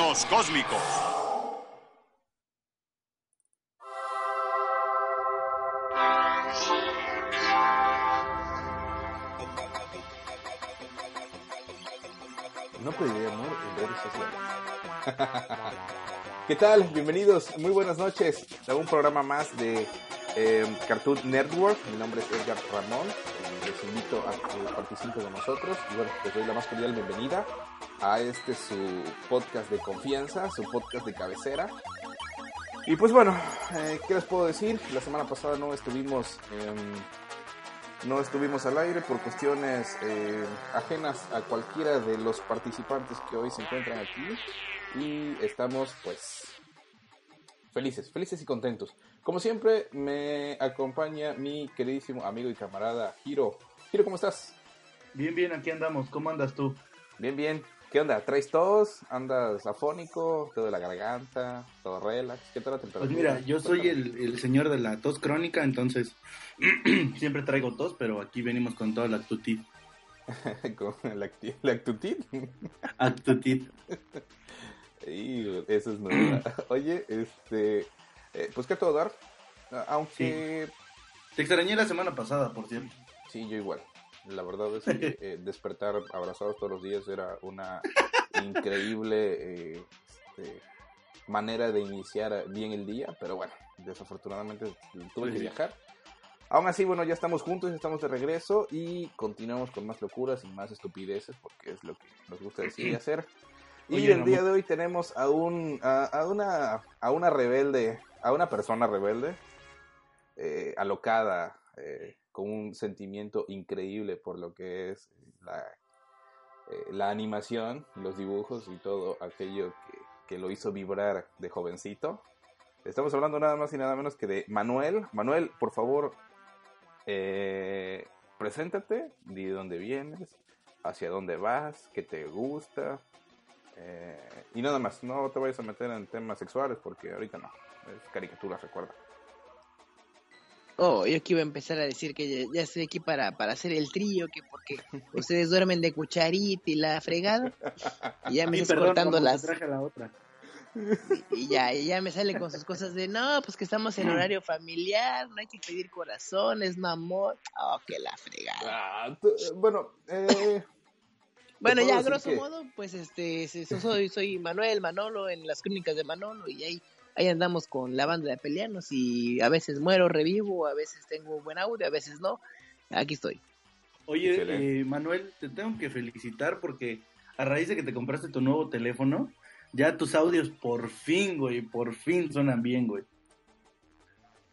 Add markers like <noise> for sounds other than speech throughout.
Cósmicos. No pediría amor en redes sociales. ¿Qué tal? Bienvenidos, muy buenas noches a un programa más de eh, Cartoon Network. Mi nombre es Edgar Ramón. Les invito a que participen con nosotros. Y bueno, les doy la más cordial bienvenida a este su podcast de confianza, su podcast de cabecera. Y pues bueno, eh, ¿qué les puedo decir? La semana pasada no estuvimos em, no estuvimos al aire por cuestiones eh, ajenas a cualquiera de los participantes que hoy se encuentran aquí y estamos pues felices, felices y contentos. Como siempre me acompaña mi queridísimo amigo y camarada Hiro. Hiro, ¿cómo estás? Bien, bien, aquí andamos. ¿Cómo andas tú? Bien, bien. ¿Qué onda? ¿Traes tos? ¿Andas afónico? ¿Te de la garganta? ¿Todo relax? ¿Qué tal la temperatura? Pues mira, yo soy el, el señor de la tos crónica, entonces <clears throat> siempre traigo tos, pero aquí venimos con toda la actitud. <laughs> con la, acti- la actitud. Actitud. <laughs> Y eso es nueva. Oye, este, eh, pues qué a todo dar. Aunque Te extrañé la semana pasada, por cierto. sí. yo igual. La verdad es que <laughs> eh, despertar abrazados todos los días era una increíble eh, este, manera de iniciar bien el día, pero bueno, desafortunadamente tuve que viajar. Aún así, bueno, ya estamos juntos, ya estamos de regreso y continuamos con más locuras y más estupideces, porque es lo que nos gusta decir y <clears throat> hacer. Y Oye, el día de hoy tenemos a un a, a una a una rebelde, a una persona rebelde, eh, alocada, eh, con un sentimiento increíble por lo que es la, eh, la animación, los dibujos y todo aquello que, que lo hizo vibrar de jovencito. Estamos hablando nada más y nada menos que de Manuel. Manuel, por favor, preséntate, di de dónde vienes, hacia dónde vas, qué te gusta. y nada más, no te vayas a meter en temas sexuales porque ahorita no. Es caricatura, recuerda. Oh, yo aquí iba a empezar a decir que ya, ya estoy aquí para, para hacer el trío, que porque <laughs> ustedes duermen de cucharita y la fregada. Y ya me Sí, estás perdón, cortando las. traje la otra. <laughs> Y ya, y ya me sale con sus cosas de no, pues que estamos en horario familiar, no hay que pedir corazones, no amor. Oh, que la fregada. Ah, t- bueno, eh, <laughs> Bueno, ya grosso que- modo, pues este, soy, soy Manuel Manolo en las crónicas de Manolo y ahí, ahí andamos con la banda de peleanos y a veces muero, revivo, a veces tengo buen audio, a veces no. Aquí estoy. Oye, eh, Manuel, te tengo que felicitar porque a raíz de que te compraste tu nuevo teléfono, ya tus audios por fin, güey, por fin suenan bien, güey.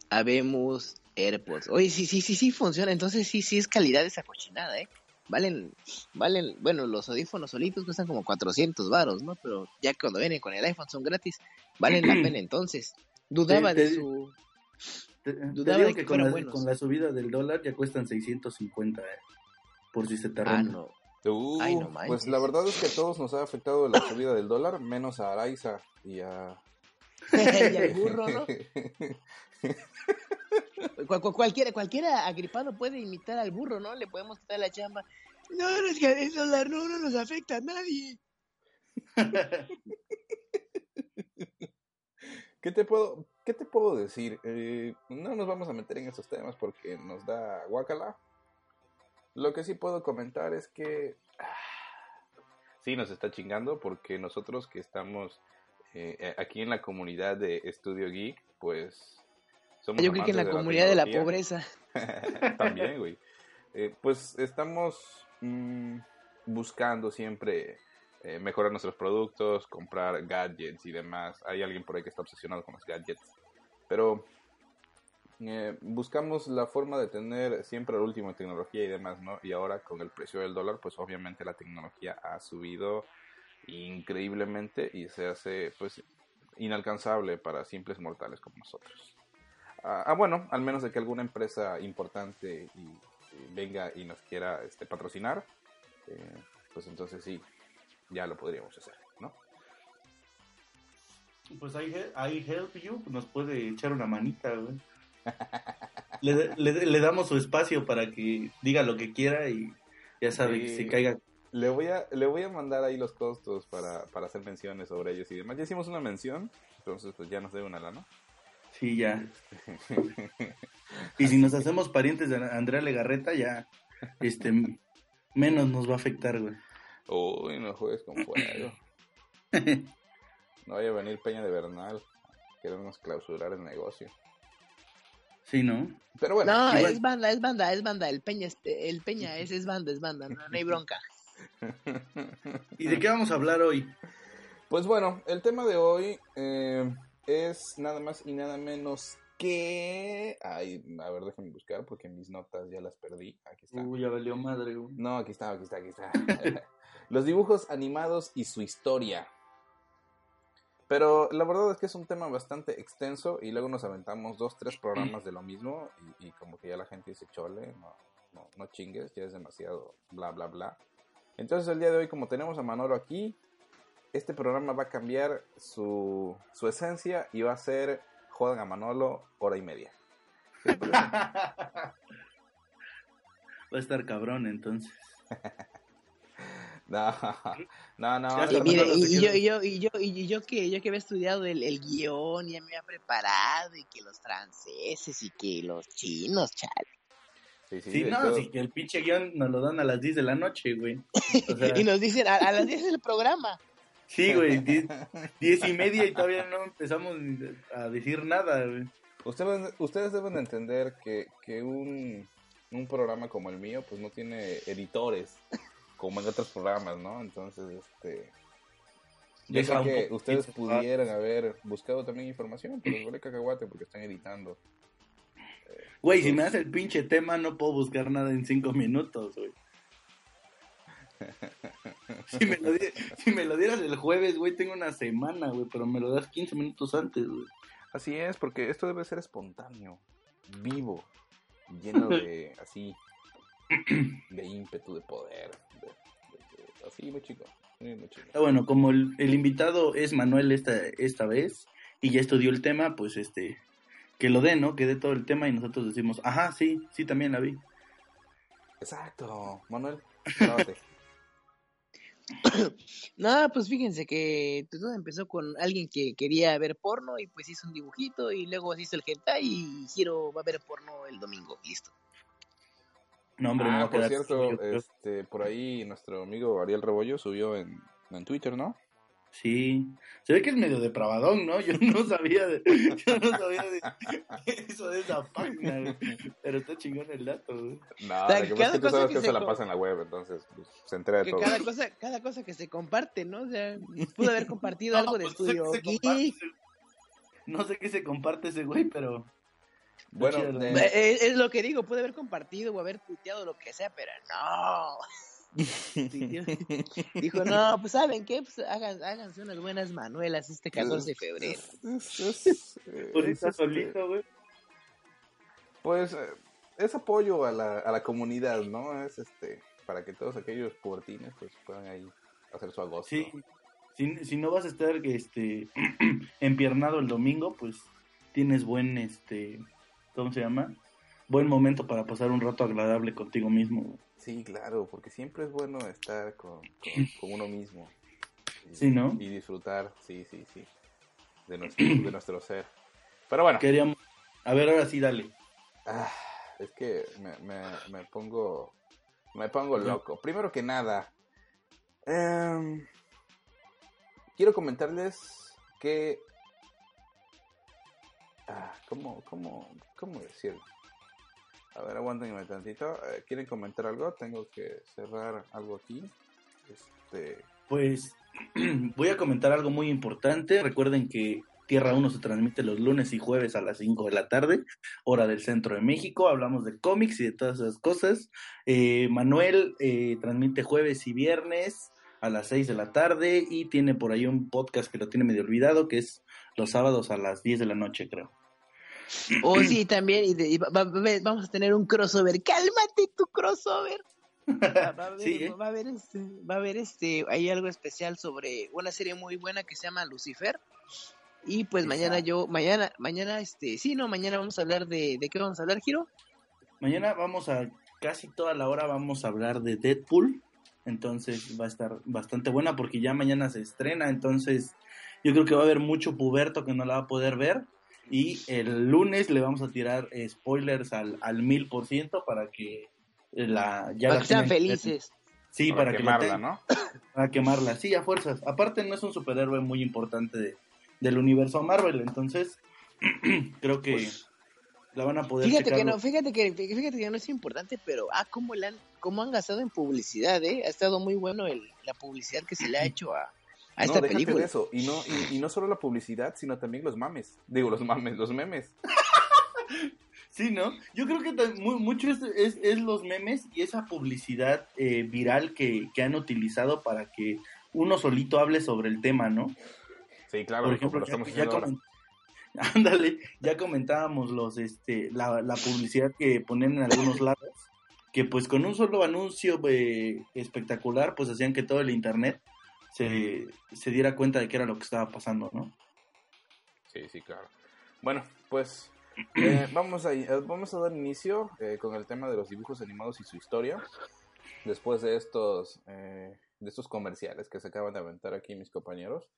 Habemos AirPods. Oye, sí, sí, sí, sí funciona. Entonces sí, sí es calidad esa cochinada, ¿eh? Valen, valen, bueno, los audífonos solitos cuestan como 400 varos, ¿no? Pero ya cuando vienen con el iPhone son gratis, valen la pena entonces. Dudaba Te- de su... Te, te Dudaba de que, que con, la, buenos. con la subida del dólar ya cuestan 650, eh, por si se te Ah, no. Uh, Ay, no manches. pues la verdad es que a todos nos ha afectado la subida del dólar, menos a Araiza y a... <laughs> y al burro, ¿no? <laughs> <laughs> Cual- cual- cualquiera, cualquiera agripado puede imitar al burro, ¿no? Le podemos quitar la chamba. No, es que el no nos afecta a nadie. <laughs> ¿Qué te puedo, qué te puedo decir? Eh, no nos vamos a meter en esos temas porque nos da guacala. Lo que sí puedo comentar es que ah, sí nos está chingando porque nosotros que estamos eh, eh, aquí en la comunidad de Estudio Geek, pues somos Yo creo que en la comunidad de la pobreza. <laughs> También, güey. Eh, pues estamos mm, buscando siempre eh, mejorar nuestros productos, comprar gadgets y demás. Hay alguien por ahí que está obsesionado con los gadgets. Pero eh, buscamos la forma de tener siempre la última tecnología y demás, ¿no? Y ahora con el precio del dólar, pues obviamente la tecnología ha subido increíblemente y se hace pues inalcanzable para simples mortales como nosotros. Ah, ah, bueno, al menos de que alguna empresa importante y, y venga y nos quiera este, patrocinar, eh, pues entonces sí, ya lo podríamos hacer, ¿no? Pues ahí, ahí Help You nos puede echar una manita, güey. <laughs> Le, le- le damos su espacio para que diga lo que quiera y ya sabe que se caiga. Le voy a, le voy a mandar ahí los costos para, para hacer menciones sobre ellos y demás. Ya hicimos una mención, entonces pues ya nos debe una lana. Sí, ya. y si nos hacemos parientes de Andrea Legarreta, ya, este, menos nos va a afectar, güey. Uy, no juegues con fuego. no vaya a venir Peña de Bernal. Queremos clausurar el negocio. Sí, ¿no? Pero bueno. No, es banda, es banda, es banda. El Peña, es, el Peña es, es banda, es banda. No, no hay bronca. ¿Y de qué vamos a hablar hoy? Pues bueno, el tema de hoy eh, es nada más y nada menos que... Ay, a ver, déjame buscar porque mis notas ya las perdí. Aquí está. Uy, ya valió madre, güey. No, aquí está, aquí está, aquí está. <laughs> Los dibujos animados y su historia. Pero la verdad es que es un tema bastante extenso y luego nos aventamos dos, tres <clears throat> programas de lo mismo y, y como que ya la gente dice, chole, no, no, no chingues, ya es demasiado bla, bla, bla. Entonces el día de hoy, como tenemos a Manolo aquí, este programa va a cambiar su, su esencia y va a ser Jodan a Manolo hora y media. <laughs> va a estar cabrón entonces. <laughs> No, no, no. Y, mire, y, yo, y, yo, y, yo, y yo que yo que había estudiado el, el guion, ya me había preparado, y que los franceses y que los chinos, chale. Sí, sí, sí no, sí, que el pinche guion nos lo dan a las 10 de la noche, güey. <laughs> O sea... y nos dicen, a, a las 10 del programa. Sí, güey, <laughs> 10 y media y todavía no empezamos a decir nada, güey. Ustedes, ustedes deben de entender que, que un, un programa como el mío, pues no tiene editores como en otros programas, ¿no? Entonces, este... Yo sé que ustedes pudieran haber buscado también información, pero vale cacahuate porque están editando. Güey, si me das el pinche tema, no puedo buscar nada en cinco minutos, güey. <laughs> Si me, lo, si me lo dieras el jueves, güey, tengo una semana, güey, pero me lo das 15 minutos antes, güey. Así es, porque esto debe ser espontáneo, vivo, lleno <laughs> de, así, de ímpetu, de poder, de, de, de, así, muy chico, muy, muy chico. Ah, bueno, como el, el, invitado es Manuel esta, esta vez y ya estudió el tema, pues este, que lo dé, ¿no? Que dé todo el tema y nosotros decimos, ajá, sí, sí, también la vi. Exacto, Manuel, <coughs> no, pues fíjense que todo empezó con alguien que quería ver porno y pues hizo un dibujito y luego se hizo el hentai y Giro va a ver porno el domingo, listo. No, hombre, ah, no, por cierto, este, por ahí nuestro amigo Ariel Rebollo subió en, en Twitter, ¿no? Sí, se ve que es medio depravadón, ¿no? Yo no sabía de, yo no sabía de <laughs> eso de esa página, pero está chingón el dato, güey. No, o sea, que cada que tú sabes que, que se, se la pasa en la web, entonces pues, se entera de que todo. Cada cosa, cada cosa que se comparte, ¿no? O sea, pudo haber compartido <laughs> no, algo de pues estudio geek. No sé qué se comparte ese güey, pero... Bueno, de... es, es, lo que digo, puede haber compartido o haber tuiteado lo que sea, pero no. <laughs> Dijo, no, pues ¿saben qué? Pues hagan, háganse unas buenas manuelas este 14 de febrero. Por eso <laughs> solito, güey. Pues es apoyo a la, a la comunidad, ¿no? Es este, para que todos aquellos pubertines pues puedan ahí hacer su agosto. Sí, si, si no vas a estar este <clears throat> empiernado el domingo, pues tienes buen, este, ¿cómo se llama? Buen momento para pasar un rato agradable contigo mismo. Sí, claro, porque siempre es bueno estar con, con, con uno mismo. Y, sí, ¿no? Y disfrutar, sí, sí, sí, de nuestro, de nuestro ser. Pero bueno. Queríamos... A ver, ahora sí, dale. Ah, es que me, me, me, pongo me pongo loco. Primero que nada, eh, quiero comentarles que... Ah, ¿cómo, cómo, cómo decirlo? A ver, aguántenme tantito. Eh, ¿Quieren comentar algo? Tengo que cerrar algo aquí. Este... Pues <clears throat> voy a comentar algo muy importante. Recuerden que Tierra 1 se transmite los lunes y jueves a las 5 de la tarde, hora del centro de México. Hablamos de cómics y de todas esas cosas. Eh, Manuel eh, transmite jueves y viernes a las 6 de la tarde y tiene por ahí un podcast que lo tiene medio olvidado, que es los sábados a las 10 de la noche, creo. Oh, <clears throat> sí, también. Y, de, y va, va, vamos a tener un crossover. ¡Cálmate tu crossover! Va, va, a haber, Sí, ¿eh? va a haber este, va a haber este, hay algo especial sobre una serie muy buena que se llama Lucifer. Y pues mañana yo, mañana, mañana, este, sí, no, mañana vamos a hablar de, ¿de qué vamos a hablar, Giro? Mañana vamos a, casi toda la hora vamos a hablar de Deadpool. Entonces va a estar bastante buena porque ya mañana se estrena. Entonces yo creo que va a haber mucho puberto que no la va a poder ver. Y el lunes le vamos a tirar eh, spoilers al, al mil por ciento para que la ya Para la que sean felices. Sí, para, para, que la quemarla, ¿no? para quemarla. Sí, a fuerzas. Aparte no es un superhéroe muy importante de- del universo Marvel, entonces <clears throat> creo que Pues, la van a poder Fíjate que no, fíjate que, fíjate que no es importante, pero ah, cómo, le han, cómo han gastado en publicidad, ¿eh? Ha estado muy bueno el, la publicidad que se le ha hecho a, a esta no, película. de eso. Y no, y, y no solo la publicidad, sino también los mames. Digo, los mames, los memes. <laughs> Sí, ¿no? Yo creo que ta- mu- mucho es, es, es los memes y esa publicidad eh, viral que, que han utilizado para que uno solito hable sobre el tema, ¿no? Sí, claro, Por ejemplo, ya, estamos ya <laughs> Ándale, ya comentábamos los, este, la, la publicidad que ponen en algunos lados, que pues con un solo anuncio eh, espectacular, pues hacían que todo el internet se, se diera cuenta de qué era lo que estaba pasando, ¿no? Sí, sí, claro. Bueno, pues eh, <clears throat> vamos, a, eh, vamos a dar inicio eh, con el tema de los dibujos animados y su historia. Después de estos, eh, de estos comerciales que se acaban de aventar aquí mis compañeros,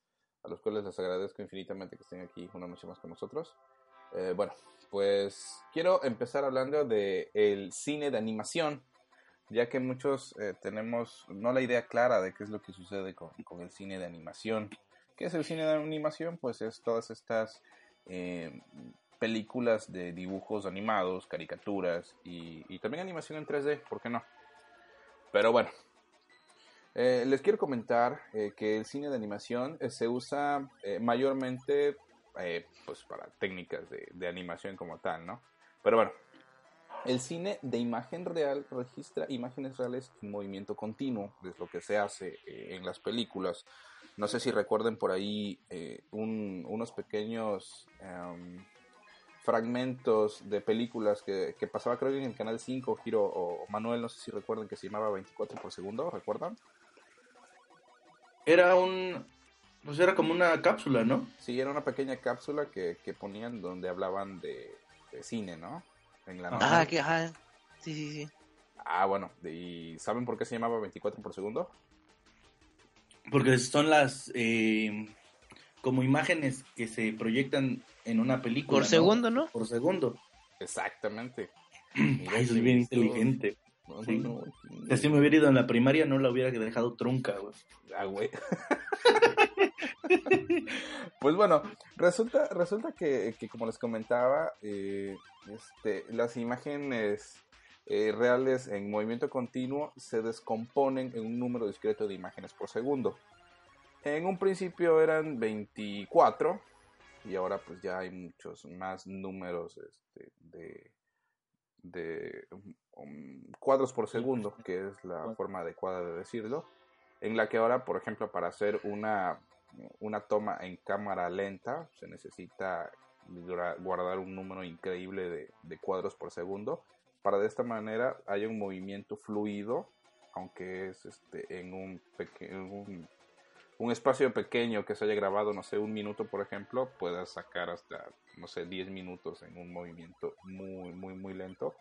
a los cuales les agradezco infinitamente que estén aquí una noche más con nosotros. Eh, bueno, pues quiero empezar hablando de el cine de animación, ya que muchos eh, tenemos no la idea clara de qué es lo que sucede con, el cine de animación. ¿Qué es el cine de animación? Pues es todas estas eh, películas de dibujos animados, caricaturas y, también animación en 3D, ¿por qué no? Pero bueno, eh, les quiero comentar que el cine de animación se usa mayormente pues para técnicas de animación como tal, ¿no? Pero bueno, el cine de imagen real registra imágenes reales en movimiento continuo, es lo que se hace eh, en las películas. No sé si recuerden por ahí eh, un- unos pequeños em, fragmentos de películas que, que pasaba creo que en el canal 5, Giro o Manuel, no sé si recuerdan que se llamaba 24 por segundo, ¿recuerdan? Era un, pues era como una cápsula, ¿no? Sí, era una pequeña cápsula que, que ponían donde hablaban de, de cine, ¿no? En la Ajá. noche. Ah, que ajá. Sí, sí, sí. Ah, bueno, ¿y saben por qué se llamaba 24 por segundo? Porque son las eh, como imágenes que se proyectan en una película. Por ¿no? segundo, ¿no? Por segundo. Exactamente. <clears throat> Ay, soy bien inteligente. No, Sí. no, no. Si me hubiera ido en la primaria, no la hubiera dejado trunca, güey. Ah, güey. <laughs> pues bueno, resulta, resulta que, que como les comentaba, eh, este, las imágenes eh, reales en movimiento continuo se descomponen en un número discreto de imágenes por segundo. En un principio eran 24 y ahora pues ya hay muchos más números este, de, de um, cuadros por segundo, que es la forma adecuada de decirlo en la que ahora, por ejemplo, para hacer una, una toma en cámara lenta, se necesita guardar un número increíble de, cuadros por segundo, para de esta manera haya un movimiento fluido, aunque es este, en, un, un, un espacio pequeño que se haya grabado, no sé, un minuto, por ejemplo, puedas sacar hasta, no sé, 10 minutos en un movimiento muy, muy, muy lento.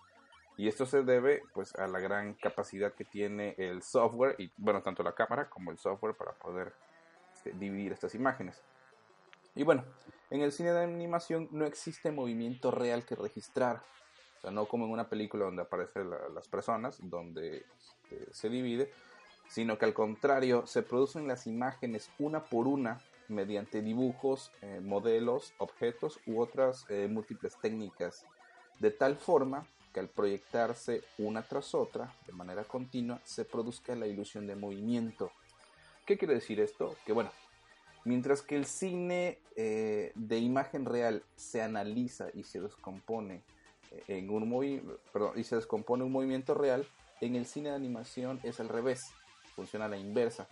Y esto se debe pues a la gran capacidad que tiene el software y bueno, tanto la cámara como el software para poder este, dividir estas imágenes. Y bueno, en el cine de animación no existe movimiento real que registrar. O sea, no como en una película donde aparecen la- las personas, donde este, se divide, sino que al contrario, se producen las imágenes una por una mediante dibujos, eh, modelos, objetos u otras eh, múltiples técnicas, de tal forma que al proyectarse una tras otra de manera continua se produzca la ilusión de movimiento. ¿Qué quiere decir esto? Que bueno, mientras que el cine eh, de imagen real se analiza y se descompone eh, en un movi- perdón, y se descompone un movimiento real, en el cine de animación es al revés, funciona a la inversa.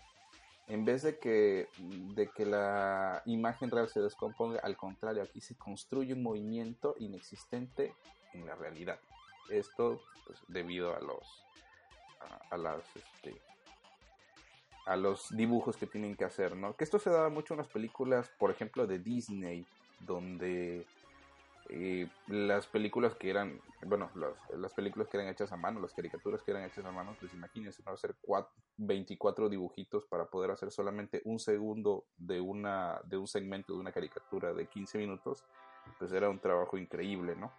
En vez de que, de que la imagen real se descomponga, al contrario, aquí se construye un movimiento inexistente en la realidad. Esto pues, debido a los a, a las este, a los dibujos que tienen que hacer, ¿no? Que esto se daba mucho en las películas, por ejemplo, de Disney, donde Y las películas que eran, bueno, las, las películas que eran hechas a mano, las caricaturas que eran hechas a mano, pues imagínense, ¿no? hacer cuatro, 24 dibujitos para poder hacer solamente un segundo de, una, de un segmento de una caricatura de 15 minutos, pues era un trabajo increíble, ¿no?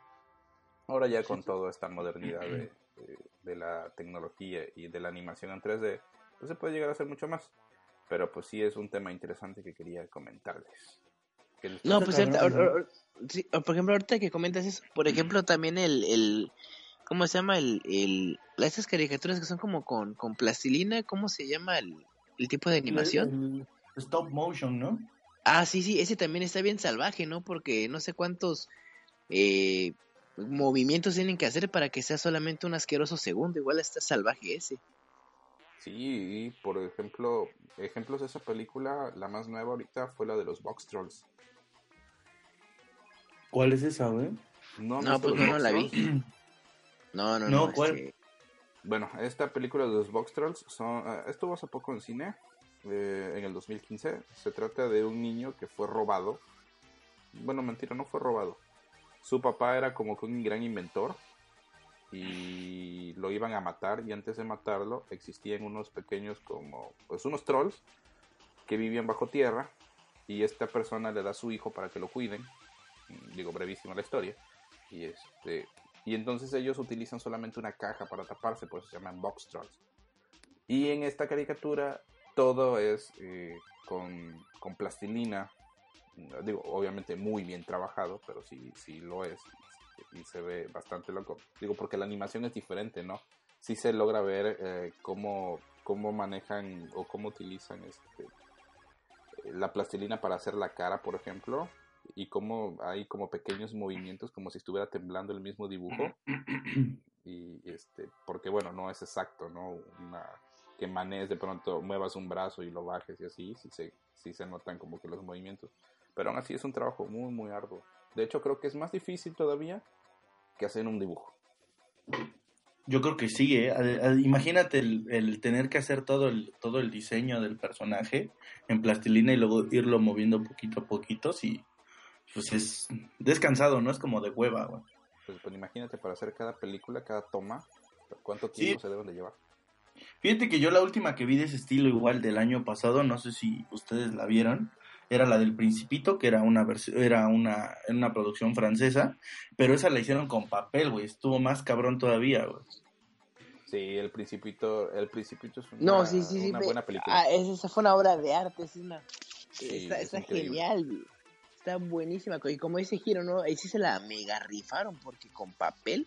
Ahora ya con toda esta modernidad <clears throat> de, de, la tecnología y de la animación en 3D, pues se puede llegar a hacer mucho más. Pero pues sí es un tema interesante que quería comentarles. No, pues por ejemplo, ahorita que comentas eso, por ejemplo, también el, el ¿cómo se llama? El, el, estas caricaturas que son como con, con plastilina, ¿cómo se llama el, el tipo de animación? stop motion, ¿no? Ah, sí, sí, ese también está bien salvaje, ¿no? Porque no sé cuántos eh, movimientos tienen que hacer para que sea solamente un asqueroso segundo. Igual está salvaje ese. Sí, por ejemplo, ejemplos de esa película, la más nueva ahorita fue la de los Box Trolls. ¿Cuál es esa, güey? No, no, pues no, la vi. <clears throat> No, no, no. ¿cuál? Bueno, esta película de los Box Trolls son, uh, estuvo hace poco en cine, eh, en el 2015. Se trata de un niño que fue robado. Bueno, mentira, no fue robado su papá era como que un gran inventor y lo iban a matar y antes de matarlo existían unos pequeños como pues unos trolls que vivían bajo tierra y esta persona le da a su hijo para que lo cuiden. Digo brevísima la historia. Y este y entonces ellos utilizan solamente una caja para taparse pues se llaman box trolls. Y en esta caricatura todo es eh, con, con plastilina. Digo, obviamente muy bien trabajado, pero sí, sí lo es y se ve bastante loco. Digo, porque la animación es diferente, ¿no? Sí se logra ver eh, cómo, cómo manejan o cómo utilizan este, la plastilina para hacer la cara, por ejemplo, y cómo hay como pequeños movimientos como si estuviera temblando el mismo dibujo. <clears throat> Y este, porque bueno, no es exacto, ¿no? Una, que manees de pronto, muevas un brazo y lo bajes y así, sí se, sí se notan como que los movimientos. Pero aún así es un trabajo muy, muy arduo. De hecho, creo que es más difícil todavía que hacer un dibujo. Yo creo que sí, ¿eh? Imagínate el, tener que hacer todo el, todo el diseño del personaje en plastilina y luego irlo moviendo poquito a poquito, sí. Pues es descansado, ¿no? Es como de hueva, Pues, pues, imagínate para hacer cada película, cada toma, ¿cuánto tiempo se deben de llevar? Fíjate que yo la última que vi de ese estilo igual del año pasado, no sé si ustedes la vieron, era la del Principito, que era una era una, una producción francesa, pero esa la hicieron con papel, güey, estuvo más cabrón todavía, güey. Sí, el Principito, el Principito es una, no, sí, sí, una buena película. Ah, esa fue una obra de arte, es una, está, genial, güey. Está buenísima, y como dice Giro, ¿no? Ahí sí se la mega rifaron, porque con papel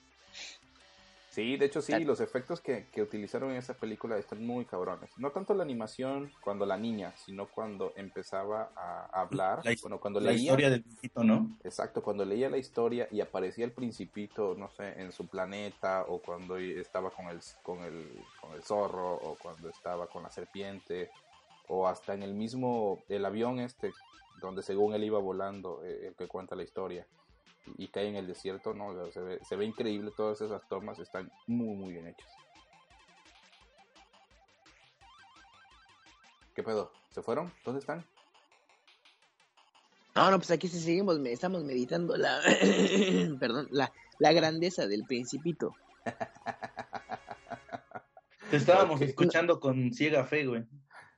Sí, de hecho sí, los efectos que, que, utilizaron en esa película están muy cabrones. No tanto la animación cuando la niña, sino cuando empezaba a hablar. La, bueno, cuando la historia del principito, ¿no? Exacto, cuando leía la historia y aparecía el principito, no sé, en su planeta, o cuando estaba con el, con el, con el zorro, o cuando estaba con la serpiente, o hasta en el mismo, el avión este, donde según él iba volando, eh, el que cuenta la historia y cae en el desierto, ¿no? se, ve, se ve increíble, todas esas tomas están muy, muy bien hechas. ¿Qué pedo? ¿Se fueron? ¿Dónde están? No, no, pues aquí sí seguimos, estamos meditando la, <coughs> perdón, la, la grandeza del principito. Te estábamos escuchando con ciega fe, güey.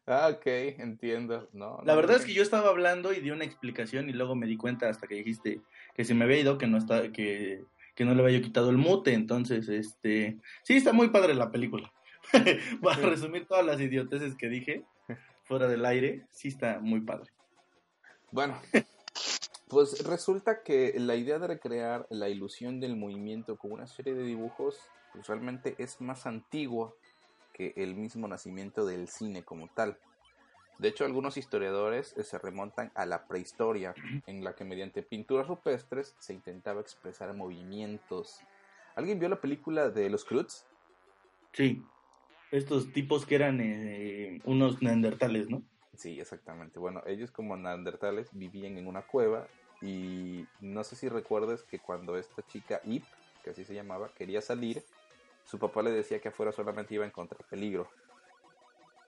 Ah, ok, entiendo. No, la verdad es que yo estaba hablando y di una explicación y luego me di cuenta hasta que dijiste que se me había ido, que no está, que, que no le había quitado el mute, entonces, este, sí está muy padre la película. <laughs> Para resumir todas las idioteces que dije fuera del aire, sí está muy padre. Bueno, pues resulta que la idea de recrear la ilusión del movimiento con una serie de dibujos usualmente es más antigua que el mismo nacimiento del cine como tal. De hecho, algunos historiadores eh, se remontan a la prehistoria, en la que mediante pinturas rupestres se intentaba expresar movimientos. ¿Alguien vio la película de los Cruz? Sí, estos tipos que eran eh, unos neandertales, ¿no? Sí, exactamente. Bueno, ellos como neandertales vivían en una cueva y no sé si recuerdas que cuando esta chica Ip, que así se llamaba, quería salir, su papá le decía que afuera solamente iba a encontrar peligro.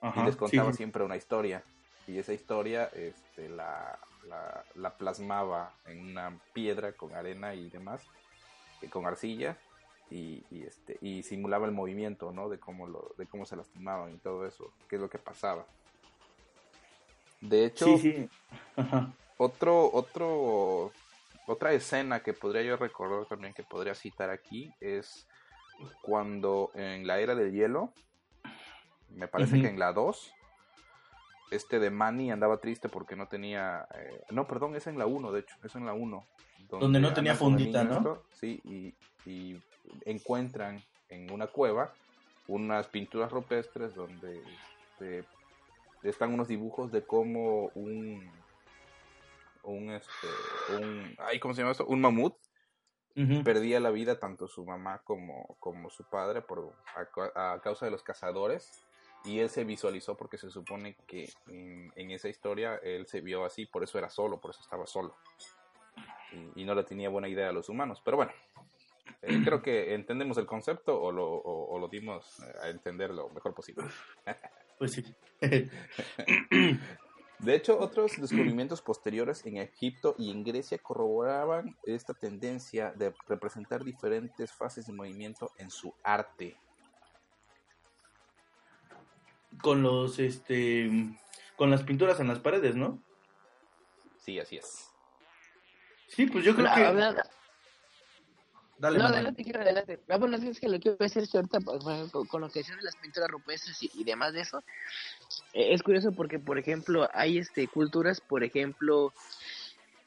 Y les contaba siempre una historia. Y esa historia este, la, la, la plasmaba en una piedra con arena y demás, eh, con arcilla, y, y, este y simulaba el movimiento no de cómo lo de cómo se lastimaban y todo eso qué es lo que pasaba de hecho Sí, sí. Ajá. otro otro otra escena que podría yo recordar también que podría citar aquí es cuando en la era del hielo me parece que en la 2 este de Manny andaba triste porque no tenía eh, no perdón es en la 1 de hecho es en la 1 Donde no tenía niño ¿no? esto, sí y, y encuentran en una cueva unas pinturas rupestres donde este, están unos dibujos de cómo un un este un ay cómo se llama esto un mamut perdía la vida tanto su mamá como, como su padre por a, a causa de los cazadores y él se visualizó porque se supone que en, en esa historia él se vio así por eso era solo por eso estaba solo y, y no le tenía buena idea a los humanos pero bueno eh, <clears throat> creo que entendemos el concepto o lo, o, o lo dimos eh, a entender lo mejor posible <laughs> Pues sí. <laughs> De hecho, otros descubrimientos posteriores en Egipto y en Grecia corroboraban esta tendencia de representar diferentes fases de movimiento en su arte. Con los, este, con las pinturas en las paredes, ¿no? Sí, así es. Sí, pues yo creo No, que... habla- Dale, no, adelante, quiero adelante. Ah, bueno, es que lo que iba a decir ahorita, pues, con, con lo que decías de las pinturas rupestres y, y demás de eso, eh, es curioso porque, por ejemplo, hay este culturas, por ejemplo,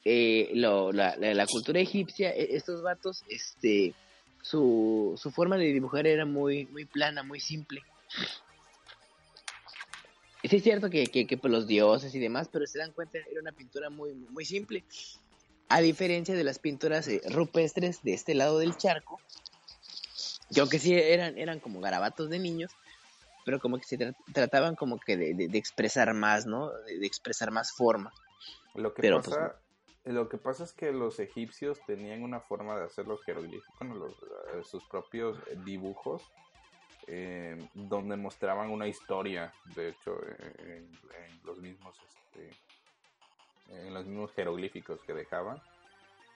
eh, lo, la, la, la cultura egipcia, e- estos vatos, este, su, su forma de dibujar era muy, muy plana, muy simple. Sí es cierto que, que, que pues, los dioses y demás, pero se dan cuenta, era una pintura muy, muy simple. A diferencia de las pinturas eh, rupestres de este lado del charco, que aunque sí eran, eran como garabatos de niños, pero como que se tra- trataban como que de, de- de expresar más, ¿no? De, de expresar más forma. Lo que, Pero, pues, pasa, lo que pasa es que los egipcios tenían una forma de hacer los jeroglíficos, bueno, los, eh, sus propios dibujos, eh, donde mostraban una historia, de hecho, eh, en, los mismos, este, en los mismos jeroglíficos que dejaban.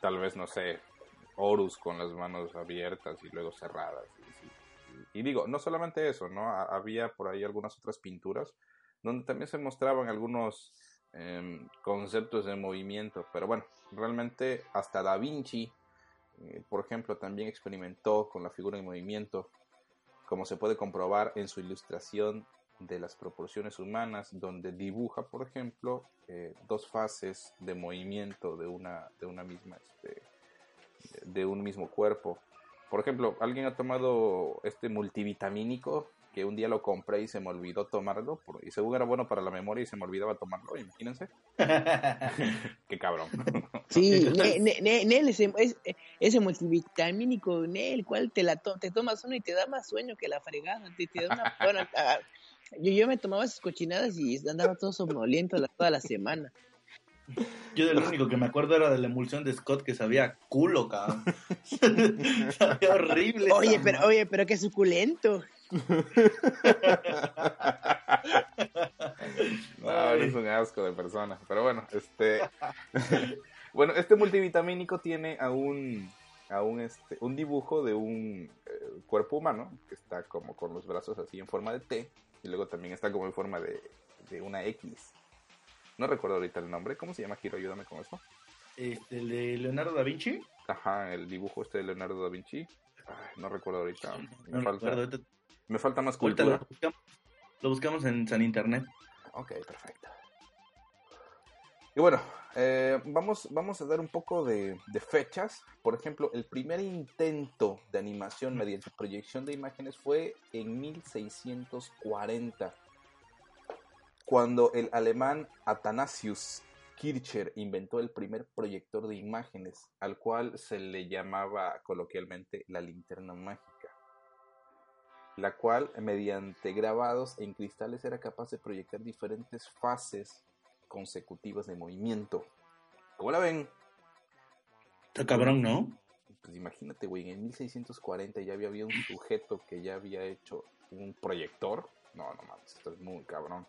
Tal vez, no sé, Horus con las manos abiertas y luego cerradas. Y, digo, no solamente eso, ¿no? Ha- había por ahí algunas otras pinturas donde también se mostraban algunos em, conceptos de movimiento, pero bueno, realmente hasta Da Vinci, eh, por ejemplo, también experimentó con la figura en movimiento, como se puede comprobar en su ilustración de las proporciones humanas, donde dibuja, por ejemplo, eh, dos fases de movimiento de una, de una misma, este, de- de un mismo cuerpo. Por ejemplo, alguien ha tomado este multivitamínico que un día lo compré y se me olvidó tomarlo, por- y según era bueno para la memoria y se me olvidaba tomarlo, imagínense. <laughs> Qué cabrón. Sí, <laughs> ne- ne- ne- Nel, ese, es- ese multivitamínico, Nel, ¿cuál te la to- te tomas uno y te da más sueño que la fregada? Te, te da una, <laughs> bueno, ah, yo, yo me tomaba esas cochinadas y andaba todo somnoliento la- toda la semana. Yo del único que me acuerdo era de la emulsión de Scott que sabía a culo, cabrón. sabía horrible. Oye, pero, oye, pero qué suculento. No, eres un asco de persona. Pero bueno, este. <laughs> bueno, este multivitamínico tiene a un. A un, este, un dibujo de un eh, cuerpo humano que está como con los brazos así en forma de T y luego también está como en forma de, de una X. No recuerdo ahorita el nombre. ¿Cómo se llama, Kiro? Ayúdame con esto. Este, el de Leonardo da Vinci. Ajá, el dibujo este de Leonardo da Vinci. Ay, no recuerdo ahorita. Me, No falta, recuerdo, ahorita- me falta más cultura. lo buscamos, lo buscamos en San Internet. Ok, perfecto. Y bueno, eh, vamos, vamos a dar un poco de, de fechas. Por ejemplo, el primer intento de animación mediante proyección de imágenes fue en 1640, cuando el alemán Athanasius Kircher inventó el primer proyector de imágenes, al cual se le llamaba coloquialmente la linterna mágica la cual mediante grabados en cristales era capaz de proyectar diferentes fases consecutivas de movimiento. ¿Cómo la ven? Está cabrón, ¿no? Pues imagínate, güey, en 1640 ya había, había un sujeto que ya había hecho un proyector. No, no mames, esto es muy cabrón.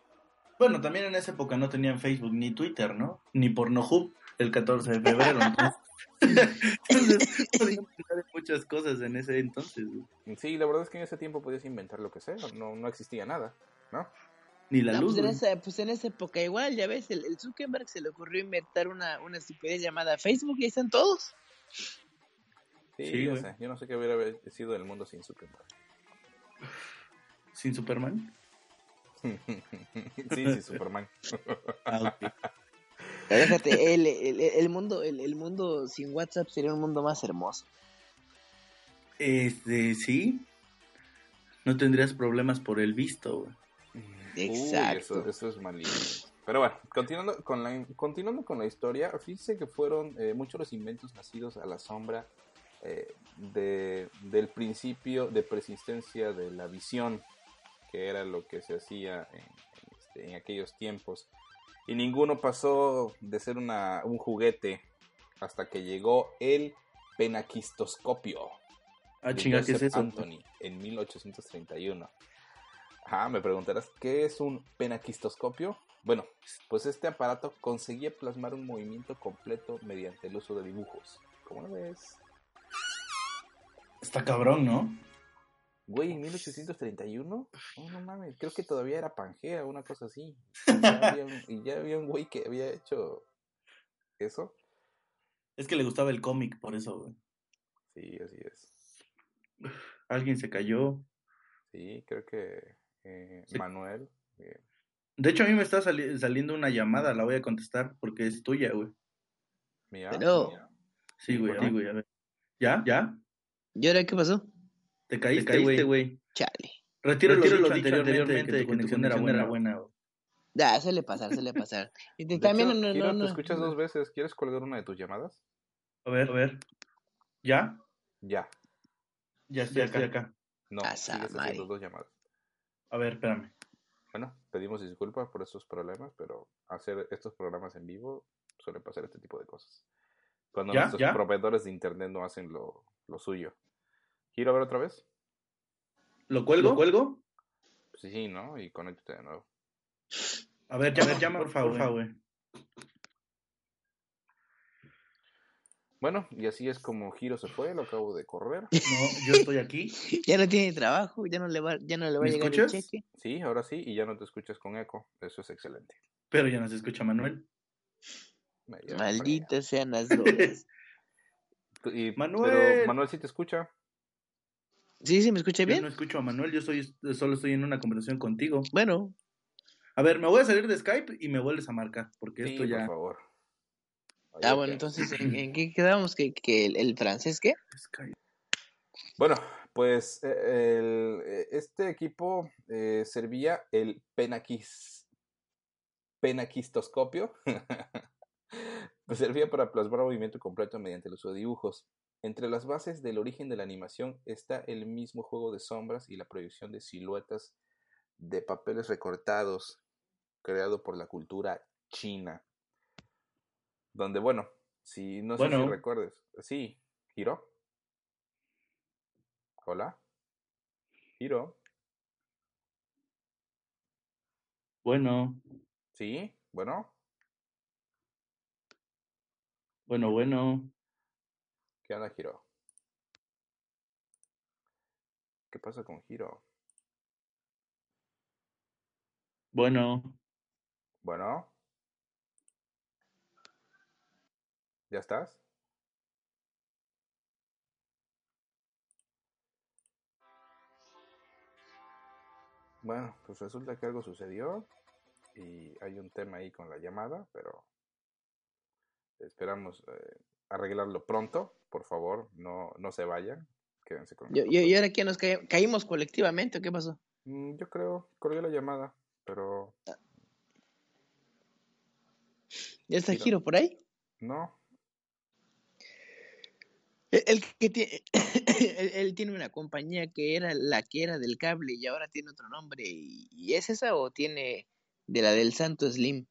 Bueno, también en esa época no tenían Facebook ni Twitter, ¿no? Ni Pornohub el 14 de febrero. <laughs> entonces, podían pensar en muchas cosas en ese entonces. güey. Sí, la verdad es que en ese tiempo podías inventar lo que sea, no, no existía nada, ¿no? Ni la No, luz. pues, en esa, pues en esa época igual, ya ves, el, el Zuckerberg se le ocurrió inventar una, una estupidez llamada Facebook y ahí están todos. Sí, Sí, yo güey. sé, yo no sé qué hubiera sido el mundo sin Zuckerberg. Sin Superman. <laughs> sí, sí, Superman. Ah. Pero déjate, el, el, el mundo, el, el mundo sin WhatsApp sería un mundo más hermoso. Este, sí. No tendrías problemas por el visto, güey. Exacto. Uy, eso, eso es malísimo. Pero bueno, continuando con la, continuando con la historia, fíjense que fueron eh, muchos los inventos nacidos a la sombra eh, de, del principio de persistencia de la visión, que era lo que se hacía en, en, este, en aquellos tiempos. Y ninguno pasó de ser una, un juguete hasta que llegó el penaquistoscopio Ah, de chinga, ¿qué es eso? Anthony en 1831. Ajá, me preguntarás, ¿qué es un penaquistoscopio? Bueno, pues este aparato conseguía plasmar un movimiento completo mediante el uso de dibujos. ¿Cómo lo ves? Está cabrón, ¿no? Güey, en 1831? No, no mames, creo que todavía era Pangea, una cosa así. Y ya había un, y ya había un güey que había hecho eso. Es que le gustaba el cómic, por eso, güey. Sí, así es. Alguien se cayó. Sí, creo que eh, Sí. Manuel. eh, De hecho, a mí me está sali- saliendo una llamada, la voy a contestar porque es tuya, güey. mira, Pero-. Sí, güey, sí, güey, a ver. ¿Ya? ¿Ya? ¿Y ahora qué pasó? Te caíste, güey. güey. Chale. Retiro, Retiro lo lo dicho anteriormente de que tu conexión era buena. buena güey. Ya, suele pasar, suele pasar. Y te- también hecho, no, no, Kiro, no, te escuchas dos veces. ¿Quieres colgar una de tus llamadas? A ver, a ver. ¿Ya? Ya. Ya estoy acá. acá. No, A sigues haciendo Samari. dos llamadas. A ver, espérame. Bueno, pedimos disculpas por estos problemas, pero hacer estos programas en vivo suele pasar este tipo de cosas. Cuando ¿Ya? nuestros ¿Ya? proveedores de internet no hacen lo, lo suyo. ¿Quiero ver otra vez? ¿Lo cuelgo? ¿Lo cuelgo? Sí, sí, ¿no? Y conéctate de nuevo. A ver, llama, llama, por favor, güey. Bueno, y así es como Giro se fue, lo acabo de correr. No, yo estoy aquí. <laughs> Ya no tiene trabajo, ya no le va, ya no le va a ¿Me llegar escuchas? el cheque. Sí, ahora sí, y ya no te escuchas con eco. Eso es excelente. Pero ya no se escucha Manuel. Malditas sean las fregada. <laughs> Y- Manuel. Pero Manuel sí te escucha. ¿Sí, sí, me escucha Yo bien? no escucho a Manuel, yo solo estoy en una conversación contigo. Bueno, A ver, me voy a salir de Skype y me vuelves a marcar, porque Sí, esto por ya... favor. ah, bueno, entonces, ¿en, en qué quedamos? ¿Que, que el, el francés qué? Skype. Bueno, pues eh, el- eh, este equipo eh, servía el penaquis, penaquistoscopio. <laughs> pues servía para plasmar movimiento completo mediante el uso de dibujos. Entre las bases del origen de la animación está el mismo juego de sombras y la proyección de siluetas de papeles recortados creado por la cultura china. Donde, bueno, si no sé si recuerdes. Sí, Hiro. Hola. Hiro. Bueno, Sí, bueno, bueno, bueno. ¿Qué onda, Hiro? ¿Qué pasa con Hiro? Bueno, Bueno. ¿Ya estás? Bueno, pues resulta que algo sucedió y hay un tema ahí con la llamada, pero esperamos eh, arreglarlo pronto. Por favor, no, no se vayan. Quédense con Yo. ¿Y ahora que nos caí- caímos colectivamente o qué pasó? Mm, Yo creo, colgué la llamada, pero ¿Ya está Giro. Por ahí? no. El, el que tiene, <coughs> él, él tiene una compañía que era la que era del cable y ahora tiene otro nombre. ¿Y, y es esa o tiene de la del Santo Slim?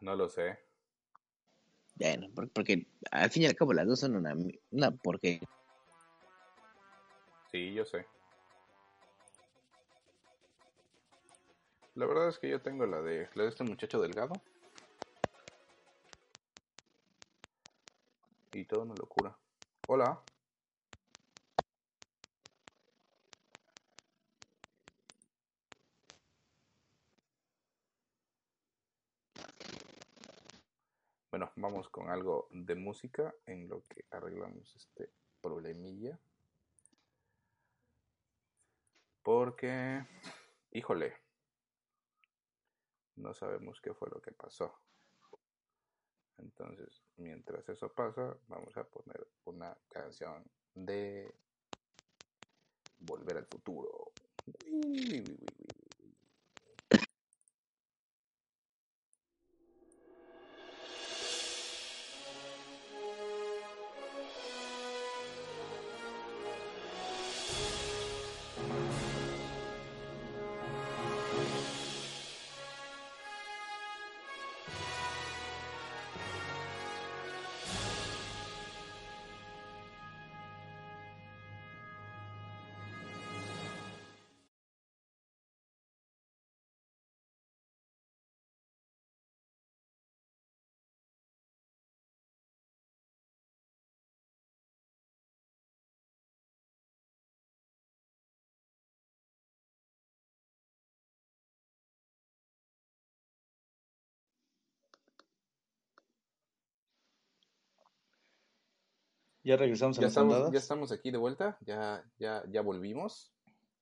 No lo sé. Bueno, por- porque al fin y al cabo las dos son una, una porquería. Sí, yo sé. La verdad es que yo tengo la de, la de este muchacho delgado. Y todo una locura. Hola. Bueno, vamos con algo de música en lo que arreglamos este problemilla. Porque, híjole, no sabemos qué fue lo que pasó. Entonces, mientras eso pasa, vamos a poner una canción de Volver al futuro. Ya regresamos a Ya las estamos, andadas. ya estamos aquí de vuelta, ya, ya, ya volvimos.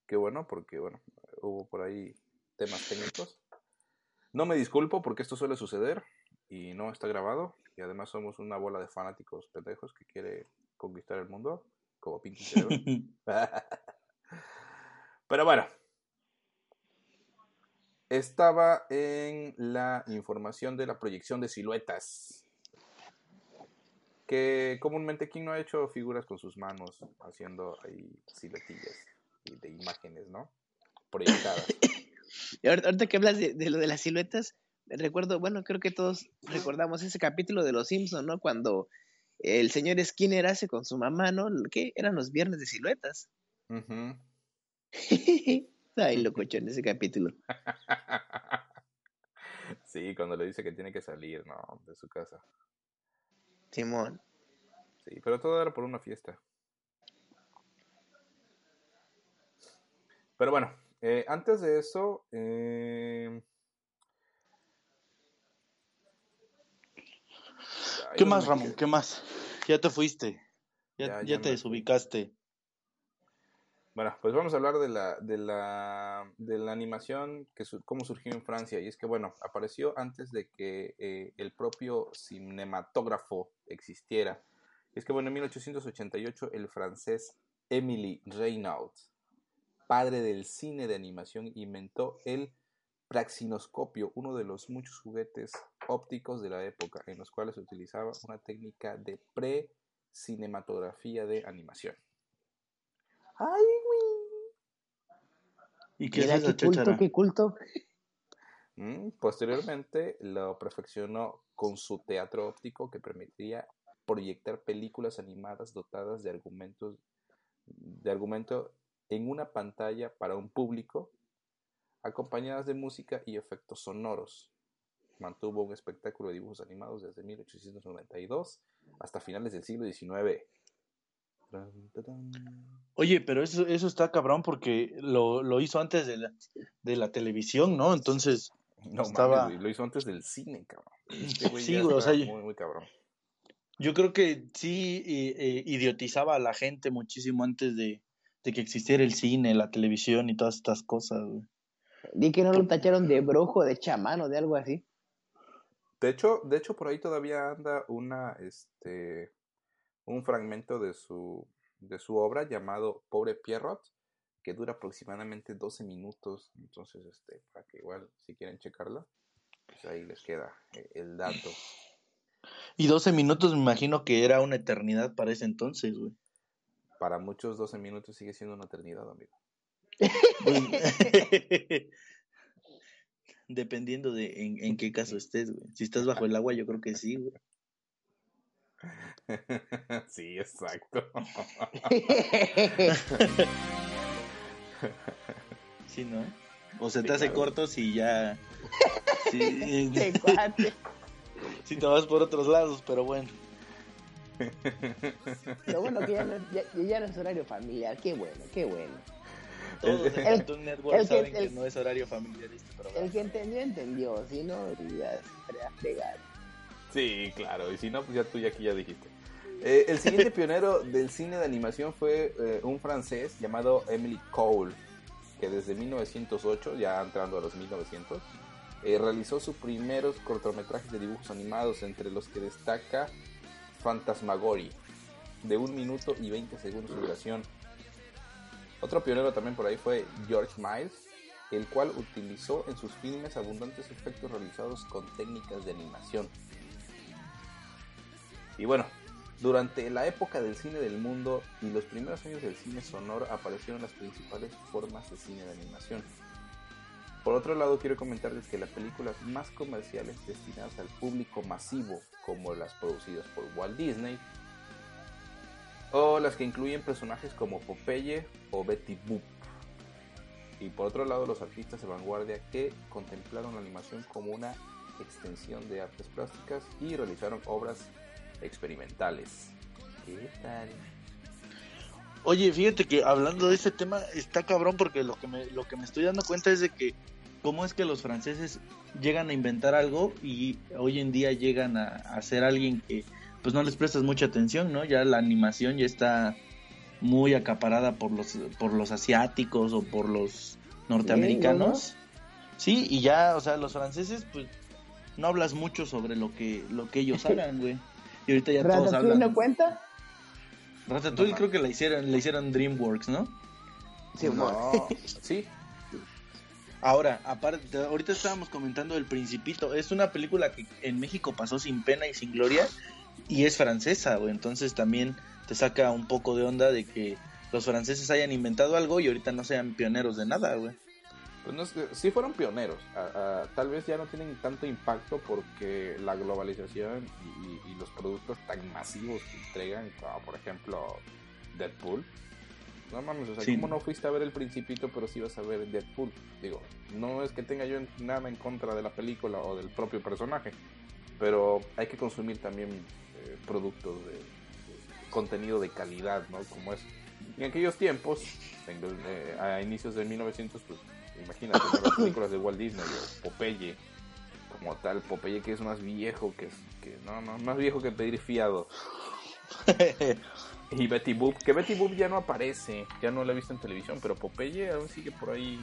Qué bueno, porque bueno, hubo por ahí temas técnicos. No me disculpo porque esto suele suceder y no está grabado. Y además somos una bola de fanáticos pendejos que quiere conquistar el mundo, como Pinky Cerebro. <laughs> Pero bueno. Estaba en la información de la proyección de siluetas. Que comúnmente, ¿quién no ha hecho figuras con sus manos haciendo ahí siluetillas de imágenes, ¿no? Proyectadas. Y ahorita, ahorita que hablas de, de lo de las siluetas, recuerdo, bueno, creo que todos recordamos ese capítulo de Los Simpson, ¿no? Cuando el señor Skinner hace con su mamá, ¿no? ¿Qué? Eran los viernes de siluetas. Ujú. <laughs> Ay, locochón, ese capítulo. <laughs> sí, cuando le dice que tiene que salir, ¿no? De su casa. Simón. Sí, pero todo era por una fiesta. Pero bueno, eh, antes de eso, eh... ¿Qué ¿dónde más, Ramón? ¿Qué más? Ya te fuiste. Ya, Ya- ya, ya te me desubicaste. Bueno, pues vamos a hablar de la, de la, de la animación, que su- cómo surgió en Francia. Y es que, bueno, apareció antes de que eh, el propio cinematógrafo existiera. Es que, bueno, en 1888 el francés Émile Reynaud, padre del cine de animación, inventó el praxinoscopio, uno de los muchos juguetes ópticos de la época, en los cuales se utilizaba una técnica de pre-cinematografía de animación. ¡Ay, ¿Y qué es esa qué culto, qué culto. Mm, Posteriormente lo perfeccionó con su teatro óptico que permitía proyectar películas animadas dotadas de argumentos de argumento en una pantalla para un público acompañadas de música y efectos sonoros. Mantuvo un espectáculo de dibujos animados desde 1892 hasta finales del siglo XIX. Oye, pero eso, eso está cabrón porque lo, lo hizo antes de la, de la televisión, ¿no? Entonces, <laughs> No Estaba- mames, güey, lo hizo antes del cine, cabrón. Este güey Sí, güey, o sea, muy, muy cabrón. yo creo que sí eh, eh, idiotizaba a la gente muchísimo antes de, de que existiera el cine, la televisión y todas estas cosas, güey. Di que no lo tacharon de brujo, de chamán o de algo así. De hecho, de hecho, por ahí todavía anda una, este, un fragmento de su, de su obra llamado Pobre Pierrot, que dura aproximadamente 12 minutos. Entonces, este, para que igual, si quieren checarla, pues ahí les queda eh, el dato. Y 12 minutos me imagino que era una eternidad para ese entonces, güey. Para muchos, 12 minutos sigue siendo una eternidad, amigo. <laughs> Dependiendo de en, en qué caso estés, güey. Si estás bajo el agua, yo creo que sí, güey. <laughs> sí, exacto. <laughs> <laughs> Sí, ¿no? O se Sí, te hace claro. corto si ya... <laughs> si, cuate. si te vas por otros lados, pero bueno. Lo bueno que ya no, ya, ya no es horario familiar. Qué bueno, qué bueno. Todos en El- Cartoon Network el saben que el- no es horario familiar este programa. El que entendió, entendió. Si no, ya se a pegar. Sí, claro, y si no, pues ya tú ya aquí ya dijiste. Eh, el siguiente pionero del cine de animación fue eh, un francés llamado Emily Cole, que desde 1908, ya entrando a los 1900, eh, realizó sus primeros cortometrajes de dibujos animados, entre los que destaca Fantasmagory, de un minuto y 20 segundos de duración. Otro pionero también por ahí fue George Miles, el cual utilizó en sus filmes abundantes efectos realizados con técnicas de animación. Y bueno, durante la época del cine del mundo y los primeros años del cine sonoro aparecieron las principales formas de cine de animación. Por otro lado, quiero comentarles que las películas más comerciales destinadas al público masivo, como las producidas por Walt Disney, o las que incluyen personajes como Popeye o Betty Boop. Y por otro lado, los artistas de vanguardia que contemplaron la animación como una extensión de artes plásticas y realizaron obras experimentales. ¿Qué tal? Oye, fíjate que hablando de este tema está cabrón porque lo que me, lo que me estoy dando cuenta es de que cómo es que los franceses llegan a inventar algo y hoy en día llegan a, a ser alguien que pues no les prestas mucha atención, ¿no? Ya la animación ya está muy acaparada por los por los asiáticos o por los norteamericanos. Sí, y ya, o sea, los franceses pues no hablas mucho sobre lo que lo que ellos <laughs> hagan, güey. Y ahorita ya todos ¿Ratatouille hablan. no cuenta? Ratatouille No, creo que la hicieron, la hicieron DreamWorks, ¿no? Sí. No, <laughs> sí, Ahora, aparte, ahorita estábamos comentando El Principito. Es una película que en México pasó sin pena y sin gloria y es francesa, güey. Entonces también te saca un poco de onda de que los franceses hayan inventado algo y ahorita no sean pioneros de nada, güey. Pues no, es que- sí fueron pioneros. A- a- tal vez ya no tienen tanto impacto porque la globalización y, y- y los productos tan masivos que entregan, como por ejemplo Deadpool. No mames, o sea, Sí. ¿cómo no fuiste a ver el Principito pero sí vas a ver Deadpool? Digo, no es que tenga yo nada en contra de la película o del propio personaje, pero hay que consumir también eh, productos de, de contenido de calidad, ¿no? Como es. En aquellos tiempos, en eh, a inicios de 1900, pues imagínate ver las películas de Walt Disney o Popeye, como tal, Popeye que es más viejo que, que no, no, más viejo que pedir fiado. <laughs> Y Betty Boop, que Betty Boop ya no aparece, ya no la he visto en televisión, pero Popeye aún sigue por ahí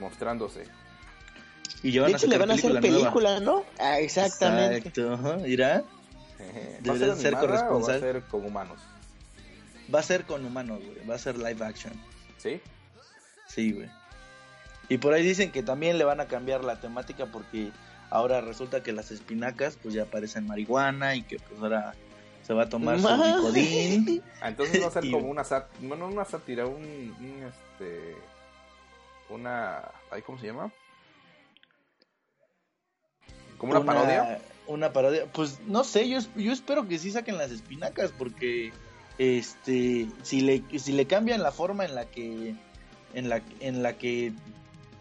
mostrándose. Y ya De van a hecho, le van a hacer película nueva. ¿no? Ah, exactamente. Exacto, mira, ¿Va a ser o va a corresponsal. ser con humanos? va a ser con humanos, güey. Va a ser live action. ¿Sí? Sí, güey. Y por ahí dicen que también le van a cambiar la temática porque ahora resulta que las espinacas pues ya parecen marihuana y que pues ahora se va a tomar su Ma- Vicodin. Ah, entonces va a ser <laughs> Y- como una bueno, no una sátira, un, un, este una ay, ¿cómo se llama? Como una, parodia. Una parodia. Pues no sé, yo, yo espero que sí saquen las espinacas porque este si le si le cambian la forma en la que en la en la que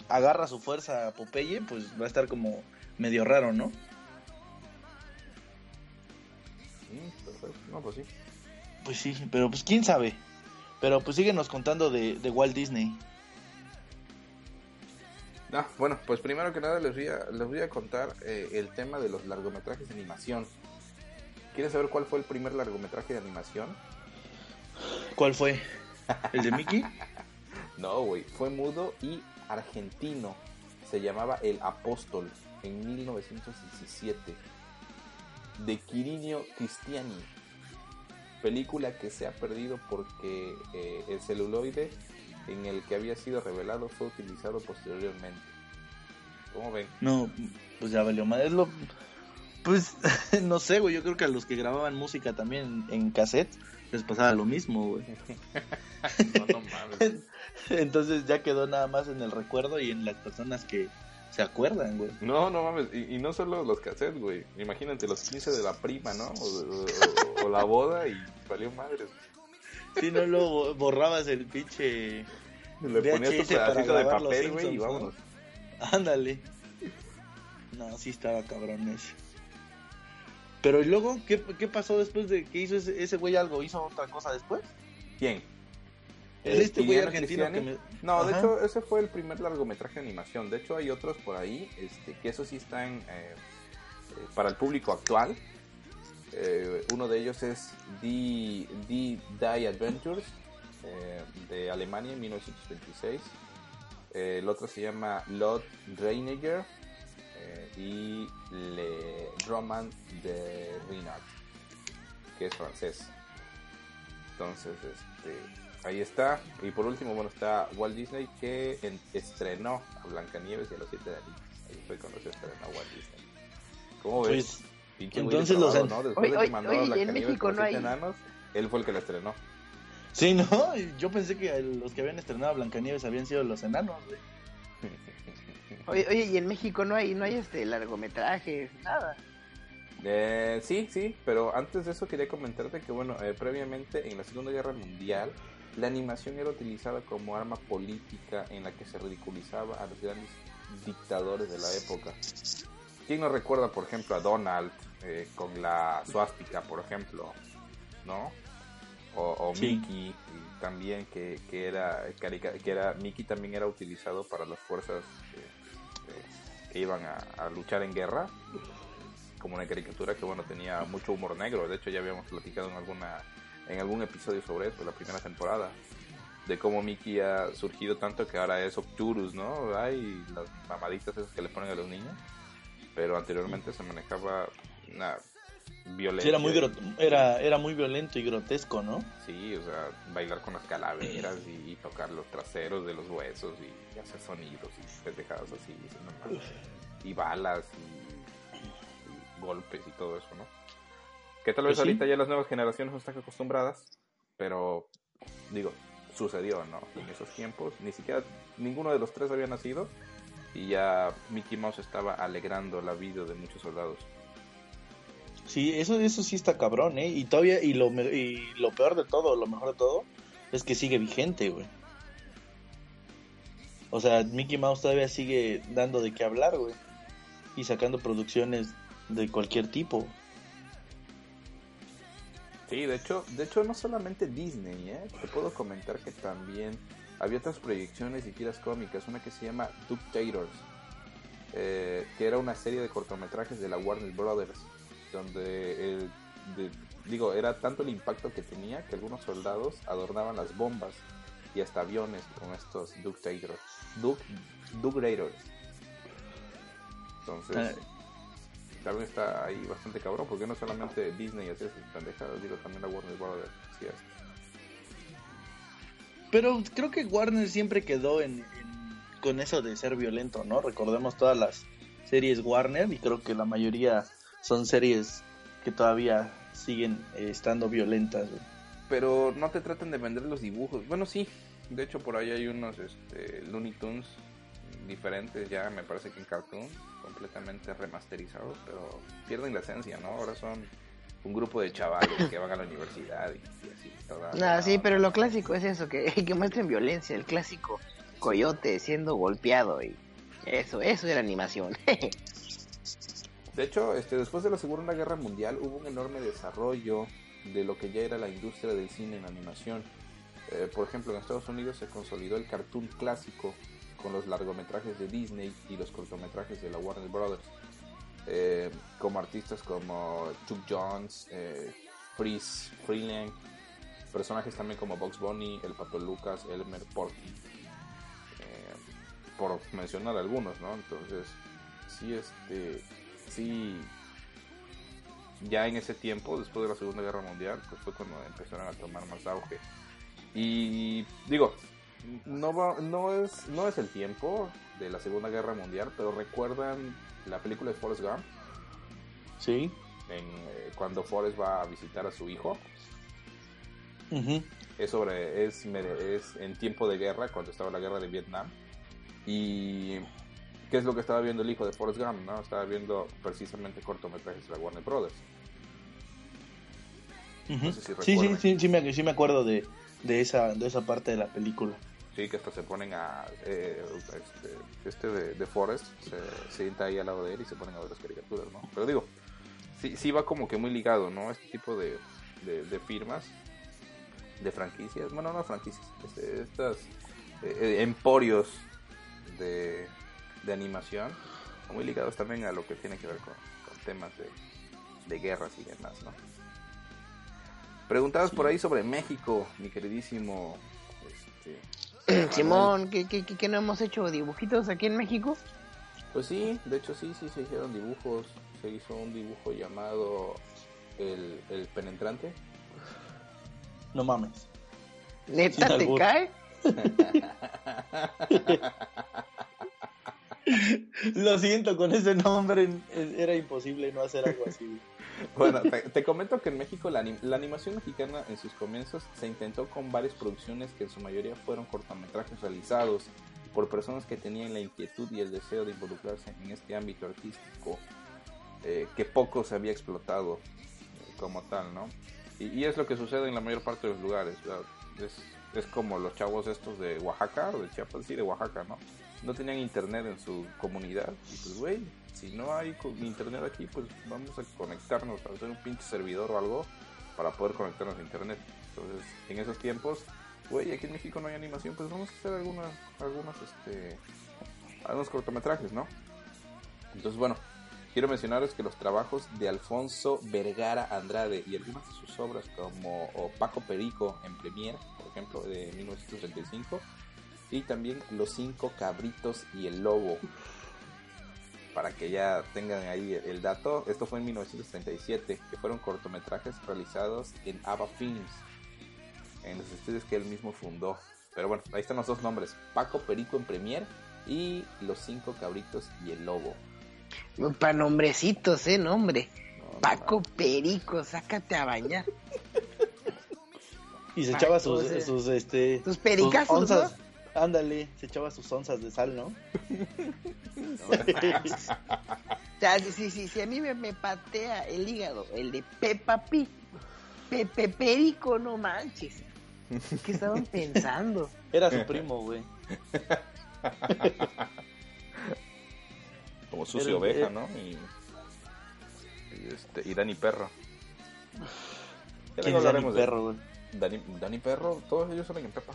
agarra su fuerza a Popeye, pues va a estar como medio raro, ¿no? Mm, perfecto. No, pues sí. Pues sí, pero pues quién sabe. Pero pues síguenos contando de, de Walt Disney. No, bueno, pues primero que nada les voy a, les voy a contar eh, el tema de los largometrajes de animación. ¿Quieren saber cuál fue el primer largometraje de animación? ¿Cuál fue? ¿El de Mickey? <laughs> No, güey, fue mudo y argentino. Se llamaba El Apóstol en 1917. De Quirinio Cristiani. Película que se ha perdido porque eh, el celuloide en el que había sido revelado fue utilizado posteriormente. ¿Cómo ven? No, pues ya valió. Es lo... Pues <laughs> no sé, güey. Yo creo que a los que grababan música también en cassette les pasaba lo mismo, güey. <laughs> No, no mames. <laughs> Entonces ya quedó nada más en el recuerdo y en las personas que se acuerdan, güey. No, no mames. Y, y no solo los cassettes, güey. Imagínate los 15 de la prima, ¿no? O, o- o- o la boda y valió madres. Si no lo borrabas el pinche Le ponías tu pedacito de papel, güey, y vámonos. Ándale. No, sí estaba cabrón ese. Pero ¿y luego qué, qué pasó después de que hizo ese, ese güey algo? ¿Hizo otra cosa después? ¿Quién? Es este güey argentino que me... No, de hecho, ese fue el primer largometraje de animación. De hecho, hay otros por ahí, este, que eso sí están eh, eh, para el público actual. Eh, uno de ellos es The, The Die Adventures, eh, de Alemania en 1926. Eh, el otro se llama Lot Reiniger y Le Roman de Renard, que es francés. Entonces, este, ahí está. Y por último, bueno, está Walt Disney que en- estrenó a Blancanieves y a los siete Danitos. Ahí fue cuando se estrenó Walt Disney. ¿Cómo ves? Pues, Pinche entonces los ¿no? Después de que oye, mandó oye, a en México no siete hay- enanos, él fue el que la estrenó. sí, ¿no? Yo pensé que los que habían estrenado a Blancanieves habían sido los enanos, güey. <laughs> Oye, oye, y en México no hay, no hay este largometrajes, nada. Eh, sí, sí, pero antes de eso quería comentarte que, bueno, eh, previamente en la Segunda Guerra Mundial, la animación era utilizada como arma política en la que se ridiculizaba a los grandes dictadores de la época. ¿Quién no recuerda, por ejemplo, a Donald eh, con la suástica, por ejemplo? ¿No? O, o Sí. Mickey, también que, que era, carica- que era, Mickey también era utilizado para las fuerzas que iban a, a luchar en guerra como una caricatura que bueno tenía mucho humor negro. De hecho ya habíamos platicado en alguna en algún episodio sobre esto la primera temporada de cómo Mickey ha surgido tanto que ahora es Octurus no hay las mamaditas esas que le ponen a los niños. Pero anteriormente se manejaba una violencia Sí, era muy, era, era muy violento y grotesco, ¿no? sí o sea bailar con las calaveras y, y tocar los traseros de los huesos y, hacer sonidos y pendejadas así y, y balas y, y golpes y todo eso no que tal vez Pues sí. ahorita ya las nuevas generaciones no están acostumbradas pero digo sucedió no en esos tiempos ni siquiera ninguno de los tres había nacido y ya Mickey Mouse estaba alegrando la vida de muchos soldados Sí, eso, eso sí está cabrón, ¿eh? Y todavía, y lo, y lo peor de todo, lo mejor de todo, es que sigue vigente, güey. O sea, Mickey Mouse todavía sigue dando de qué hablar, güey. Y sacando producciones de cualquier tipo. Sí, de hecho, de hecho no solamente Disney, ¿eh? Te puedo comentar que también había otras proyecciones y tiras cómicas, una que se llama DuckTales, eh, que era una serie de cortometrajes de la Warner Brothers, donde, el- de- digo, era tanto el impacto que tenía que algunos soldados adornaban las bombas y hasta aviones con estos Duck, DuckTales. Entonces, Ah. también está ahí bastante cabrón, porque no solamente Disney hacía sus pendejadas, digo, también la Warner esto. Pero creo que Warner siempre quedó en, en- con eso de ser violento, ¿no? Recordemos todas las series Warner y creo que la mayoría son series que todavía siguen eh, estando violentas, güey. Pero no te traten de vender los dibujos. Bueno, sí, de hecho por ahí hay unos este, Looney Tunes diferentes ya, me parece que en Cartoon, completamente remasterizados, pero pierden la esencia, ¿no? Ahora son un grupo de chavales que van a la universidad y, y así. toda- Nada, sí, pero lo clásico es eso, que, <laughs> que muestren violencia, el clásico coyote siendo golpeado y eso, eso era animación. <laughs> De hecho, este, después de la Segunda Guerra Mundial hubo un enorme desarrollo de lo que ya era la industria del cine en animación. Eh, por ejemplo, en Estados Unidos se consolidó el cartoon clásico con los largometrajes de Disney y los cortometrajes de la Warner Brothers. Eh, como artistas como Chuck Jones, eh, Freeland, personajes también como Bugs Bunny, El Pato Lucas, Elmer, Porky, eh, por mencionar algunos, ¿no? Entonces, sí, este, sí, ya en ese tiempo, después de la Segunda Guerra Mundial, pues fue cuando empezaron a tomar más auge. Y digo, no, va- no, es, no es el tiempo de la Segunda Guerra Mundial, pero recuerdan la película de Forrest Gump, Sí. en, eh, cuando Forrest va a visitar a su hijo. Ujú. Es sobre es, es en tiempo de guerra, cuando estaba la guerra de Vietnam. Y ¿qué es lo que estaba viendo el hijo de Forrest Gump? ¿no? Estaba viendo precisamente cortometrajes de la Warner Brothers. Ujú. No sé si sí, sí, sí, sí me, sí me acuerdo de, de, esa, de esa parte de la película. Sí, que hasta se ponen a... Eh, este, este de, de Forrest se sienta ahí al lado de él y se ponen a ver las caricaturas, ¿no? Pero digo, sí, sí va como que muy ligado, ¿no? Este tipo de, de, de firmas, de franquicias, bueno, no franquicias, este, estas eh, eh, emporios de, de animación, muy ligados también a lo que tiene que ver con, con temas de, de guerras y demás, ¿no? Preguntabas por ahí sobre México, mi queridísimo este, <clears throat> Simón, ¿qué, qué, qué- qué no hemos hecho dibujitos aquí en México? Pues sí, de hecho sí, sí se hicieron dibujos. Se hizo un dibujo llamado El, el Penetrante. No mames. ¿Neta te cae? <laughs> <laughs> Lo siento, con ese nombre eh, era imposible no hacer algo así. Bueno, te, comento que en México la, anim- la animación mexicana en sus comienzos se intentó con varias producciones que en su mayoría fueron cortometrajes realizados por personas que tenían la inquietud y el deseo de involucrarse en este ámbito artístico eh, que poco se había explotado eh, como tal, ¿no? Y, y es lo que sucede en la mayor parte de los lugares, ¿verdad? Es, es como los chavos estos de Oaxaca, o de Chiapas, sí, de Oaxaca, ¿no? No tenían internet en su comunidad y pues, güey, si no hay internet aquí, pues vamos a conectarnos, a hacer un pinche servidor o algo para poder conectarnos a internet. Entonces, en esos tiempos, güey, aquí en México no hay animación, pues vamos a hacer algunas, algunos, este, algunos cortometrajes, ¿no? Entonces, bueno, quiero mencionarles que los trabajos de Alfonso Vergara Andrade y algunas de sus obras como Paco Perico en Premiere, por ejemplo, de 1935, y también Los Cinco Cabritos y el Lobo, para que ya tengan ahí el dato, esto fue en 1937, que fueron cortometrajes realizados en Ava Films, en los estudios que él mismo fundó. Pero bueno, ahí están los dos nombres, Paco Perico en Premiere y Los Cinco Cabritos y el Lobo. Para nombrecitos, ¿eh? Nombre. No, no Paco Perico, sácate a bañar. Y se echaba sus, sus, este... tus pericazos, sus onzas. Ándale, se echaba sus onzas de sal, ¿no? O sea, si, si, si, si a mí me, me patea el hígado, el de Peppa Pig, Pepe Perico, no manches. ¿Qué estaban pensando? Era su primo, güey. <laughs> Como sucio Era- oveja, ¿no? Y, y este, y Dani Perro. ¿Quién es Dani hablaremos de Perro, güey? Dani, Dani Perro, todos ellos salen en Pepa.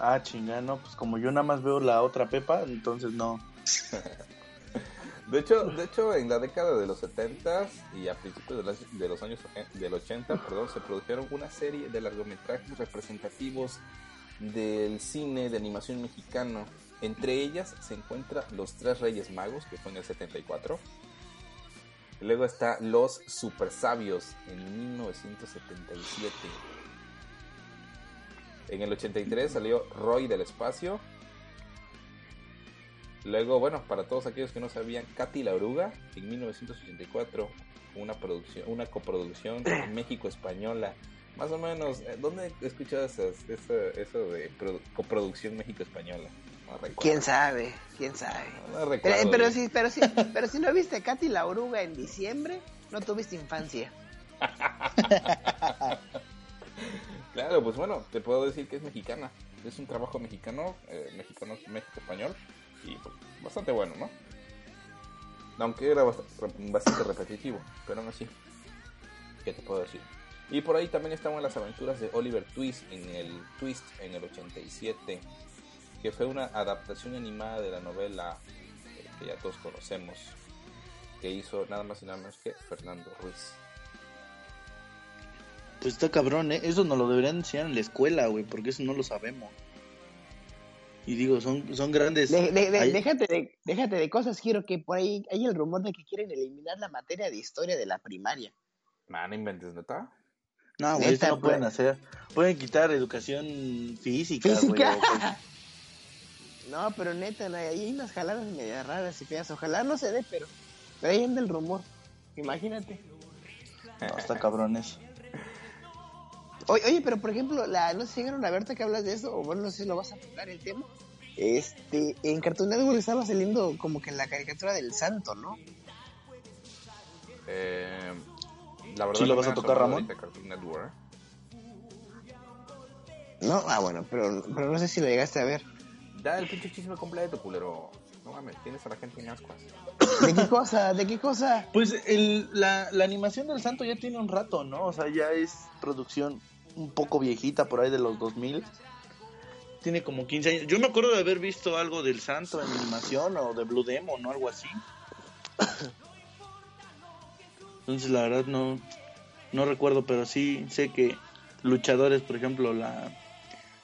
Ah, chingada, no, pues como yo nada más veo la otra Pepa, entonces no. <laughs> De hecho, de hecho, en la década de los 70 y a principios de los, de los años oje- del 80, perdón, se produjeron una serie de largometrajes representativos del cine de animación mexicano. Entre ellas se encuentra Los Tres Reyes Magos, que fue en el 74. Luego está Los Super Sabios en 1977. En el 83 salió Roy del Espacio. Luego, bueno, para todos aquellos que no sabían, Katy la Oruga en 1984, una producción, una coproducción <coughs> México-española. Más o menos, eh, ¿dónde escuchas eso, eso de produ- coproducción México-española? No recuerdo. ¿Quién sabe? ¿Quién sabe? No recuerdo Pero, pero sí, pero sí, <laughs> pero si no viste Katy la oruga en diciembre, no tuviste infancia. <laughs> Claro, pues bueno, te puedo decir que es mexicana. Es un trabajo mexicano, eh, mexicano, México-español, y pues, bastante bueno, ¿no? Aunque era bastante repetitivo, pero aún así, ¿qué te puedo decir? Y por ahí también estaban las aventuras de Oliver Twist en el Twist en el 87, que fue una adaptación animada de la novela eh, que ya todos conocemos, que hizo nada más y nada menos que Fernando Ruiz. Pues está cabrón, ¿eh? Eso nos lo deberían enseñar en la escuela, güey, porque eso no lo sabemos. Y digo, son, son grandes... De- de- de- Hay- déjate, de, déjate de cosas, quiero que por ahí hay el rumor de que quieren eliminar la materia de historia de la primaria. Man, inventes, ¿neta? No, güey, eso no pueden hacer. Pueden quitar educación física, güey, ¿Física? cual- <laughs> no, pero neta, no, hay unas jaladas medias raras y feas. Ojalá no se dé, pero, pero ahí anda el rumor. Imagínate. No, está cabrón eso. Oye, oye, pero por ejemplo, la, no sé si llegaron a verte que hablas de eso, o bueno, no sé si lo vas a tocar el tema. Este, en Cartoon Network estaba saliendo como que la caricatura del santo, ¿no? Eh, la verdad ¿Sí lo vas a tocar, Ramón? ahorita Cartoon Network. No, ah, bueno, pero, pero no sé si lo llegaste a ver. Da el pinche chisme completo, culero. No mames, tienes a la gente en ascuas. ¿De qué cosa? ¿De qué cosa? Pues el, la, la animación del santo ya tiene un rato, ¿no? O sea, ya es producción un poco viejita, por ahí de los 2000. Tiene como 15 años. Yo me acuerdo de haber visto algo del santo en animación o de Blue Demon o algo así. Entonces, la verdad no, no recuerdo, pero sí sé que luchadores, por ejemplo, la,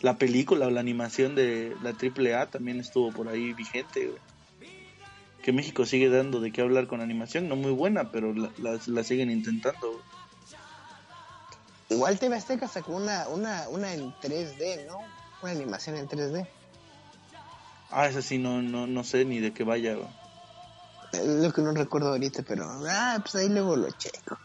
la película o la animación de la AAA también estuvo por ahí vigente. Que México sigue dando de qué hablar con animación, no muy buena, pero la, la- siguen intentando. Igual TV Azteca sacó una, una, una en 3D, ¿no? Una animación en 3D. Ah, esa sí, no, no, no sé ni de qué vaya. Es lo que no recuerdo ahorita, pero... Ah, pues ahí luego lo checo.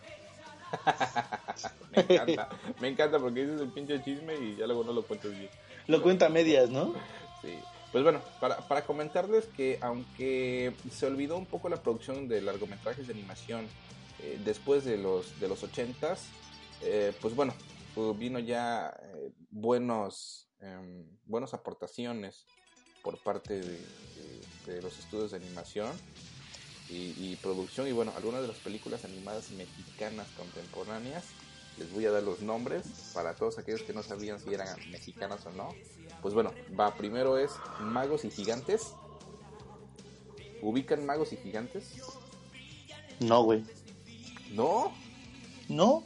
<laughs> Me encanta. Me encanta porque dices el pinche chisme y ya luego no lo cuentas bien. Lo cuenta a medias, ¿no? Sí. Pues bueno, para, para comentarles que aunque se olvidó un poco la producción de largometrajes de animación eh, después de los de los ochentas, eh, pues bueno, pues vino ya eh, buenos em, buenas aportaciones por parte de, de- de los estudios de animación y, y producción y bueno, algunas de las películas animadas mexicanas contemporáneas. Les voy a dar los nombres para todos aquellos que no sabían si eran mexicanas o no. Pues bueno, va, primero es Magos y Gigantes. ¿Ubican Magos y Gigantes? No, güey. ¿No? ¿No?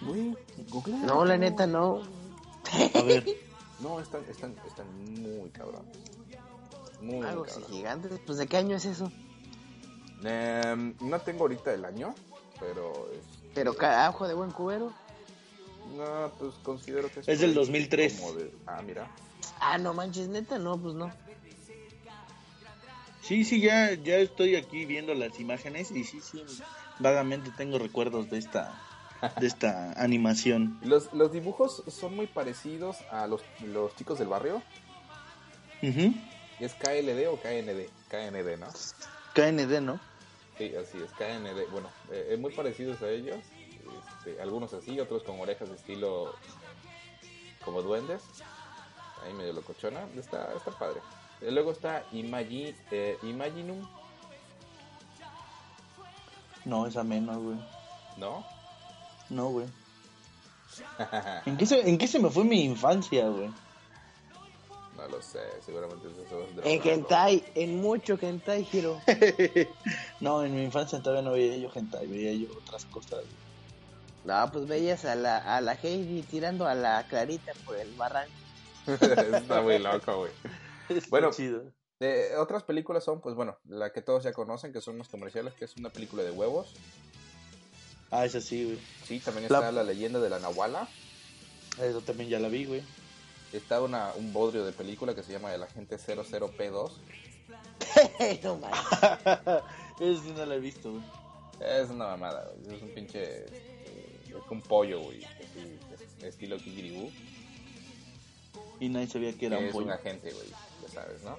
Güey, Google. No, la neta no. A ver. <laughs> No, están, están, están muy cabrón. Muy, cabrón. gigantes, pues ¿de qué año es eso? Em, no tengo ahorita el año, pero... este, Pero carajo de buen cubero. No, pues considero que Es por del ahí 2003. como de- ah, mira. Ah, no manches, neta, no, pues no. Sí, sí, ya, ya estoy aquí viendo las imágenes y sí, sí, vagamente tengo recuerdos de esta, de esta animación. Los, los dibujos son muy parecidos a los, los chicos del barrio. ¿Es KLD o KND? KND, ¿no? KND, ¿no? Sí, así es, KND. Bueno, eh, muy parecidos a ellos. Este, algunos así, otros con orejas de estilo como duendes. Ahí medio locochona. Está, está padre. Y luego está Imagi, eh, Imaginum, No, esa menos, güey. ¿no? No, güey. <laughs> ¿En qué, se, ¿En qué se me fue mi infancia, güey? no lo sé, seguramente es eso. En hentai, en mucho hentai, giro. <laughs> no, en mi infancia todavía no veía yo hentai, veía yo otras cosas. No, pues veías a la, a la Heidi tirando a la Clarita por el barranco. <laughs> está muy loco, güey. Bueno. chido. Eh, otras películas son, pues bueno, la que todos ya conocen, que son los comerciales, que es una película de huevos. Ah, esa sí, güey. Sí, también está la, leyenda de la Nahuala. Eso también ya la vi, güey. Está una, un bodrio de película que se llama El Agente 00P2. <laughs> no manches. <laughs> Esa sí no la he visto, güey. Es una mamada, güey. Es un pinche. eh, Es un pollo, güey. así, Estilo Kikiribú. Y nadie sabía que Que era un es un pollo. agente, güey. Ya sabes, ¿no?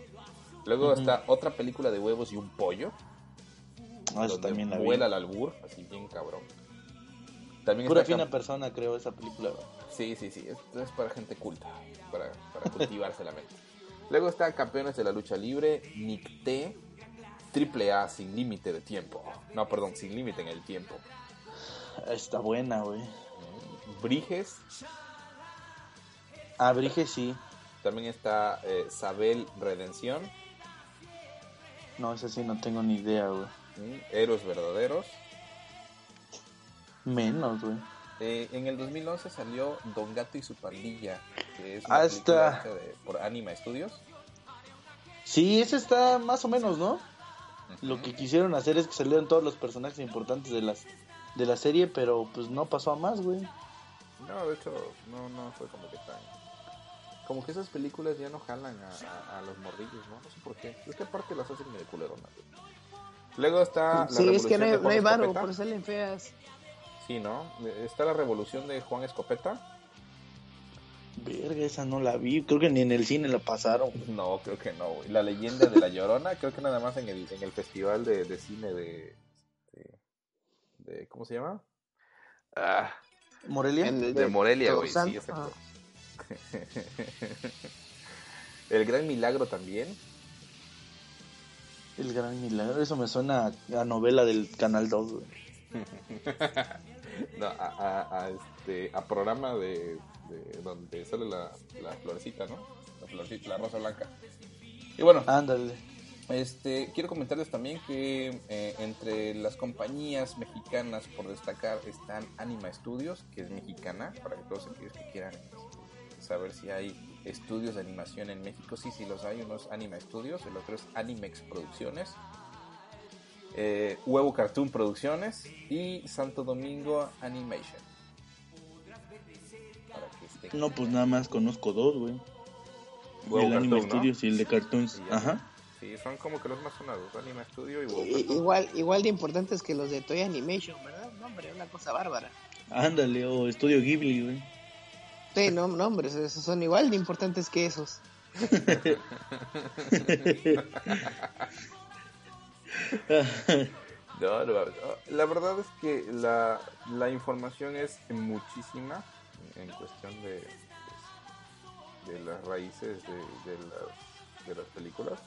Luego está otra película de huevos y un pollo. Ah, eso también la vi. vuela al albur, así bien cabrón. También Pura fina persona creo esa película. Sí, sí, sí. Esto es para gente culta. Para, para cultivarse la mente. Luego está Campeones de la Lucha Libre, Nicté, Triple A sin límite de tiempo. No, perdón, sin límite en el tiempo. Está buena, güey. Briges, Abrige sí. también está eh, Sabel Redención, No, esa sí no tengo ni idea, güey. ¿m? Héroes Verdaderos. Menos, güey. Eh, en el 2011 salió Don Gato y su pandilla, que es Ah, una hecha de- por Anima Studios. Sí, ese está más o menos, ¿no? Lo que quisieron hacer es que salieran todos los personajes importantes de las de la serie, pero pues no pasó a más, güey. No, de hecho, no, no fue como que tan... Como que esas películas ya no jalan a, a- a los morrillos, ¿no? No sé por qué. Es que aparte las hacen medio culeronas. Luego está... La Sí, es que no hay, no hay Escopeta. por salen feas. Sí, ¿no? Está la revolución de Juan Escopeta. Verga, esa no la vi. Creo que ni en el cine la pasaron. No, creo que no, güey. La leyenda de la Llorona, creo que nada más en el, en el festival de, de cine de, de, de- ¿Cómo se llama? Ah, ¿Morelia? El de Morelia, güey. Sí, exacto. <laughs> El Gran Milagro también. El gran milagro, eso me suena a, a novela del Canal 2, güey. <laughs> No, a, a- a este, a programa de, de donde sale la, la florecita, ¿no? La florecita, la rosa blanca. Y bueno, Ándale. Este, quiero comentarles también que eh, entre las compañías mexicanas por destacar están Anima Studios, que es mexicana, para que todos aquellos que quieran saber si hay estudios de animación en México, sí, sí los hay, uno es Anima Studios, el otro es Animex Producciones, eh, Huevo Cartoon Producciones y Santo Domingo Animation. Para que estén- No, pues nada más conozco dos, güey. Huevo el Anime Cartoon, ¿no? Studios y el de Cartoons. Ajá. Sí, son como que los más sonados, Anima Studio y Huevo Cartoon. Igual, igual de importantes que los de Toy Animation, ¿verdad? No, hombre, una cosa bárbara. Ándale, o Estudio Ghibli, güey. Sí, no, no, hombre, esos son igual de importantes que esos. <laughs> <laughs> <laughs> <laughs> No, no, no. La verdad es que la, la información es muchísima en cuestión de, de las raíces de, de las, de las películas.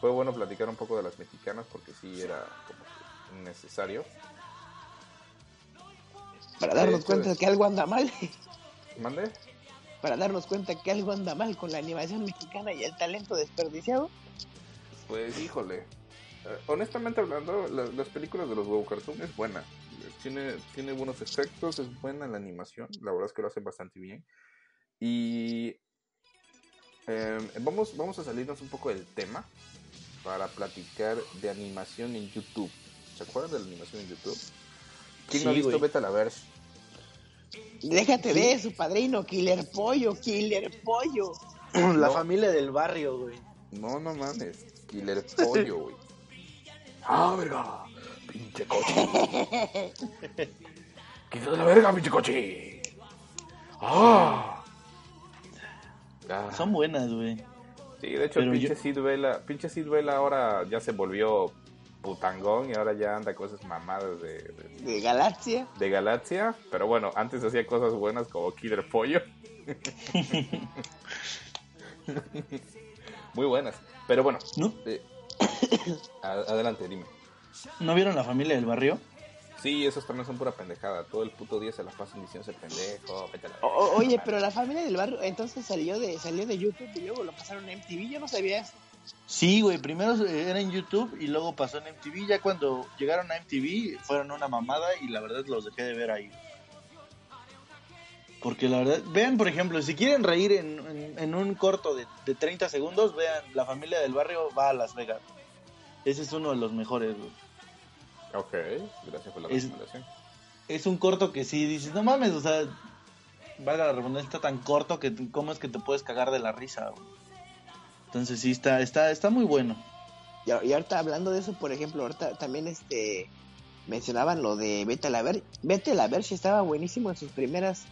Fue bueno platicar un poco de las mexicanas porque sí era como que necesario. Para darnos hecho, cuenta es- que algo anda mal. ¿Mande? Para darnos cuenta que algo anda mal con la animación mexicana y el talento desperdiciado. Pues híjole. Honestamente hablando, la- las películas de los huevo cartoon es buena. Tiene, tiene buenos efectos, es buena la animación. La verdad es que lo hacen bastante bien. Y eh, vamos, vamos a salirnos un poco del tema para platicar de animación en YouTube. ¿Se acuerdan de la animación en YouTube? ¿Quién no ha Sí, visto güey. Vete a la Verge? Déjate de eso, padrino. Killer Pollo, Killer Pollo. La No. familia del barrio, güey. No, no mames. Killer Pollo, güey. ¡Ah, verga! ¡Pinche coche! <laughs> ¡Quítate la verga, pinche coche! ¡Ah! Ah, Son buenas, güey. Sí, de hecho, pero pinche yo- Sid Vela, pinche Sid Vela ahora ya se volvió putangón y ahora ya anda con esas mamadas de, de, De Galaxia. de Galaxia. Pero bueno, antes hacía cosas buenas como Killer Pollo. <laughs> <laughs> Muy buenas. Pero bueno, ¿No? eh, <coughs> adelante, dime. ¿No vieron la familia del barrio? Sí, esos también son pura pendejada. Todo el puto día se la pasan diciéndose pendejo. vete a la O- oye, pero la familia del barrio entonces salió de salió de YouTube y luego lo pasaron a MTV. Yo no sabía eso. Sí, güey, primero eh, era en YouTube y luego pasó en MTV. Ya cuando llegaron a MTV fueron una mamada y la verdad los dejé de ver ahí. Porque la verdad, vean por ejemplo, si quieren reír en, en- en un corto de, de 30 segundos, vean, la familia del barrio va a Las Vegas. Ese es uno de los mejores, güey. Ok, gracias por la Es- recomendación. Es un corto que sí dices, no mames, o sea, valga la redundancia, está tan corto que cómo es que te puedes cagar de la risa, güey? Entonces sí, está, está, está muy bueno. Y, y ahorita hablando de eso, por ejemplo, ahorita también este mencionaban lo de Vete a la Ver. Vete a la Ver estaba buenísimo en sus primeras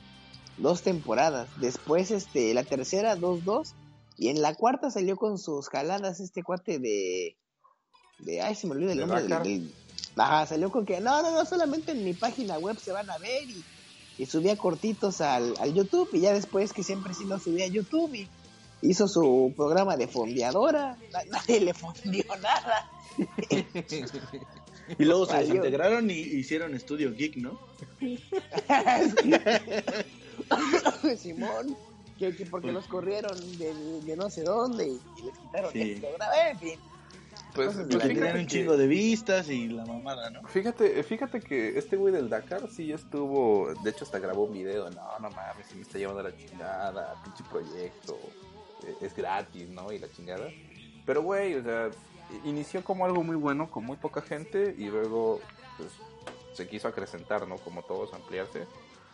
dos temporadas. Después este la tercera 2-2 y en la cuarta salió con sus jaladas este cuate de de ay se me olvida el ¿De nombre del, Dakar? del- Ajá, salió con que no, no, no, solamente en mi página web se van a ver y, y subía cortitos al, al YouTube y ya después que siempre sí lo subía a YouTube y hizo su programa de fondeadora, Na- nadie le fondió nada. Y luego se desintegraron y hicieron Estudio Geek, ¿no? <laughs> <laughs> Simón, que, que porque los corrieron de, de no sé dónde y, les quitaron Sí. el programa, en fin. Pues, pues tenían fíjate, un que, chingo de vistas y la mamada, ¿no? fíjate, fíjate que este güey del Dakar sí estuvo, de hecho hasta grabó un video, no, no mames, si me está llevando la chingada, pinche proyecto, eh, es gratis, ¿no? Y la chingada. Pero güey, o sea, inició como algo muy bueno con muy poca gente y luego pues se quiso acrecentar, ¿no? Como todos, ampliarse.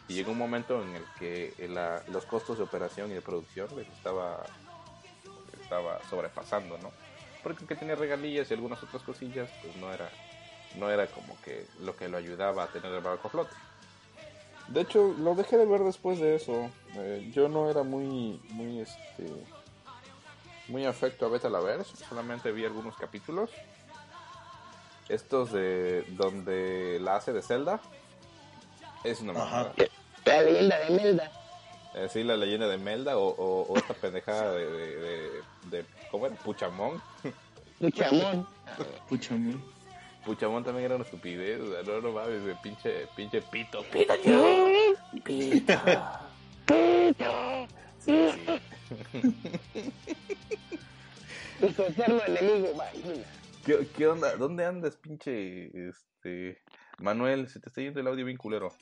Y llegó un momento en el que la- los costos de operación y de producción les estaba, estaba sobrepasando, ¿no? Porque aunque tenía regalías y algunas otras cosillas, pues no era, no era como que lo que lo ayudaba a tener el barco a flote. De hecho, lo dejé de ver después de eso. Eh, yo no era muy, muy, este, muy afecto a Beta la Verge. Solamente vi algunos capítulos. Estos de donde la hace de Zelda. Es una mamada. La leyenda de Melda. Así la leyenda de Melda o, o, o esta pendejada de, de, de, de- ¿cómo era? Puchamón. Luchamón. <laughs> Puchamo. Puchamón también era una estupidez, o sea, no, no mames, pinche, pinche pito, pito, pito. Sí, sí. Nuestro eterno enemigo, imagina. ¿Qué, qué onda? ¿Dónde andas, pinche, este... Manuel, se te está yendo el audio bien culero.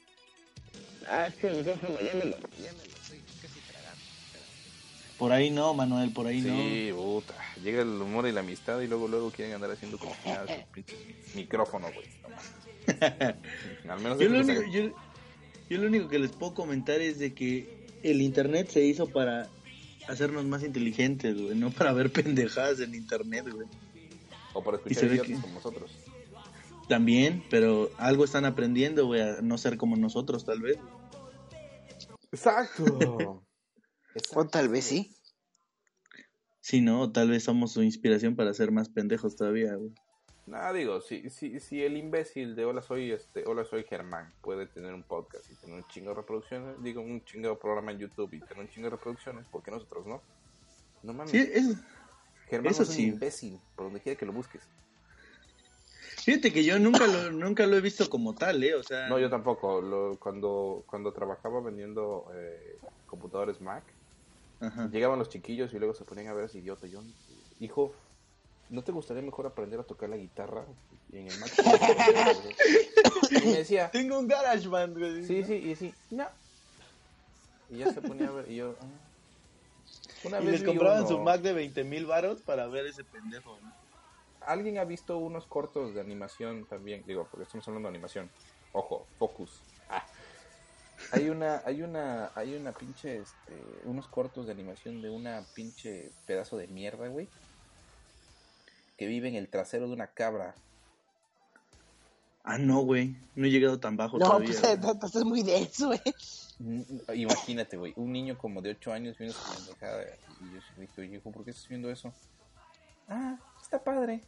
Ah, micrófono estoy casi tragando. Por ahí no, Manuel, por ahí Sí, puta. Llega el humor y la amistad y luego luego quieren andar haciendo como que nada, <laughs> su pinche micrófono, güey. No. <laughs> Al menos no. Yo lo, único, yo, yo lo único que les puedo comentar es de que el internet se hizo para hacernos más inteligentes, güey, no para ver <laughs> pendejadas en internet, güey. O para escuchar idiotas que- como nosotros. También, pero algo están aprendiendo, güey, a no ser como nosotros, tal vez. Exacto. <laughs> O tal vez sí. Sí, no, tal vez somos su inspiración para ser más pendejos todavía, güey. Nada, digo, si, si, si el imbécil de Hola soy este Hola soy Germán puede tener un podcast y tener un chingo de reproducciones, digo, un chingo de programa en YouTube y tener un chingo de reproducciones, ¿por qué nosotros no? No mames. Sí. Germán eso es un imbécil, por donde quiera que lo busques. Fíjate que yo nunca lo, nunca lo he visto como tal, ¿eh? O sea, No, yo tampoco. Lo, cuando, cuando trabajaba vendiendo eh, computadores Mac, Ajá. llegaban los chiquillos y luego se ponían a ver ese idiota. Yo, hijo, ¿no te gustaría mejor aprender a tocar la guitarra en el Mac? y me decía, Tengo un GarageBand, güey. sí, sí, y sí, no. Y ya se ponía a ver, y yo, ah. Una Y vez les compraban uno- su Mac de 20 mil varos para ver ese pendejo, ¿no? ¿Alguien ha visto unos cortos de animación también? Digo, porque estamos hablando de animación. Ojo, focus. Ah. Hay una, hay una, hay una pinche, este, unos cortos de animación de una pinche pedazo de mierda, güey. Que vive en el trasero de una cabra. Ah, no, güey. No he llegado tan bajo No, todavía. pues güey. estás muy denso, eh. Mm, Imagínate, güey, un niño como de 8 años viendo esa pendejada. Y yo dije, oye, hijo, ¿por qué estás viendo eso? Ah, está padre.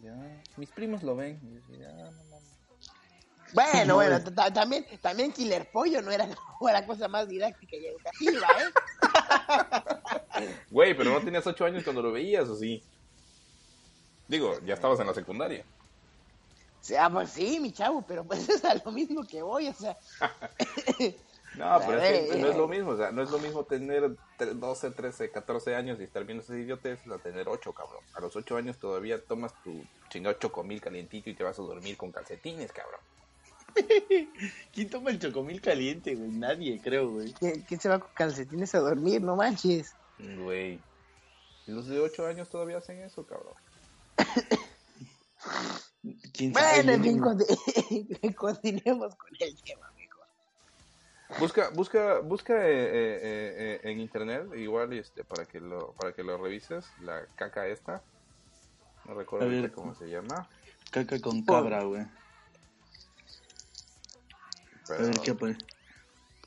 Y yo, "Ah, mis primos lo ven. Y yo decía, ah, no. Bueno, <laughs> No, bueno, también, también Killer Pollo no <laughs> era la cosa más didáctica y educativa, ¿eh? <laughs> Güey, pero no tenías 8 años cuando lo veías, ¿o sí? Digo, ya estabas en la secundaria. O sea, pues sí, mi chavo, pero pues es a lo mismo que voy, o sea. No, pero es que no es lo mismo, o sea, no es lo mismo tener tre- 12, 13, 14 años y estar viendo esas idioteces a tener 8, cabrón. A los 8 años todavía tomas tu chingado chocomil calientito y te vas a dormir con calcetines, cabrón. <laughs> ¿Quién toma el chocomil caliente, güey? Nadie, creo, güey. ¿Quién, se va con calcetines a dormir? No manches. Güey. Y los de 8 años todavía hacen eso, cabrón. <coughs> ¿Quién sabe? Bueno, en fin, <laughs> continuemos con el tema. Busca, busca, busca eh, eh, eh, eh, en internet, igual este, para que lo, para que lo revises, la caca esta. No recuerdo A ver. ahorita cómo se llama. Caca con cabra, güey. A ver qué aparece.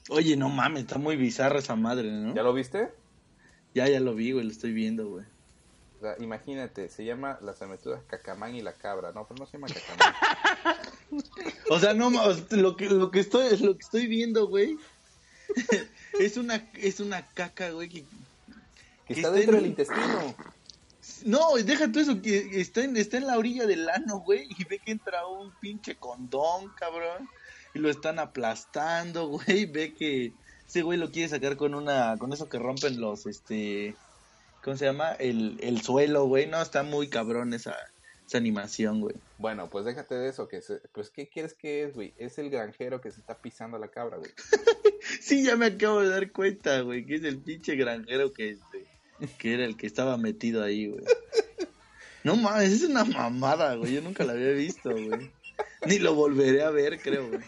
Oye, no mames, está muy bizarra esa madre, ¿no? ¿Ya lo viste? Ya, ya lo vi, güey, lo estoy viendo, güey. Sea, imagínate, se llama las aventuras Cacamán y la cabra. No, pero no se llama Cacamán. <laughs> O sea, no, lo que, lo que estoy, lo que estoy viendo, güey, <laughs> es una, es una caca, güey, que, que Que está está dentro en- del intestino. No, deja tú eso, que está en, está en la orilla del ano, güey, y ve que entra un pinche condón, cabrón, y lo están aplastando, <laughs> güey, ve que ese güey lo quiere sacar con una, con eso que rompen los, este, ¿cómo se llama? El, el suelo, güey, no, está muy cabrón esa, esa animación, güey. Bueno, pues déjate de eso. que se- Pues, ¿qué quieres que es, güey? Es el granjero que se está pisando la cabra, güey. <laughs> Sí, ya me acabo de dar cuenta, güey, que es el pinche granjero que, este, que era el que estaba metido ahí, güey. No mames, es una mamada, güey, yo nunca la había visto, güey. Ni lo volveré a ver, creo, güey.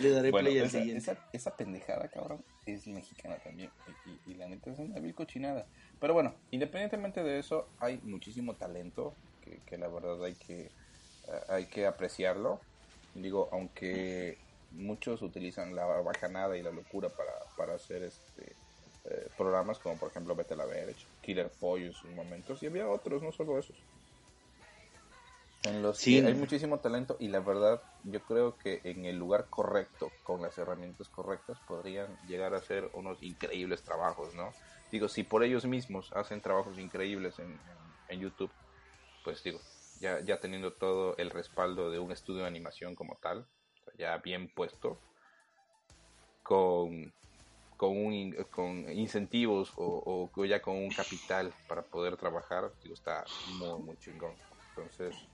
Le daré Bueno, play al esa, siguiente. esa, esa pendejada, cabrón, es mexicana también. Y, y- y la neta es una vil cochinada. Pero bueno, independientemente de eso, hay muchísimo talento que, que la verdad hay que, eh, hay que apreciarlo. Digo, aunque muchos utilizan la bajanada y la locura para, para hacer este eh, programas como por ejemplo Vete a la Verge, Killer Pollo en sus momentos, y había otros, no solo esos. En los Sí. que hay muchísimo talento y la verdad yo creo que en el lugar correcto, con las herramientas correctas, podrían llegar a hacer unos increíbles trabajos, ¿no? Digo, si por ellos mismos hacen trabajos increíbles en, en- en YouTube, pues digo, ya, ya teniendo todo el respaldo de un estudio de animación como tal, ya bien puesto, con, con, un, con incentivos o, o ya con un capital para poder trabajar, digo, está muy, muy chingón. Entonces,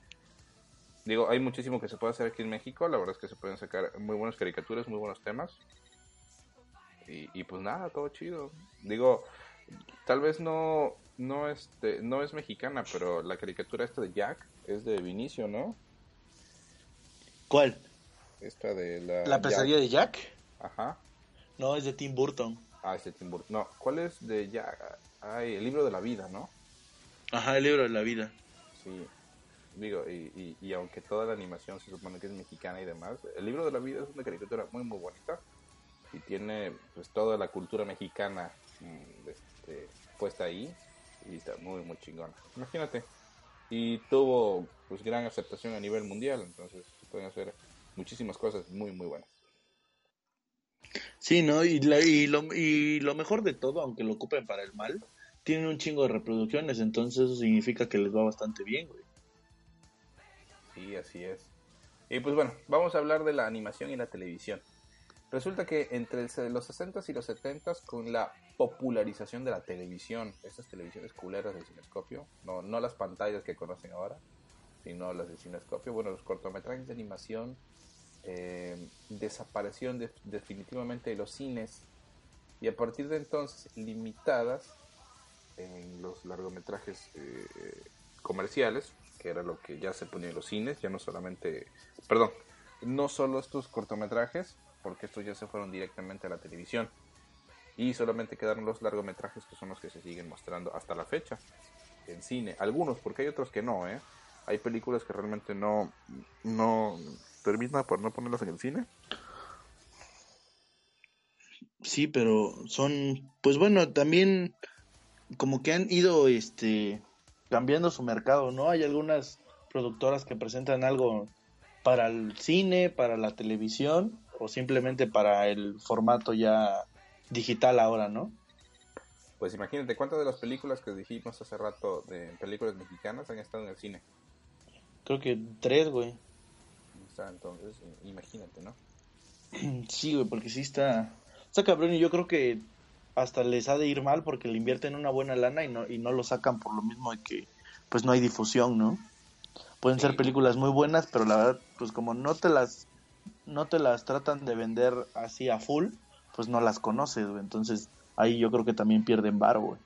digo, hay muchísimo que se puede hacer aquí en México, la verdad es que se pueden sacar muy buenas caricaturas, muy buenos temas. Y, y pues nada, todo chido. Digo, tal vez no, no, este, no es mexicana, pero la caricatura esta de Jack es de Vinicio, ¿no? ¿Cuál? Esta de la... ¿La pesadilla de Jack? Jack. Ajá. No, es de Tim Burton. Ah, es de Tim Burton. No, ¿cuál es de Jack? Ay, el libro de la vida, ¿no? Ajá, el libro de la vida. Sí. Digo, y, y, aunque toda la animación se supone que es mexicana y demás, el libro de la vida es una caricatura muy, muy bonita. Y tiene pues toda la cultura mexicana mm, este, puesta ahí. Y está muy, muy chingona. Imagínate. Y tuvo pues gran aceptación a nivel mundial. Entonces pueden hacer muchísimas cosas muy, muy buenas. Sí, ¿no? Y, la- y, lo, y lo mejor de todo, aunque lo ocupen para el mal, tienen un chingo de reproducciones, entonces eso significa que les va bastante bien, güey. Sí, así es. Y pues bueno, vamos a hablar de la animación y la televisión. Resulta que entre los 60s y los 70s, con la popularización de la televisión, esas televisiones culeras del cinescopio, no, no las pantallas que conocen ahora, sino las del cinescopio, bueno, los cortometrajes de animación eh, desaparecieron de- definitivamente de los cines y a partir de entonces limitadas en los largometrajes eh, comerciales, que era lo que ya se ponía en los cines, ya no solamente, perdón, no solo estos cortometrajes, porque estos ya se fueron directamente a la televisión, y solamente quedaron los largometrajes que son los que se siguen mostrando hasta la fecha en cine, algunos, porque hay otros que no, ¿eh? Hay películas que realmente no, no termina por no ponerlas en el cine. Sí, pero son, pues bueno, también como que han ido, este, cambiando su mercado, ¿no? Hay algunas productoras que presentan algo para el cine, para la televisión o simplemente para el formato ya digital ahora, ¿no? Pues imagínate, ¿cuántas de las películas que dijimos hace rato de películas mexicanas han estado en el cine? Creo que tres, güey. Entonces, imagínate, ¿no? <clears throat> Sí, güey, porque sí está, está cabrón y yo creo que hasta les ha de ir mal porque le invierten una buena lana y no, y no lo sacan por lo mismo de que pues no hay difusión, ¿no? Pueden ser películas muy buenas, pero la verdad, pues como no te las, no te las tratan de vender así a full, pues no las conoces, güey. Entonces ahí yo creo que también pierden varo, güey.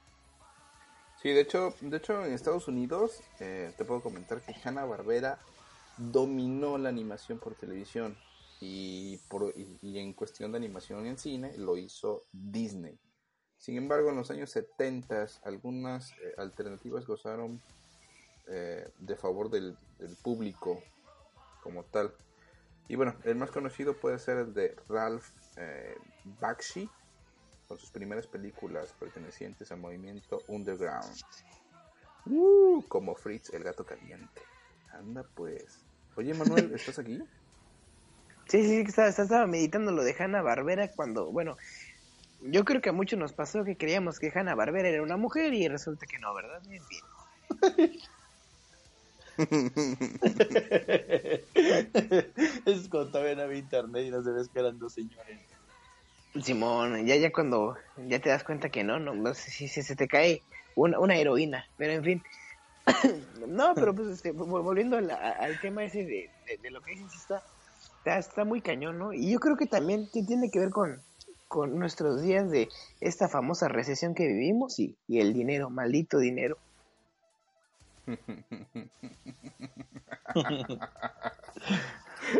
Sí, de hecho, de hecho en Estados Unidos eh, te puedo comentar que Hanna Barbera dominó la animación por televisión y, por, y, y en cuestión de animación en cine lo hizo Disney. Sin embargo, en los años 70 algunas eh, alternativas gozaron eh, de favor del, del público como tal. Y bueno, el más conocido puede ser el de Ralph eh, Bakshi, con sus primeras películas pertenecientes al movimiento underground. Uh, como Fritz el gato caliente. Anda pues. Oye Manuel, <laughs> ¿estás aquí? Sí, sí, sí, estaba, estaba meditando lo de Hanna Barbera cuando, bueno, yo creo que a muchos nos pasó que creíamos que Hanna Barbera era una mujer y resulta que no, ¿verdad? En fin. <laughs> es cuando todavía no había internet y no sabías que eran dos señores. Simón, ya ya cuando ya te das cuenta que no, no, no sé si si se te cae una, una heroína, pero en fin. <coughs> no, pero pues este, vol- volviendo al, a- al tema ese de, de, de lo que dices, está, está, está muy cañón, ¿no? Y yo creo que también ti- tiene que ver con, con nuestros días de esta famosa recesión que vivimos y, y el dinero, maldito dinero. <laughs>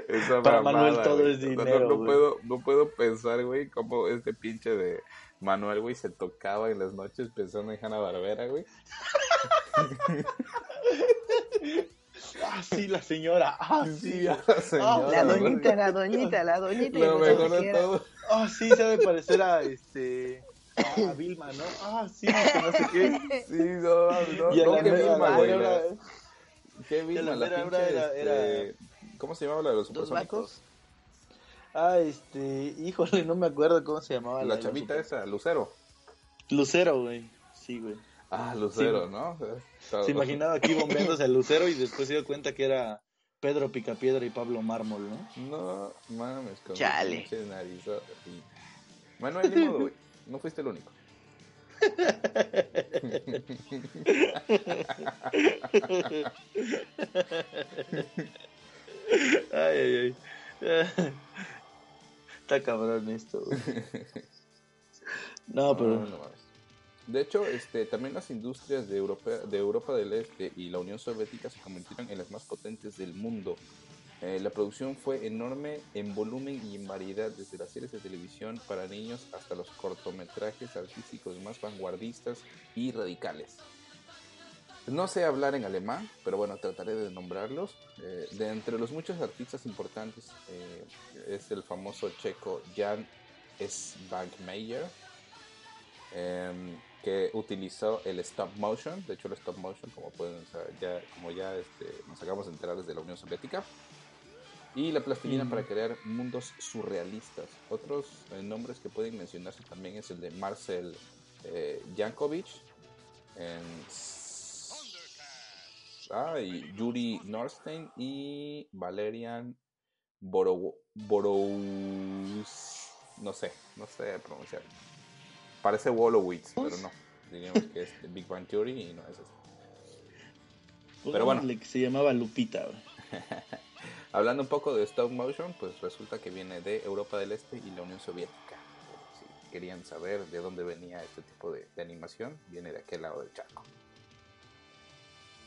Esa Para Manuel todo güey. es dinero, No, no güey. puedo, no puedo pensar, güey, cómo este pinche de Manuel, güey, se tocaba en las noches pensando en Hanna Barbera, güey. <laughs> Ah, sí, la señora. Ah, sí. la Ah, señora, La doñita, la doñita, la doñita. y Lo mejor de qué era. todo. Ah, sí, se debe parecer a este. A, a Vilma, ¿no? Ah, sí, que no sé qué. Sí, no, no, Y a no, la, que a la Vilma, güey, la- Kevin Ya la la pinche, era- este, era- ¿Cómo se llamaba la de los Dos supersónicos? Ah, este, híjole, no me acuerdo cómo se llamaba. La los chavita esa, Lucero. Lucero, güey. Sí, güey. Ah, Lucero, Sí. ¿no? Se imaginaba aquí bombeándose al Lucero y después se dio cuenta que era Pedro Picapiedra y Pablo Mármol, ¿no? No mames, con Chale. Manuel, ni modo, güey. No fuiste el único. Ay, ay, ay. Está cabrón esto, güey. <laughs> No, pero. No, no mames. De hecho, este, también las industrias de Europa, de Europa del Este y la Unión Soviética se convirtieron en las más potentes del mundo. Eh, la producción fue enorme en volumen y en variedad, desde las series de televisión para niños hasta los cortometrajes artísticos más vanguardistas y radicales. No sé hablar en alemán, pero bueno, trataré de nombrarlos. Eh, de entre los muchos artistas importantes eh, es el famoso checo Jan Svankmajer, em, que utilizó el stop motion. De hecho, el stop motion, como pueden saber, ya, como ya este, nos acabamos de enterar desde la Unión Soviética. Y la plastilina Mm. para crear mundos surrealistas. Otros eh, nombres que pueden mencionarse también es el de Marcel eh, Jankovic, en Ah, y Yuri Norstein y Valerian Boro, Borous. No sé, no sé pronunciar. Parece Wolowitz, pero no. Diríamos que es de Big Bang Theory y no es este. Pero bueno. Se llamaba Lupita. <laughs> Hablando un poco de stop motion, pues resulta que viene de Europa del Este y la Unión Soviética. Si querían saber de dónde venía este tipo de, de animación, viene de aquel lado del charco.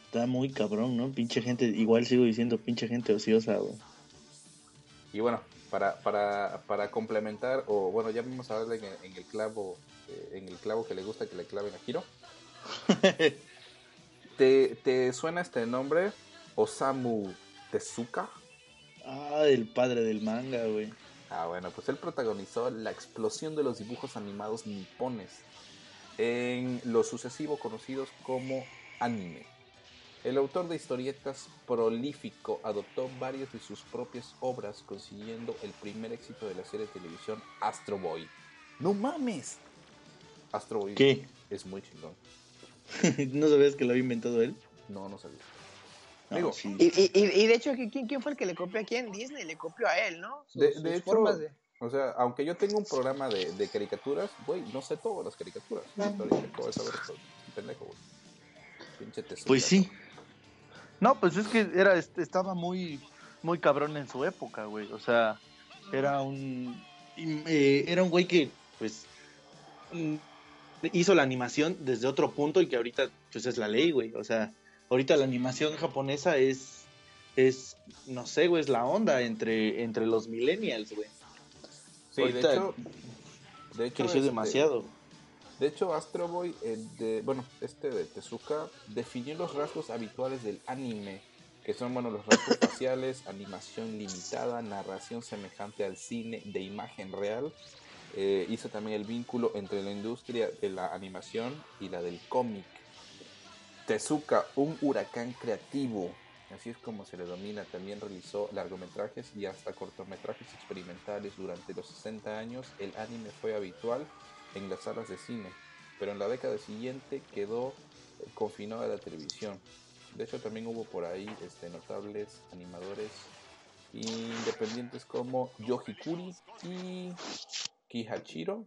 Está muy cabrón, ¿no? Pinche gente, igual sigo diciendo pinche gente ociosa, güey. Y bueno, para, para, para complementar, o bueno, ya vamos a darle en, el- en el clavo, eh, en el clavo que le gusta que le claven a Hiro. <laughs> ¿Te, ¿Te suena este nombre? Osamu Tezuka. Ah, el padre del manga, güey. Ah, bueno, pues él protagonizó la explosión de los dibujos animados nipones, en lo sucesivo conocidos como anime. El autor de historietas prolífico adoptó varias de sus propias obras, consiguiendo el primer éxito de la serie de televisión Astro Boy. ¡No mames! Astro Boy ¿Qué? es muy chingón. <laughs> ¿No sabías que lo había inventado él? No, no sabía. No, Digo, sí. Y, y, y- y de hecho, ¿quién, quién fue el que le copió a quién? Disney le copió a él, ¿no? Sus- De, sus de hecho, formas de- o sea, aunque yo tengo un programa de, de caricaturas, güey, no sé todas las caricaturas. De esto. Pendejo, güey. Pinche Tezuka, Pues sí. No, pues es que era, estaba muy, muy cabrón en su época, güey. O sea, Era un. eh, era un güey que, pues. Hizo la animación desde otro punto y que ahorita, pues es la ley, güey. O sea, ahorita la animación japonesa es. Es, no sé, güey, es la onda entre, entre los millennials, güey. Sí, de hecho, de hecho, Creció este, demasiado. De hecho, Astro Boy, eh, de, bueno, este de Tezuka, definió los rasgos habituales del anime, que son, bueno, los rasgos <laughs> faciales, animación limitada, narración semejante al cine de imagen real. Eh, hizo también el vínculo entre la industria de la animación y la del cómic. Tezuka, un huracán creativo, así es como se le domina, también realizó largometrajes y hasta cortometrajes experimentales durante los 60 años. El anime fue habitual en las salas de cine, pero en la década siguiente quedó eh, confinado a la televisión. De hecho, también hubo por ahí este, notables animadores independientes como Yohikuri y Kihachiro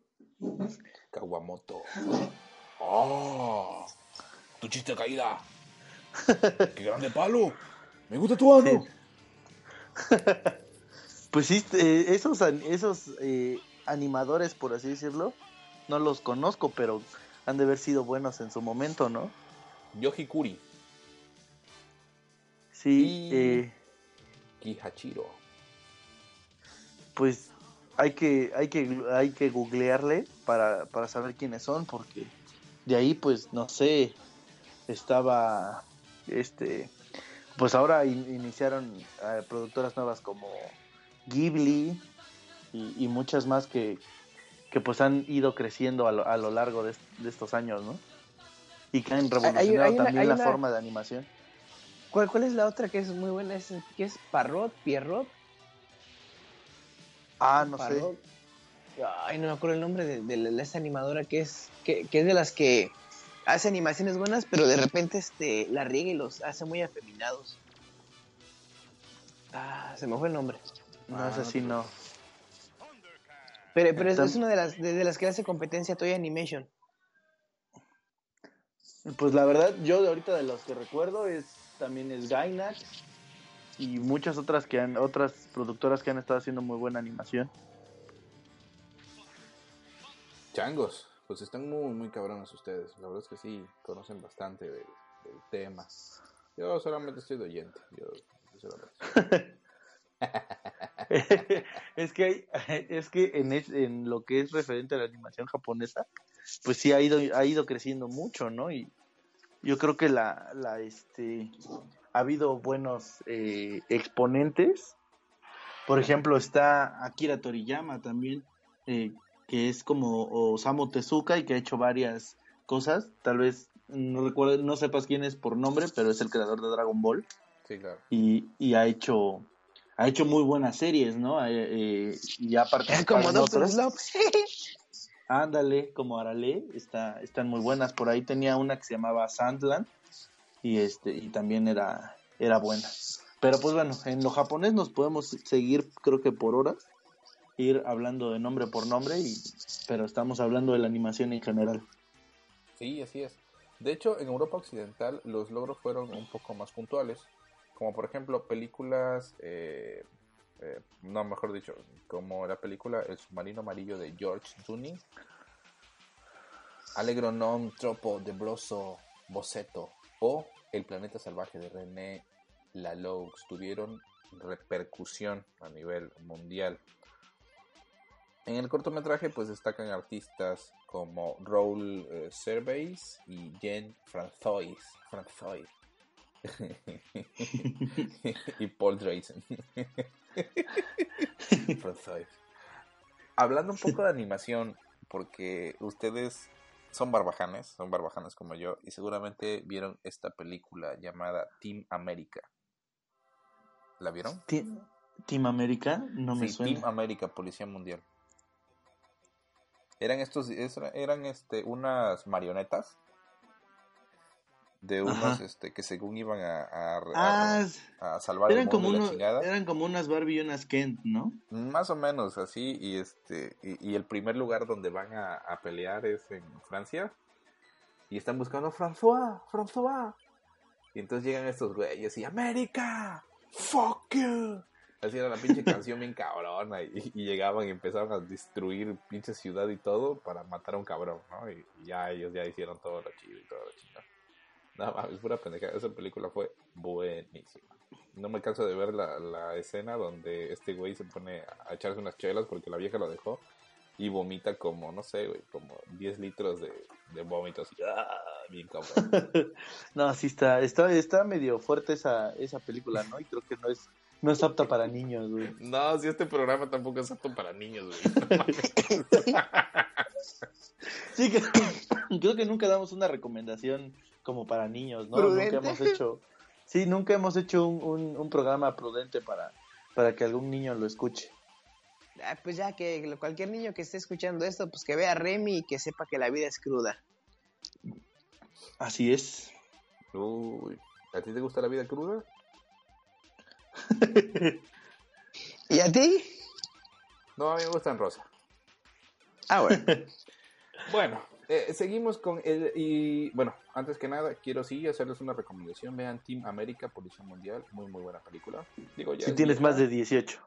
Kawamoto. ¡Oh! ¡Tu chiste caída! <laughs> ¡Qué grande palo! ¡Me gusta tu ano! <laughs> pues sí, eh, esos, esos eh, animadores, por así decirlo, no los conozco, pero han de haber sido buenos en su momento, ¿no? Yohikuri Sí, Y- eh, Kihachiro. pues hay que, hay que, hay que googlearle para, para saber quiénes son, porque de ahí, pues, no sé, estaba, este, pues ahora in- iniciaron eh, productoras nuevas como Ghibli y, y muchas más que, que pues han ido creciendo a lo, a lo largo de, de estos años, ¿no? Y que han revolucionado hay una- también la una- forma de animación. ¿Cuál, ¿Cuál es la otra que es muy buena? ¿Es, ¿Qué es? ¿Parrot? ¿Pierrot? Ah, no sé. Ay, no me acuerdo el nombre de, de esa animadora que es, que, que es de las que hace animaciones buenas, pero de repente este la riega y los hace muy afeminados. Ah, se me fue el nombre. No, Ah, es así, te no. Pero, pero es, Tam- es una de las, de, de las que hace competencia a Toy Animation. Pues la verdad, yo de ahorita de los que recuerdo es también es Gainax y muchas otras que han, otras productoras que han estado haciendo muy buena animación. Changos, pues están muy, muy cabrones ustedes. La verdad es que sí, conocen bastante del, del tema. Yo solamente estoy de oyente. Yo, <laughs> es que hay- es que en, es- en lo que es referente a la animación japonesa, pues sí ha ido ha ido creciendo mucho, ¿no? Y yo creo que la la este ha habido buenos eh, exponentes. Por ejemplo, está Akira Toriyama también, eh, que es como Osamu Tezuka y que ha hecho varias cosas. Tal vez no recuerdo, no sepas quién es por nombre, pero es el creador de Dragon Ball Sí, claro. y, y ha hecho ha hecho muy buenas series, ¿no? Eh, eh, y ha participado Como en otras. Ándale, como Arale, está, están muy buenas. Por ahí tenía una que se llamaba Sandland y este y también era era buena. Pero pues bueno, en lo japonés nos podemos seguir creo que por horas ir hablando de nombre por nombre y pero estamos hablando de la animación en general. Sí, así es. De hecho, en Europa Occidental los logros fueron un poco más puntuales. Como por ejemplo películas, eh, eh, no, mejor dicho, como la película El submarino amarillo de George Clooney, Allegro non troppo de broso boceto o El planeta salvaje de René Laloux tuvieron repercusión a nivel mundial. En el cortometraje pues destacan artistas como Raúl eh, y Jen Franzois. Franzois. <laughs> y Paul Drazen. <laughs> Franzois. Hablando un poco de animación, porque ustedes son barbajanes, son barbajanes como yo, y seguramente vieron esta película llamada Team America. ¿La vieron? Team, America no me Sí, suena. Team América, Policía Mundial. Eran estos, es- eran este, unas marionetas de unos Ajá. este, que según iban a, a, a- Ah, a salvar el eran mundo como, y la chingada. eran como unas Barbie y unas Kent, ¿no? Más o menos así, y este, y, y el primer lugar donde van a, a pelear es en Francia. Y están buscando François, François. Y entonces llegan estos güeyes y América, fuck you. Así era la pinche <laughs> canción bien cabrona. Y, y llegaban y empezaban a destruir pinche ciudad y todo para matar a un cabrón, ¿no? Y, y ya ellos ya hicieron todo lo chido y todo lo chido. No mames, pura pendejada. Esa película fue buenísima. No me canso de ver la, la escena donde este güey se pone a echarse unas chelas porque la vieja lo dejó y vomita como, no sé, güey, como 10 litros de, de vómitos. ¡ah! bien. <laughs> No, sí está, está, está medio fuerte esa, esa película, ¿no? Y creo que no es, no es apta para niños, güey. No, si este programa tampoco es apto para niños, güey. <laughs> Sí, que, creo que nunca damos una recomendación como para niños, ¿no? ¿Prudente? Nunca hemos hecho, sí, nunca hemos hecho un, un, un programa prudente para, para que algún niño lo escuche. Ah, pues ya que cualquier niño que esté escuchando esto, pues que vea a Remy y que sepa que la vida es cruda. Así es. Uy, ¿a ti te gusta la vida cruda? ¿Y a ti? No, a mí me gusta en rosa. Ah, bueno. <laughs> Bueno, eh, seguimos con el. Y bueno, antes que nada, quiero sí hacerles una recomendación. Vean Team América, Policía Mundial. Muy, muy buena película. Digo, ya Si es tienes más de 18.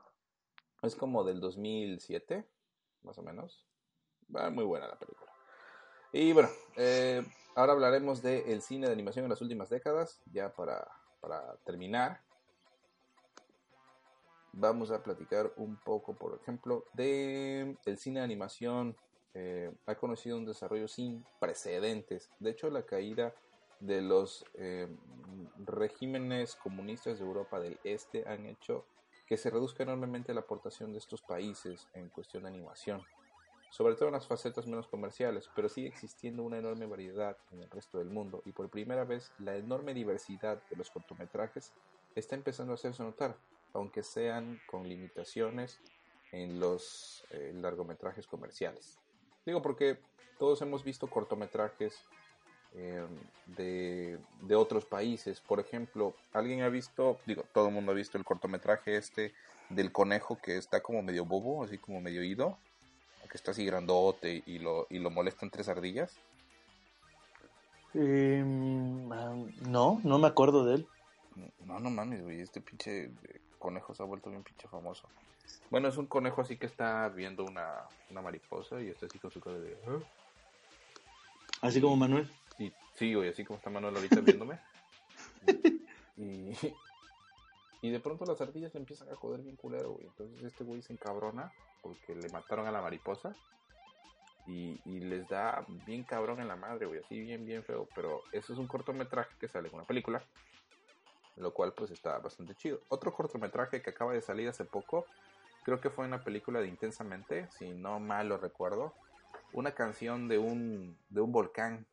Es como del 2007, más o menos. Va muy buena la película. Y bueno, eh, ahora hablaremos del cine de animación en las últimas décadas. Ya para, para terminar, vamos a platicar un poco, por ejemplo, de el cine de animación. eh, ha conocido un desarrollo sin precedentes. De hecho, la caída de los eh, regímenes comunistas de Europa del Este han hecho que se reduzca enormemente la aportación de estos países en cuestión de animación. sobre todo en las facetas menos comerciales, pero sigue existiendo una enorme variedad en el resto del mundo y por primera vez la enorme diversidad de los cortometrajes está empezando a hacerse notar, aunque sean con limitaciones en los eh, largometrajes comerciales. Digo porque todos hemos visto cortometrajes eh, de, de, otros países. Por ejemplo, alguien ha visto, digo, todo el mundo ha visto el cortometraje este del conejo que está como medio bobo, así como medio ido, que está así grandote y lo, y lo molestan tres ardillas. Eh, no, no me acuerdo de él. No, no mames, güey, este pinche conejo se ha vuelto bien pinche famoso. Bueno, es un conejo así que está viendo una, una mariposa y está así con su cara de... ¿Eh? Así como Manuel. Y, sí, güey, así como está Manuel ahorita viéndome. <laughs> y, y de pronto las ardillas le empiezan a joder bien culero, güey. Entonces este güey se encabrona porque le mataron a la mariposa. Y, y, les da bien cabrón en la madre, güey, así bien, bien feo. Pero eso es un cortometraje que sale en una película, lo cual pues está bastante chido. Otro cortometraje que acaba de salir hace poco, creo que fue una película de Intensamente, si no mal lo recuerdo, una canción de un, de un volcán.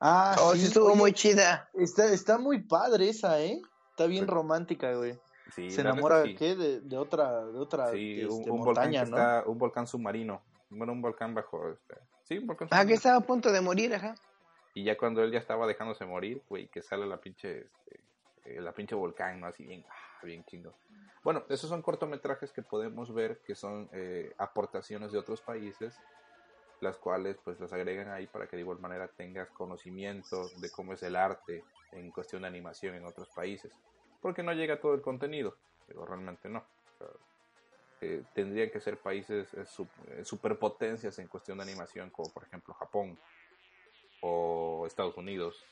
Ah, oh, sí, estuvo muy chida. Está, está muy padre esa, ¿eh? Está bien romántica, güey. Sí, se enamora sí. ¿qué? De, de, otra de otra sí, este, un, un montaña, volcán ¿no? está, un volcán submarino bueno un volcán bajo este sí un volcán ah submarino. que estaba a punto de morir ajá y ya cuando él ya estaba dejándose morir güey que sale la pinche este, eh, la pinche volcán no así bien ah, bien chingo. Bueno esos son cortometrajes que podemos ver que son eh, aportaciones de otros países las cuales pues las agregan ahí para que de igual manera tengas conocimiento de cómo es el arte en cuestión de animación en otros países porque no llega todo el contenido pero realmente no. O sea, eh, tendrían que ser países eh, eh, superpotencias en cuestión de animación, como por ejemplo Japón o Estados Unidos,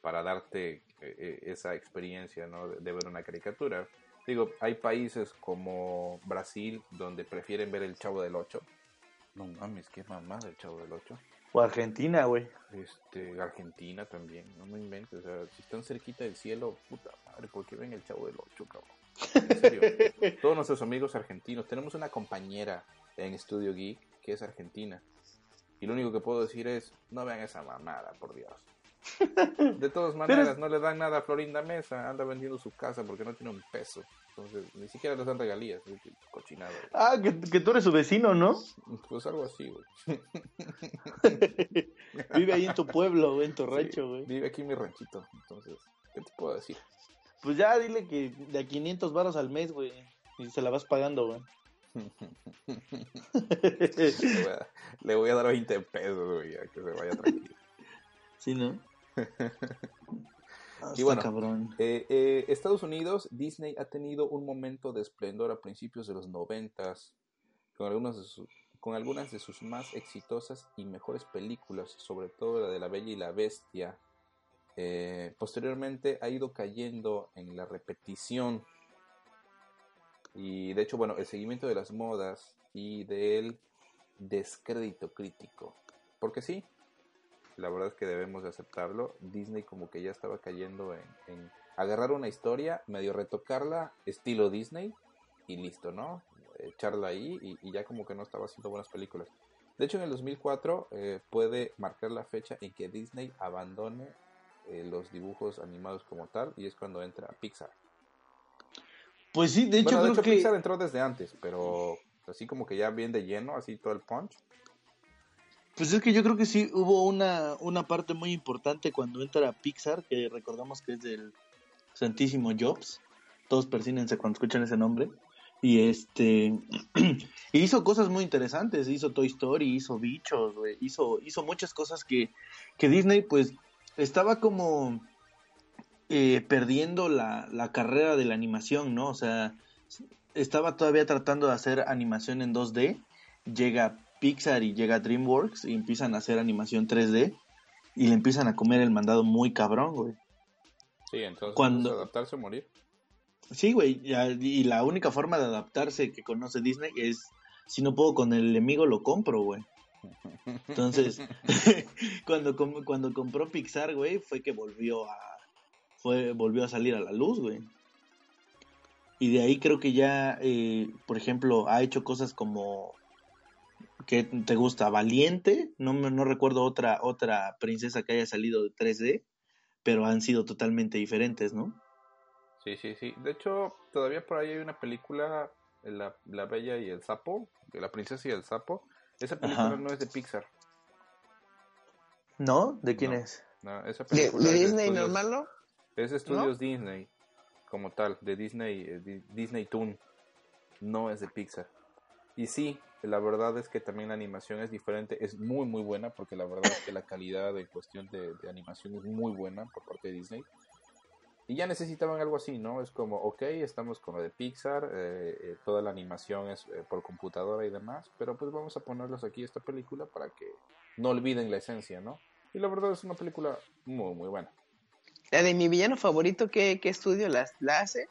para darte esa experiencia ¿no? de, de, ver una caricatura. Digo, hay países como Brasil donde prefieren ver el Chavo del 8. No mames, qué mamada el Chavo del 8. O Argentina, güey. Este, Argentina también, no me inventes. O sea, si están cerquita del cielo, puta madre, ¿por qué ven el Chavo del 8, cabrón? En serio, <laughs> todos nuestros amigos argentinos. Tenemos una compañera en Estudio Geek que es argentina. Y lo único que puedo decir es, no vean esa mamada, por Dios. <laughs> De todas maneras, no le dan nada a Florinda Mesa. Anda vendiendo su casa porque no tiene un peso. Entonces, ni siquiera les dan regalías. Cochinado. Ah, que, que, tú eres su vecino, ¿no? Pues algo así, güey. <laughs> vive ahí en tu pueblo, en tu rancho, güey. Vive aquí en mi ranchito. Entonces, ¿qué te puedo decir? Pues ya dile que de a 500 baros al mes, güey. Y se la vas pagando, güey. Le, voy a, le, voy a, dar 20 pesos, güey, a que se vaya tranquilo. Sí, ¿no? <laughs> Ah, y bueno, eh, eh, Estados Unidos, Disney ha tenido un momento de esplendor a principios de los noventas, con algunas de sus, con algunas de sus más exitosas y mejores películas, sobre todo la de La Bella y la Bestia. Eh, posteriormente ha ido cayendo en la repetición y de hecho, bueno, el seguimiento de las modas y del descrédito crítico. Porque sí, la verdad es que debemos de aceptarlo. Disney como que ya estaba cayendo en, agarrar una historia, medio retocarla, estilo Disney, y listo, ¿no? Echarla ahí y, y ya como que no estaba haciendo buenas películas. De hecho, en el 2004 eh, puede marcar la fecha en que Disney abandone eh, los dibujos animados como tal y es cuando entra Pixar. Pues sí, de hecho bueno, de creo hecho, que Pixar entró desde antes, pero así como que ya bien de lleno, así todo el punch. Pues es que yo creo que sí hubo una, una parte muy importante cuando entra Pixar, que recordamos que es del Santísimo Jobs. Todos persínense cuando escuchan ese nombre. Y este <clears throat> hizo cosas muy interesantes, hizo Toy Story, hizo bichos, hizo, hizo muchas cosas que, que Disney pues estaba como eh, perdiendo la, la carrera de la animación, ¿no? O sea, estaba todavía tratando de hacer animación en 2D, llega Pixar y llega DreamWorks y empiezan a hacer animación 3D y le empiezan a comer el mandado muy cabrón, güey. Sí, entonces Cuando- adaptarse o morir. Sí, güey, y la única forma de adaptarse que conoce Disney es si no puedo con el enemigo lo compro, güey. <laughs> Entonces, <laughs> cuando cuando compró Pixar, güey, fue que volvió a fue volvió a salir a la luz, güey. Y de ahí creo que ya, eh, por ejemplo, ha hecho cosas como ¿Qué te gusta? Valiente, no, me- no recuerdo otra, otra princesa que haya salido de 3D, pero han sido totalmente diferentes, ¿no? Sí, sí, sí. De hecho, todavía por ahí hay una película, La, la Bella y el Sapo, de La Princesa y el Sapo. Esa película Ajá. no es de Pixar. ¿No? ¿De quién No. es? No, esa ¿De, película de es Disney normal, no? Es estudios Disney, como tal, de Disney, eh, Di- Disney Toon. No es de Pixar. Y sí, la verdad es que también la animación es diferente, es muy muy buena, porque la verdad es que la calidad en cuestión de, de animación es muy buena por parte de Disney. Y ya necesitaban algo así, ¿no? Es como, ok, estamos con lo de Pixar, eh, eh, toda la animación es eh, por computadora y demás, pero pues vamos a ponerlos aquí esta película para que no olviden la esencia, ¿no? Y la verdad es una película muy muy buena. La de mi villano favorito, ¿qué, qué estudio la, la hace?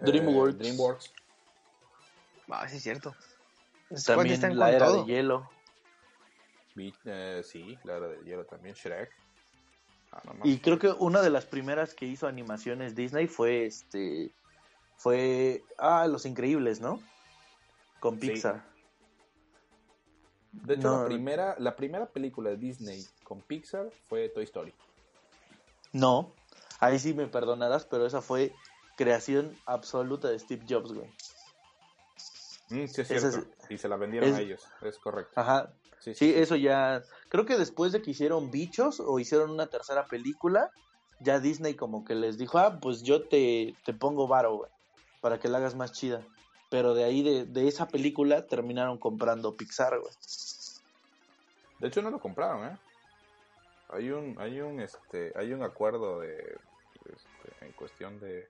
DreamWorks. Eh, DreamWorks. Ah, sí, es cierto. También están la era todo. de hielo. Vi- eh, sí, la era del hielo también, Shrek. Ah, no. Y creo que una de las primeras que hizo animaciones Disney fue este. Fue. Ah, Los Increíbles, ¿no? Con Sí. Pixar. De hecho, no. la, primera, la primera película de Disney con Pixar fue Toy Story. No. Ahí sí me perdonarás, pero esa fue creación absoluta de Steve Jobs, güey. Mm, sí, es. Y se la vendieron es- a ellos, es correcto. Ajá. Sí, Sí, eso ya. Creo que después de que hicieron Bichos o hicieron una tercera película, ya Disney como que les dijo, ah, pues yo te, te pongo varo, güey, para que la hagas más chida. Pero de ahí, de, de esa película, terminaron comprando Pixar, güey. De hecho, no lo compraron, ¿eh? Hay un, hay un, este, hay un acuerdo de, este, en cuestión de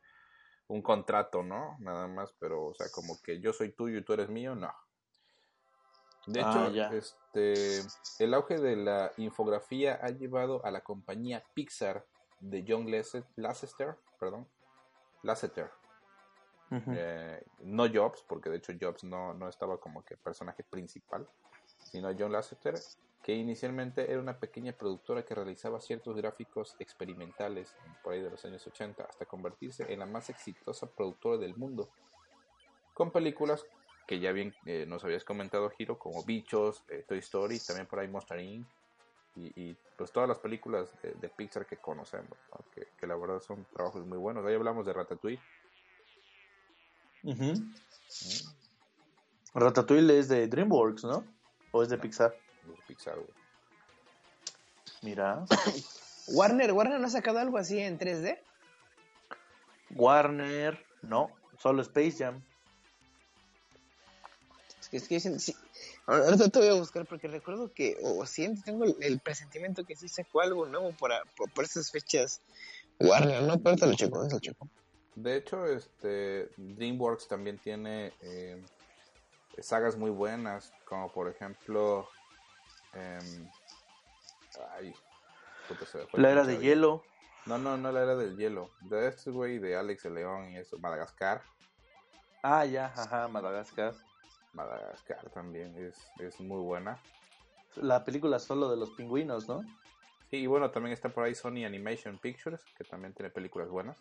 un contrato, ¿no? Nada más, pero, o sea, como que yo soy tuyo y tú eres mío, no. De Ah, hecho, ya. este, el auge de la infografía ha llevado a la compañía Pixar de John Lasset- Lasseter, perdón, Lasseter, eh, no Jobs, porque de hecho Jobs no, no estaba como que personaje principal, sino John Lasseter, que inicialmente era una pequeña productora que realizaba ciertos gráficos experimentales por ahí de los años 80, hasta convertirse en la más exitosa productora del mundo, con películas que ya bien eh, nos habías comentado, Giro, como Bichos, eh, Toy Story, también por ahí Monster Inc. Y, y, pues todas las películas de, de Pixar que conocemos, ¿no? que, que la verdad son trabajos muy buenos. Ahí hablamos de Ratatouille. Mm. Ratatouille es de DreamWorks, ¿no? ¿O es de Pixar? De Pixar, güey. Mira. <coughs> Warner, Warner no ha sacado algo así en 3D. Warner, no, solo Space Jam. Es que, es que sí- sí. Ahorita te voy a buscar porque recuerdo que, o siento, tengo el, el presentimiento que sí sacó algo nuevo para, por, por esas fechas. Warner, no, pero te lo checo, te lo checo. De hecho, este DreamWorks también tiene eh, sagas muy buenas, como por ejemplo, em, ay, puta, se me fue el La era de hielo. No, no, no la era del hielo. De este güey de Alex el León y eso, Madagascar. Ah, ya, ajá, Madagascar. Madagascar también es, es muy buena. La película solo de los pingüinos, ¿no? Sí, y bueno, también está por ahí Sony Animation Pictures, que también tiene películas buenas.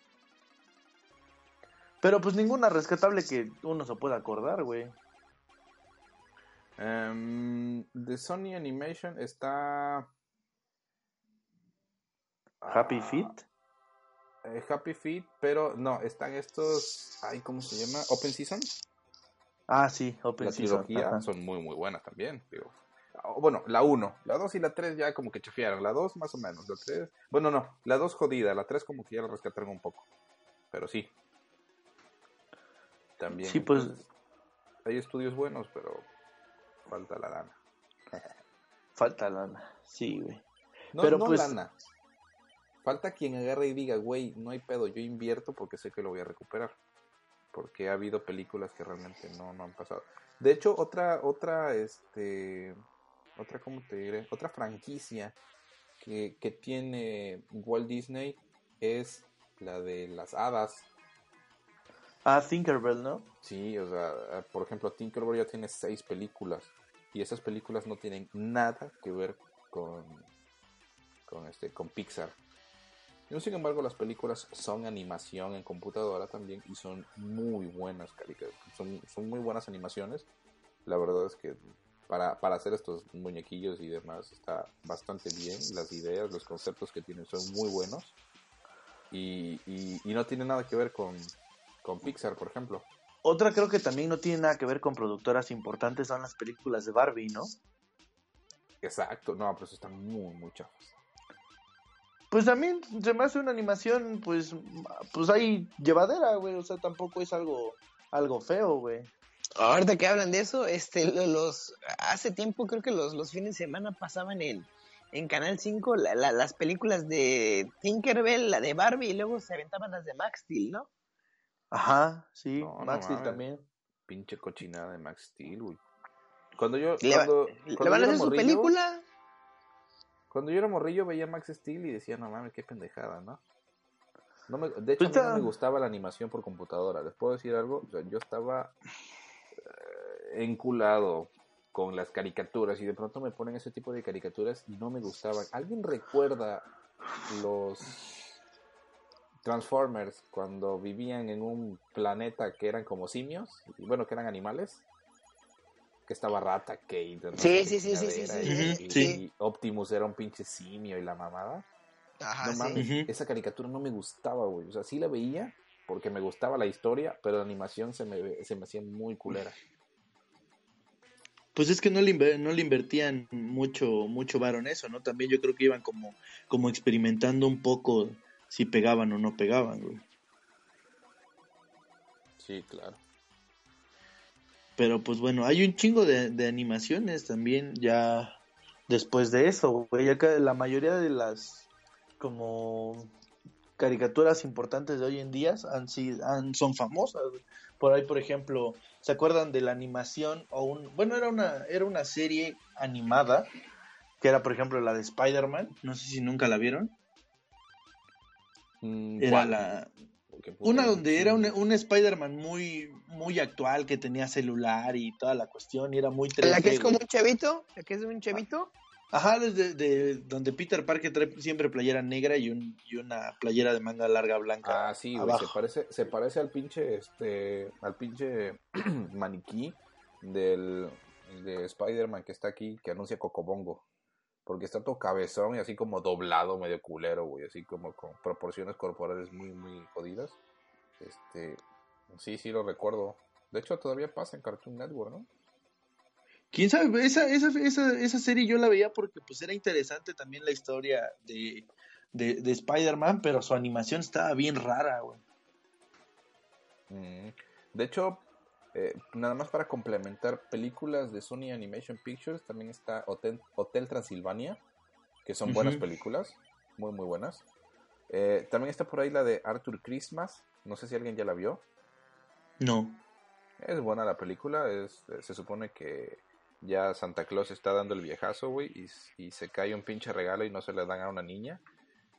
Pero pues ninguna rescatable que uno se pueda acordar, güey. Em, de Sony Animation está Happy Ah, Feet. eh, Happy Feet, pero no, están estos, ay, ¿cómo se llama? Open Season. Ah, sí, Open la Season, trilogía son muy, muy buenas también. Digo. Ah, Bueno, la 1, la 2 y la 3 ya como que chafiaron. La 2 más o menos. La 3, bueno, no, la 2 jodida. La 3 como que ya la rescataron un poco. Pero sí. También. Sí, pues- hay estudios buenos, pero falta la lana. <laughs> Falta lana. Sí, güey. No, Pero, no pues- lana. Falta quien agarre y diga, güey, no hay pedo, yo invierto porque sé que lo voy a recuperar. Porque ha habido películas que realmente no, no han pasado. De hecho, otra, otra, este, otra, ¿cómo te diré? Otra franquicia que, que tiene Walt Disney es la de las hadas. Ah, Tinkerbell, ¿no? Sí, o sea, por ejemplo, Tinkerbell ya tiene seis películas y esas películas no tienen nada que ver con, con este, con Pixar. Sin embargo, las películas son animación en computadora también y son muy buenas, son, son muy buenas animaciones. La verdad es que para, para hacer estos muñequillos y demás está bastante bien. Las ideas, los conceptos que tienen son muy buenos. Y, y, y no tiene nada que ver con, con Pixar, por ejemplo. Otra creo que también no tiene nada que ver con productoras importantes son las películas de Barbie, ¿no? Exacto, no, pero eso está muy, muy chafas. Pues también se me hace una animación, pues, pues ahí llevadera, güey. O sea, tampoco es algo, algo feo, güey. Ahorita que hablan de eso, este, lo- los, hace tiempo creo que los, los fines de semana pasaban en, en Canal 5 la- la- las películas de Tinkerbell, la de Barbie, y luego se aventaban las de Max Steel, ¿no? Ajá, sí, No, no Max Steel también. Pinche cochinada de Max Steel, güey. Cuando yo, Le, cuando, ¿le cuando van yo a hacer su morrillo- película? Cuando yo era morrillo veía Max Steel y decía, no mames, qué pendejada, ¿no? no me, de hecho, a Pues mí no me gustaba la animación por computadora. ¿Les puedo decir algo? O sea, yo estaba eh, enculado con las caricaturas y de pronto me ponen ese tipo de caricaturas y no me gustaban. ¿Alguien recuerda los Transformers cuando vivían en un planeta que eran como simios? Y bueno, que eran animales. Que estaba Rata Kate. no Sí, sí, sí, sí, sí, y- sí, y- sí. y Optimus era un pinche simio y la mamada. Ajá, No mames, esa caricatura no me gustaba, güey. O sea, sí la veía porque me gustaba la historia, pero la animación se me, se me hacía muy culera. Pues es que no le, no le invertían mucho, mucho varo en eso, ¿no? También yo creo que iban como, como experimentando un poco si pegaban o no pegaban, güey. Sí, claro. Pero pues bueno, hay un chingo de, de animaciones también ya Después de eso, güey, ya que la mayoría de las como caricaturas importantes de hoy en día han sido, han, son famosas. güey. Por ahí, por ejemplo, ¿se acuerdan de la animación o un, bueno, era una, era una serie animada que era, por ejemplo, la de Spider-Man? No sé si nunca la vieron. Mm, Era la... Una donde era un, un Spider-Man muy, muy actual que tenía celular y toda la cuestión y era muy 3D, La que es como un chavito, la que es un chavito. Ajá, desde de, donde Peter Parker trae siempre playera negra y, un, y una playera de manga larga blanca. Ah, sí, güey, se parece, se parece al pinche, este, al pinche <clears throat> maniquí del, de Spider-Man que está aquí, que anuncia Cocobongo. Porque está todo cabezón y así como doblado, medio culero, güey, así como con proporciones corporales muy, muy jodidas. Este, sí, sí lo recuerdo. De hecho, todavía pasa en Cartoon Network, ¿no? ¿Quién sabe? Esa, esa, esa, esa serie yo la veía porque pues era interesante también la historia de, de, de Spider-Man, pero su animación estaba bien rara, güey. Mm, De hecho, eh, nada más para complementar películas de Sony Animation Pictures, también está Hotel, Hotel Transilvania, que son buenas películas, muy muy buenas. Eh, también está por ahí la de Arthur Christmas, no sé si alguien ya la vio. No. Es buena la película, es, se supone que ya Santa Claus está dando el viejazo, güey, y, y se cae un pinche regalo y no se le dan a una niña.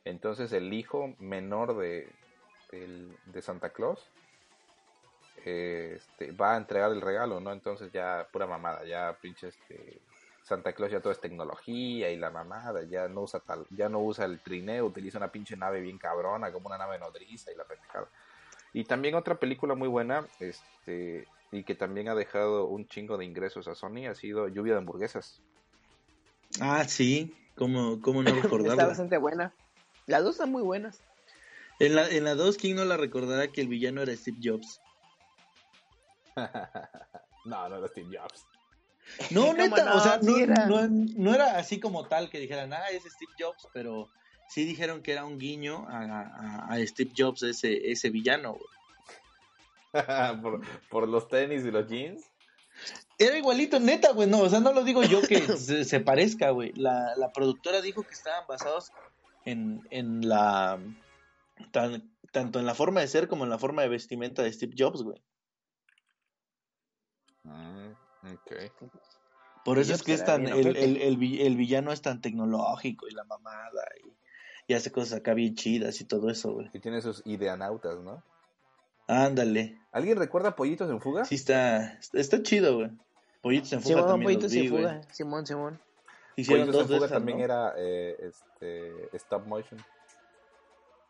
Entonces el hijo menor de, de Santa Claus eh, este, va a entregar el regalo, ¿no? Entonces ya pura mamada, ya pinche este, Santa Claus ya todo es tecnología y la mamada, ya no usa tal, ya no usa el trineo, utiliza una pinche nave bien cabrona, como una nave nodriza y la pendejada. Y también otra película muy buena, este, y que también ha dejado un chingo de ingresos a Sony, ha sido Lluvia de Hamburguesas. Ah, sí. ¿Cómo, cómo no <laughs> Está recordarla? bastante buena. Las dos están muy buenas. En la, en la 2, ¿quién no la recordará que el villano era Steve Jobs? <laughs> no, no era Steve Jobs. No, ¿Cómo neta, no? o sea, no, era. no, no era así como tal que dijeran, ah, es Steve Jobs, pero sí dijeron que era un guiño a, a- a Steve Jobs, ese, ese villano. güey. <laughs> por, por los tenis y los jeans. Era igualito, neta, güey, no, o sea, no lo digo yo que <laughs> se, se parezca, güey. La, la productora dijo que estaban basados en, en la... tan- tanto en la forma de ser como en la forma de vestimenta de Steve Jobs, güey. Mm, ok. Por eso es que es tan, bien el, el, el vi- el villano es tan tecnológico y la mamada y, y hace cosas acá bien chidas y todo eso, güey. Y tiene sus ideanautas, ¿no? Ándale. ¿Alguien recuerda Pollitos en Fuga? Sí está, está, chido, güey. Pollitos en fuga Simón, también. Simón, Simón. Hicieron Pollitos dos en de Fuga esas, también ¿no? era eh, este, stop motion.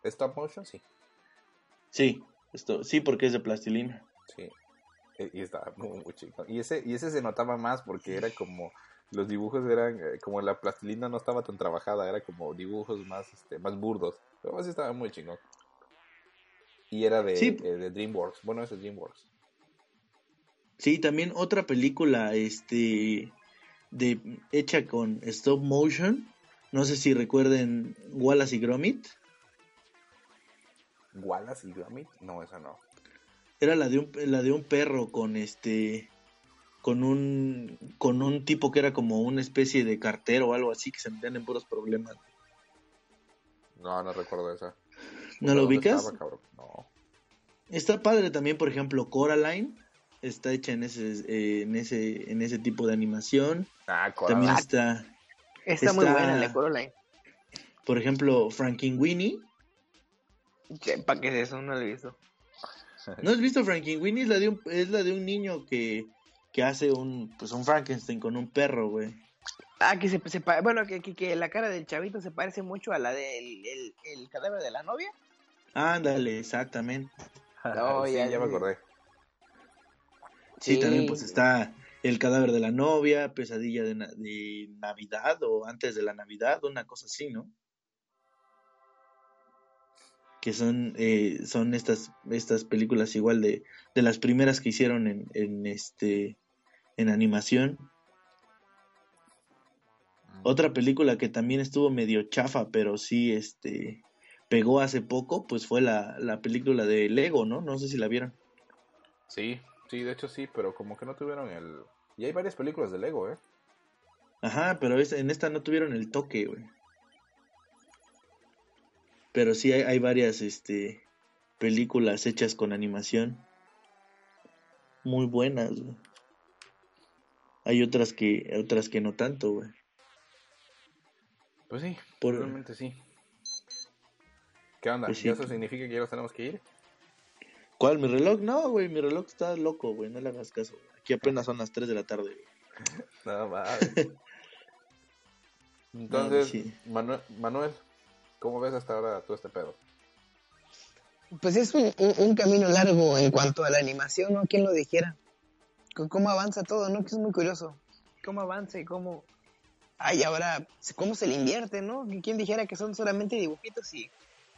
¿Stop motion? Sí. Sí, esto, sí, porque es de plastilina. Sí. Eh, y estaba <laughs> muy, muy chingón. Y ese, y ese se notaba más porque era como, los dibujos eran, eh, como la plastilina no estaba tan trabajada, era como dibujos más, este, más burdos. Pero así estaba muy chingón. Y era de, Sí. eh, de DreamWorks. Bueno, ese es DreamWorks. Sí, también otra película, este, de, hecha con stop motion. No sé si recuerden Wallace y Gromit. Wallace y Gromit. No, esa no. Era la de un, la de un perro con este, con un, con un tipo que era como una especie de cartero o algo así que se metían en puros problemas. No, no recuerdo esa. ¿No lo ¿Dónde ubicas? estaba, cabrón? No. Está padre también, por ejemplo, Coraline. Está hecha en ese, eh, en ese, en ese tipo de animación. Ah, También Coraline. está, Está, muy Está- buena la Coraline. por ejemplo, Frankenweenie. ¿Para qué es eso? No lo he visto. ¿No has visto Frankenweenie? Es la de un, es la de un niño que, que hace un, pues un Frankenstein con un perro, güey. Ah, que se, se bueno, que, que, que la cara del chavito se parece mucho a la del el, el cadáver de la novia. Ándale, exactamente. No, sí, ya- ya me acordé. Sí, también pues está el cadáver de la novia, pesadilla de, na- de Navidad o antes de la Navidad, una cosa así, ¿no? Que son, eh, son estas, estas películas igual de, de las primeras que hicieron en, en este en animación. Otra película que también estuvo medio chafa, pero sí este pegó hace poco, pues fue la, la película de Lego, ¿no? No sé si la vieron. Sí, sí, de hecho sí, pero como que no tuvieron el... Y hay varias películas de Lego, ¿eh? Ajá, pero es- en esta no tuvieron el toque, güey. Pero sí hay, hay varias este, películas hechas con animación. Muy buenas, güey. Hay otras que, otras que no tanto, güey. Pues sí, Por- realmente sí. ¿Qué onda? Pues ¿Y sí. eso significa que ya nos tenemos que ir? ¿Cuál? ¿Mi reloj? No, güey, mi reloj está loco, güey. No le hagas caso. güey. Aquí apenas son las 3 de la tarde, güey. <laughs> Nada más. <laughs> Entonces, sí. Manuel, Manuel, ¿cómo ves hasta ahora todo este pedo? Pues es un, un- un camino largo en cuanto a la animación, ¿no? ¿Quién lo dijera? ¿Cómo avanza todo, no? Que es muy curioso. ¿Cómo avanza y cómo... Ay, ahora, ¿cómo se le invierte, no? ¿Quién dijera que son solamente dibujitos y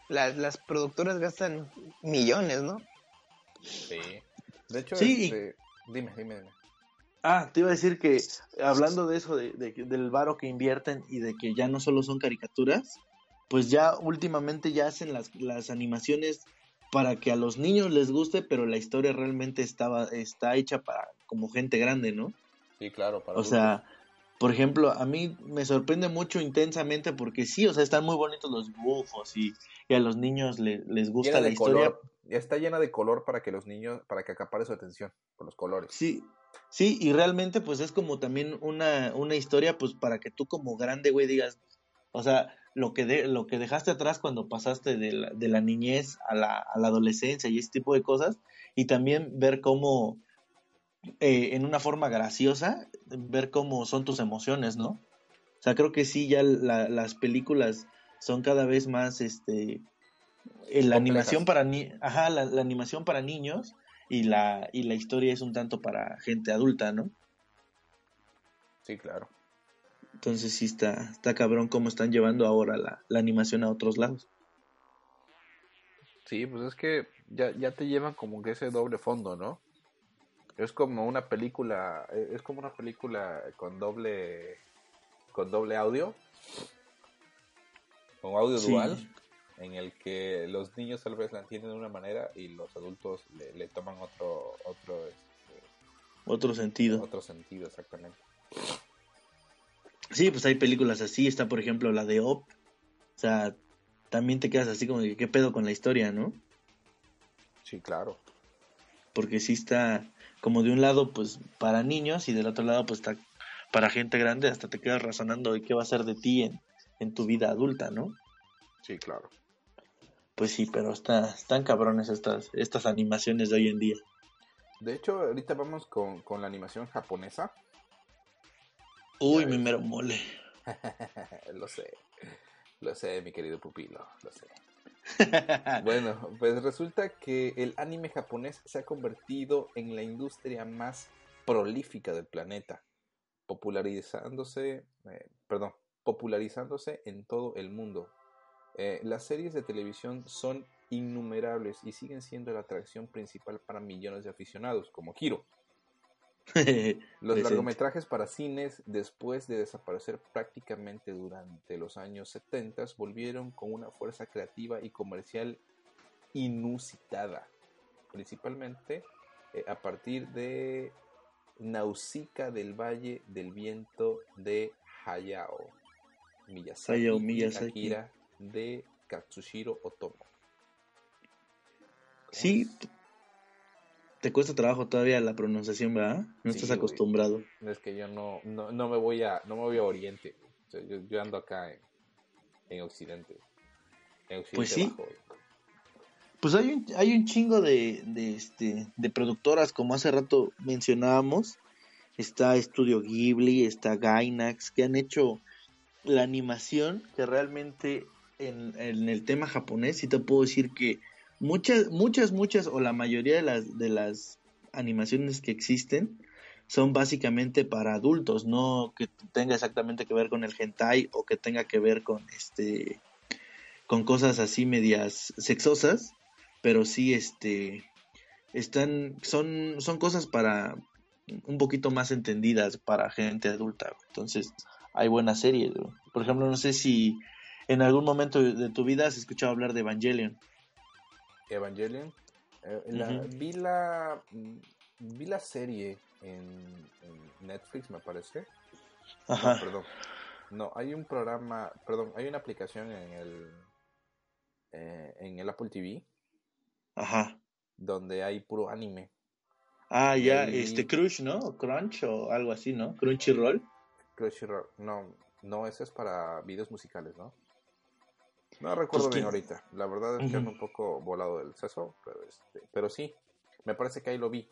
las, las productoras gastan millones, no? Sí. De hecho, Sí. este, dime, dime, dime. Ah, te iba a decir que hablando de eso, de, de- del varo que invierten y de que ya no solo son caricaturas, pues ya últimamente ya hacen las, las animaciones para que a los niños les guste, pero la historia realmente estaba, está hecha para como gente grande, ¿no? Sí, claro, para O sea, por ejemplo, a mí me sorprende mucho intensamente porque sí, o sea, están muy bonitos los dibujos y, y a los niños le- les gusta llena la de historia. color. Ya está llena de color para que los niños, para que acapare su atención por los colores. Sí, sí, y realmente pues es como también una, una historia pues para que tú como grande, güey, digas, o sea, lo que, de, lo que dejaste atrás cuando pasaste de la, de la niñez a la, a la adolescencia y ese tipo de cosas, y también ver cómo, eh, en una forma graciosa, ver cómo son tus emociones, ¿no? O sea, creo que sí, ya la- las películas son cada vez más, este, eh, la animación para ni ajá, la, la animación para niños y la, y la historia es un tanto para gente adulta, ¿no? Sí, claro. Entonces sí está, está cabrón cómo están llevando ahora la, la animación a otros lados. Sí, pues es que ya, ya te llevan como que ese doble fondo, ¿no? Es como una película, eh, es como una película con doble, con doble audio, con audio Sí. dual, en el que los niños tal vez la entienden de una manera y los adultos le, le toman otro, otro, este, Otro sentido. otro sentido, exactamente. Sí, pues hay películas así, está por ejemplo la de Op. O sea, también te quedas así como de qué pedo con la historia, ¿no? Sí, claro. Porque sí está como de un lado pues para niños y del otro lado pues está para gente grande, hasta te quedas razonando de qué va a ser de ti en, en tu vida adulta, ¿no? Sí, claro. Pues sí, pero está, están cabrones estas, estas animaciones de hoy en día. De hecho, ahorita vamos con, con la animación japonesa. Uy, mi mero mole. <laughs> lo sé, lo sé, mi querido pupilo, lo sé. Bueno, pues resulta que el anime japonés se ha convertido en la industria más prolífica del planeta, popularizándose, eh, perdón, popularizándose en todo el mundo. Eh, las series de televisión son innumerables y siguen siendo la atracción principal para millones de aficionados, como Kiro. <laughs> Los largometrajes para cines, después de desaparecer prácticamente durante los años 70, volvieron con una fuerza creativa y comercial inusitada, principalmente eh, a partir de Nausicaa del Valle del Viento de Hayao Miyazaki, Hayao y Miyazaki. Akira de Katsushiro Otomo. Sí, te cuesta trabajo todavía la pronunciación, ¿verdad? No Sí, estás güey. acostumbrado. Es que yo no, no, no me voy a no me voy a Oriente. O sea, yo, yo ando acá en, en Occidente. En Occidente Pues sí. bajo. Pues hay un, hay un chingo de, de, este, de productoras, como hace rato mencionábamos. Está Estudio Ghibli, está Gainax, que han hecho la animación que realmente en, en el tema japonés, sí te puedo decir que muchas, muchas, muchas, o la mayoría de las, de las animaciones que existen son básicamente para adultos, no que tenga exactamente que ver con el hentai o que tenga que ver con este con cosas así medias sexosas, pero sí este están son son cosas para un poquito más entendidas para gente adulta. Entonces, hay buenas series. Por ejemplo, no sé si en algún momento de tu vida has escuchado hablar de Evangelion. Evangelion. eh, la- vi la mm, vi la serie en, en Netflix, me parece. No, Ajá. perdón. No, hay un programa, perdón, hay una aplicación en el eh, en el Apple TV Ajá. donde hay puro anime. Ah, ya, este Crush, ¿no? Crunch o algo así, ¿no? Crunchyroll. Crunchyroll. No, no, ese es para videos musicales, ¿no? No recuerdo Pues, bien ahorita. La verdad es que Ujú. ando un poco volado del seso, pero, este, pero sí, me parece que ahí lo vi.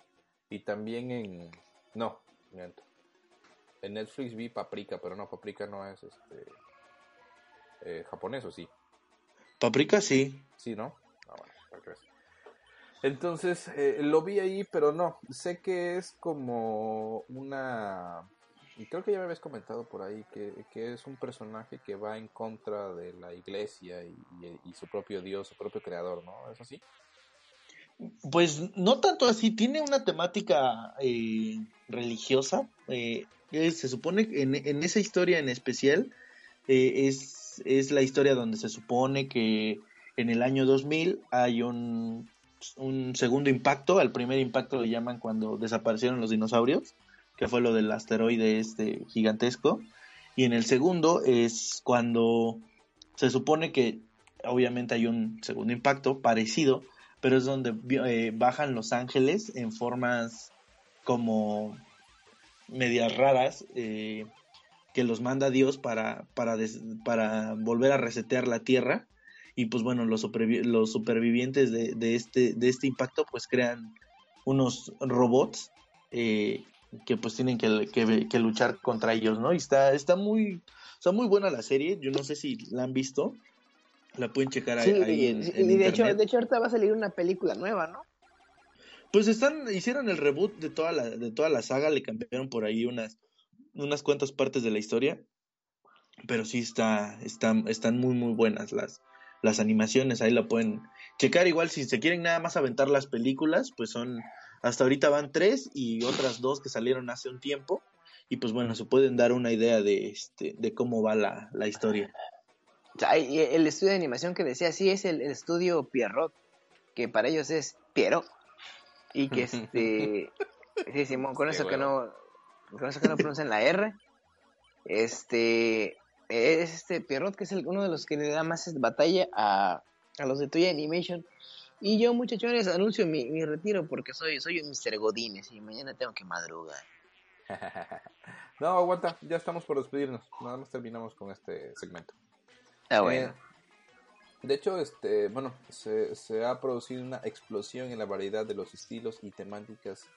Y también en... No, miento. En Netflix vi Paprika, pero no, Paprika no es este eh, japonés, ¿o sí? Paprika sí. Sí, ¿no? Ah, bueno. Entonces, eh, lo vi ahí, pero no. Sé que es como una... Y creo que ya me habías comentado por ahí que, que es un personaje que va en contra de la iglesia y, su propio Dios, su propio creador, ¿no? ¿Es así? Pues no tanto así, tiene una temática eh, religiosa. eh, se supone que en, en esa historia en especial eh, es, es la historia donde se supone que en el año 2000 hay un, un segundo impacto. Al primer impacto le llaman cuando desaparecieron los dinosaurios, que fue lo del asteroide este gigantesco. Y en el segundo es cuando se supone que obviamente hay un segundo impacto parecido, pero es donde eh, bajan los ángeles en formas como medias raras eh, que los manda Dios para, para, para volver a resetear la tierra y pues bueno los, supervi- los supervivientes de, de este, de este impacto pues crean unos robots eh, que pues tienen que, que- que luchar contra ellos, ¿no? Y está, está muy, está muy buena la serie, yo no sé si la han visto, la pueden checar ahí, Sí, ahí en, sí, en y de hecho, de hecho ahorita va a salir una película nueva, ¿no? Pues están, hicieron el reboot de toda la, de toda la saga, le cambiaron por ahí unas, unas cuantas partes de la historia, pero sí está, están, están muy muy buenas las, las animaciones, ahí la pueden checar igual si se quieren nada más aventar las películas, pues son, hasta ahorita van tres y otras dos que salieron hace un tiempo, y pues bueno, se pueden dar una idea de este, de cómo va la, la historia. O sea, y el estudio de animación que decía, sí, es el, el estudio Pierrot, que para ellos es Piero. Y que este. <laughs> sí, Simón, con eso que no. Con eso que no pronuncian la R. Este. Es este Pierrot, que es el- uno de los que le da más batalla a, a los de Toy Animation. Y yo, muchachones, anuncio mi, mi retiro porque soy, soy un Mr. Godines y mañana tengo que madrugar. <laughs> no, aguanta, ya estamos por despedirnos. Nada más terminamos con este segmento. Ah, bueno. Eh, de hecho, este, bueno, se, se ha producido una explosión en la variedad de los estilos y temáticas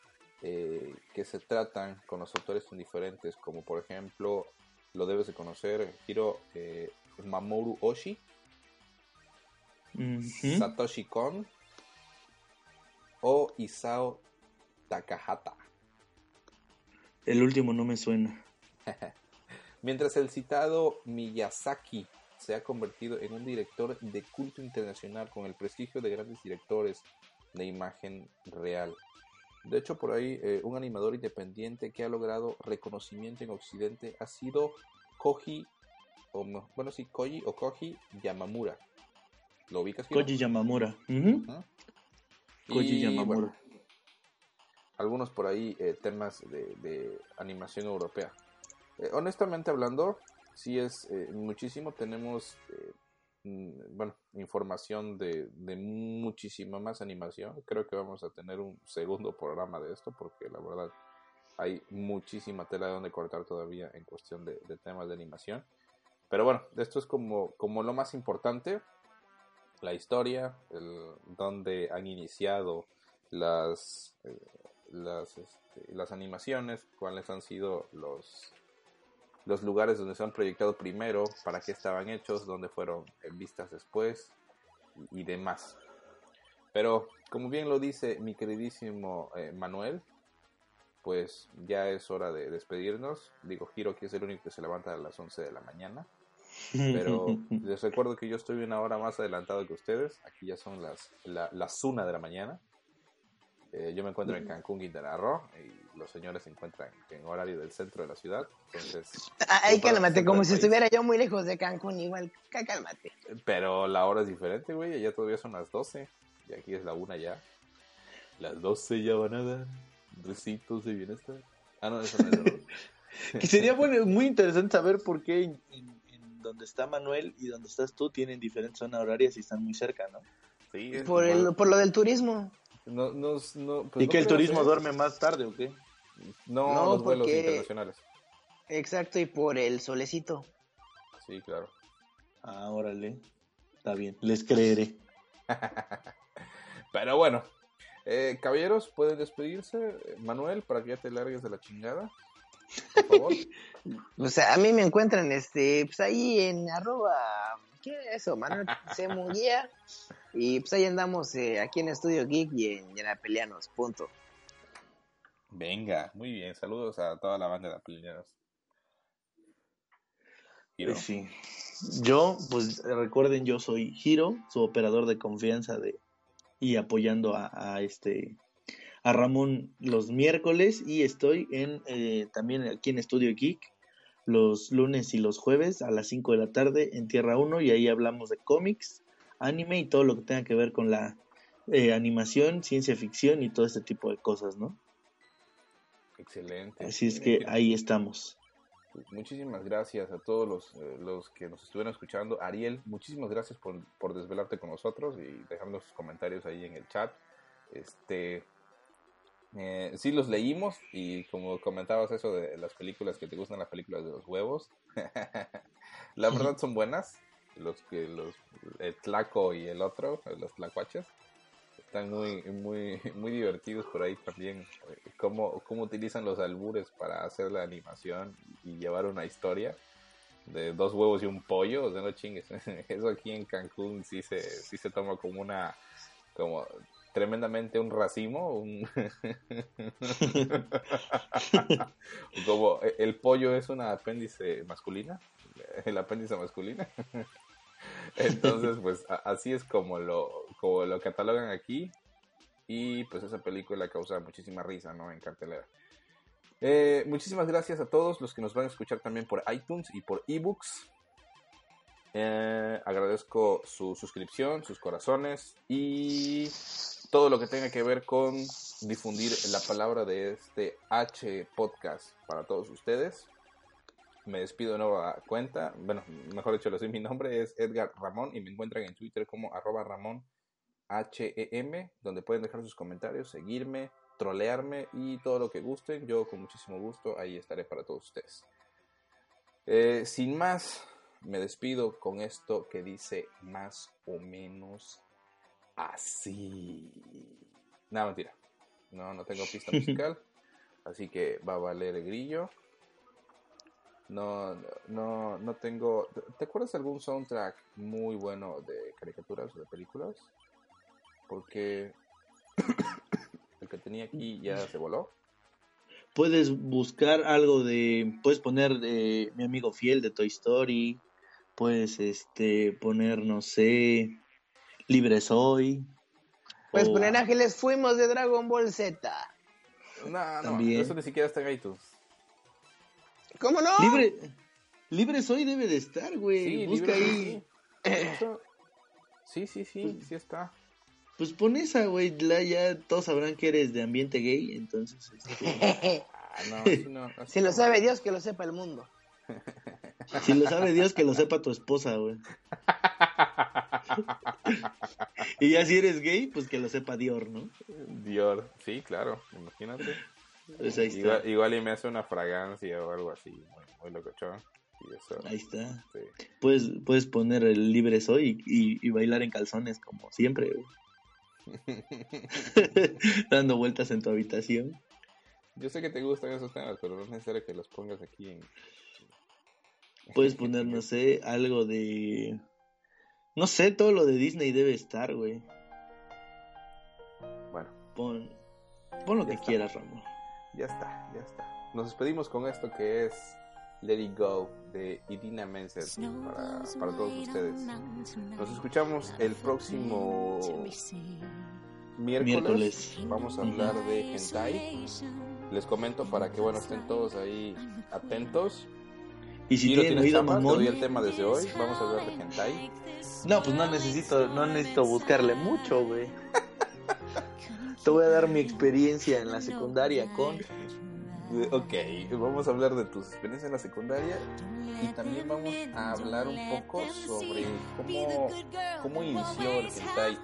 eh, que se tratan con los autores tan diferentes, como por ejemplo, lo debes de conocer, Hiro eh, Mamoru Satoshi Kon o Isao Takahata. El último no me suena. <laughs> Mientras el citado Miyazaki se ha convertido en un director de culto internacional con el prestigio de grandes directores de imagen real. De hecho, por ahí eh, un animador independiente que ha logrado reconocimiento en Occidente ha sido Koji, o no, bueno, sí, Koji o Koji Yamamura. ¿Lo ubicas? Kiro? Koji Yamamura. Koji Y, Yamamura. bueno, algunos por ahí eh, temas de, de animación europea. Eh, honestamente hablando, sí es eh, muchísimo. Tenemos, eh, mm, bueno, información de, de muchísima más animación. Creo que vamos a tener un segundo programa de esto porque la verdad hay muchísima tela de donde cortar todavía en cuestión de, de temas de animación. Pero bueno, esto es como, como lo más importante la historia, el, donde han iniciado las, eh, las, este, las animaciones, cuáles han sido los, los lugares donde se han proyectado primero, para qué estaban hechos, dónde fueron vistas después y, demás. Pero como bien lo dice mi queridísimo eh, Manuel, pues ya es hora de despedirnos. Digo, Giro que es el único que se levanta a las 11 de la mañana. Pero <laughs> les recuerdo que yo estoy una hora más adelantado que ustedes. Aquí ya son las, la, las una de la mañana. Eh, yo me encuentro en Cancún, Quintana Roo, y los señores se encuentran en horario del centro de la ciudad. Entonces, Ay, cálmate, como si del estuviera yo muy lejos de Cancún, igual, cá- cálmate. pero la hora es diferente, güey. Allá todavía son las 12. Y aquí es la una ya. Las 12 ya van a dar. Recitos de bienestar. Ah, no, eso no es. <laughs> Que sería bueno, muy interesante saber por qué en- en donde está Manuel y donde estás tú tienen diferentes zonas horarias y están muy cerca, ¿no? Sí, es Por, igual. el, por lo del turismo. No, no, no, pues ¿Y no que el turismo duerme más tarde o qué? No, No, los vuelos internacionales. Exacto, y por el solecito. Sí, claro. Ah, órale. Está bien, les creeré. <laughs> Pero bueno, eh, caballeros, pueden despedirse. Eh, Manuel, para que ya te largues de la chingada. Por favor. <laughs> O sea, a mí me encuentran este, pues ahí en arroba, ¿qué es eso? Manuel C. Munguía. Y pues ahí andamos eh, aquí en Estudio Geek y en Yanapeleanos, punto. Venga, muy bien. Saludos a toda la banda de apelineros. Hiro. Pues sí. Yo, pues recuerden, yo soy Hiro, su operador de confianza de y apoyando a, a este a Ramón los miércoles y estoy en eh, también aquí en Estudio Geek los lunes y los jueves a las 5 de la tarde en Tierra 1 y ahí hablamos de cómics, anime y todo lo que tenga que ver con la eh, animación, ciencia ficción y todo este tipo de cosas, ¿no? Excelente. Así es que ahí estamos. Muchísimas gracias a todos los, eh, los que nos estuvieron escuchando. Ariel, muchísimas gracias por, por desvelarte con nosotros y dejarnos sus comentarios ahí en el chat. Este, eh, sí los leímos y como comentabas eso de las películas que te gustan las películas de los huevos, <laughs> la verdad son buenas. Los que los el Tlaco y el otro, los Tlacuaches, están muy muy muy divertidos por ahí también. eh, Cómo, cómo utilizan los albures para hacer la animación y llevar una historia de dos huevos y un pollo, o sea, no chingues. <laughs> Eso aquí en Cancún sí se, sí se toma como una, como tremendamente un racimo, un <laughs> como el pollo es una apéndice masculina, el apéndice masculino. Entonces, pues así es como lo, como lo catalogan aquí. Y pues esa película causa muchísima risa, ¿no? En cartelera. Eh, muchísimas gracias a todos los que nos van a escuchar también por iTunes y por ebooks. Eh, agradezco su suscripción, sus corazones y todo lo que tenga que ver con difundir la palabra de este H podcast para todos ustedes. Me despido de nueva cuenta. Bueno, mejor dicho, lo soy. Mi nombre es Edgar Ramón y me encuentran en Twitter como arroba Ramón HEM, donde pueden dejar sus comentarios, seguirme, trolearme y todo lo que gusten. Yo con muchísimo gusto ahí estaré para todos ustedes. Eh, sin más, me despido con esto que dice más o menos así. No, mentira. No, no tengo pista musical. <laughs> Así que va a valer el grillo. No, no, no tengo. ¿Te acuerdas de algún soundtrack muy bueno de caricaturas o de películas? Porque <coughs> el que tenía aquí ya se voló. Puedes buscar algo de. Puedes poner de mi amigo fiel de Toy Story. Puedes este poner, no sé. Libre Soy. Puedes o- poner Ángeles Fuimos de Dragon Ball Z. No, no, También. eso ni siquiera está en iTunes. ¿Cómo no? Libre. Libre Soy debe de estar, güey. Sí, Busca libre, ahí. sí. Sí, sí, sí, sí está. Pues pon esa, güey. la- Ya todos sabrán que eres de ambiente gay. Entonces, este, <laughs> Ah, no, así no. así si lo sabe Dios, que lo sepa el mundo. si lo sabe Dios, que lo sepa tu esposa, güey. <laughs> <laughs> Y ya si eres gay, pues que lo sepa Dior, ¿no? Dior, sí, claro, imagínate. Pues ahí está. Igual, igual y me hace una fragancia o algo así, muy, muy locochón. Y eso, Ahí está. sí. Puedes, puedes poner el libre soy y, y bailar en calzones como siempre. <laughs> <laughs> Dando vueltas en tu habitación. Yo sé que te gustan esos temas, pero no es necesario que los pongas aquí en... Puedes poner, no sé, algo de... No sé, todo lo de Disney debe estar, güey. Bueno, Pon, pon lo Ya que está. quieras, Ramón. ya está, ya está. Nos despedimos con esto que es Let It Go de Idina Menzel para, para todos ustedes. Nos escuchamos el próximo miércoles. Miércoles. Vamos a hablar de hentai. Les comento para que bueno estén todos ahí atentos. Y si Giro, tienen ¿tienes oído mamón, el tema desde hoy. Vamos a hablar de hentai. No, pues no necesito, no necesito buscarle mucho, güey. <laughs> Te voy a dar mi experiencia en la secundaria con Eh, Ok, vamos a hablar de tus experiencias en la secundaria y también vamos a hablar un poco sobre cómo, cómo inició el hentai,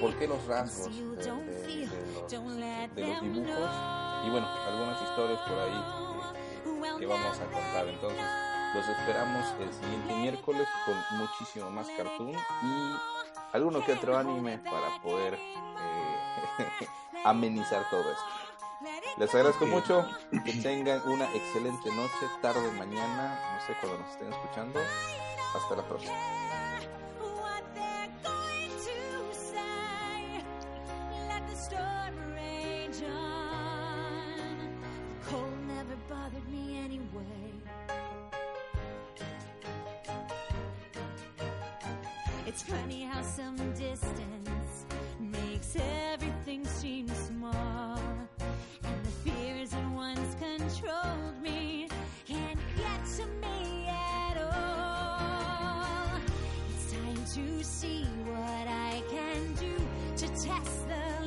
por qué los rasgos de, de- de los, de los dibujos y bueno, algunas historias por ahí que vamos a contar. Entonces, los esperamos el siguiente miércoles con muchísimo más cartoon y alguno que otro anime para poder eh, <laughs> amenizar todo esto. Les agradezco mucho, que tengan una excelente noche, tarde, mañana, no sé cuando nos estén escuchando. Hasta la próxima. It's funny how some distance makes everything seem small. And the fears that once controlled me can't get to me at all. It's time to see what I can do to test the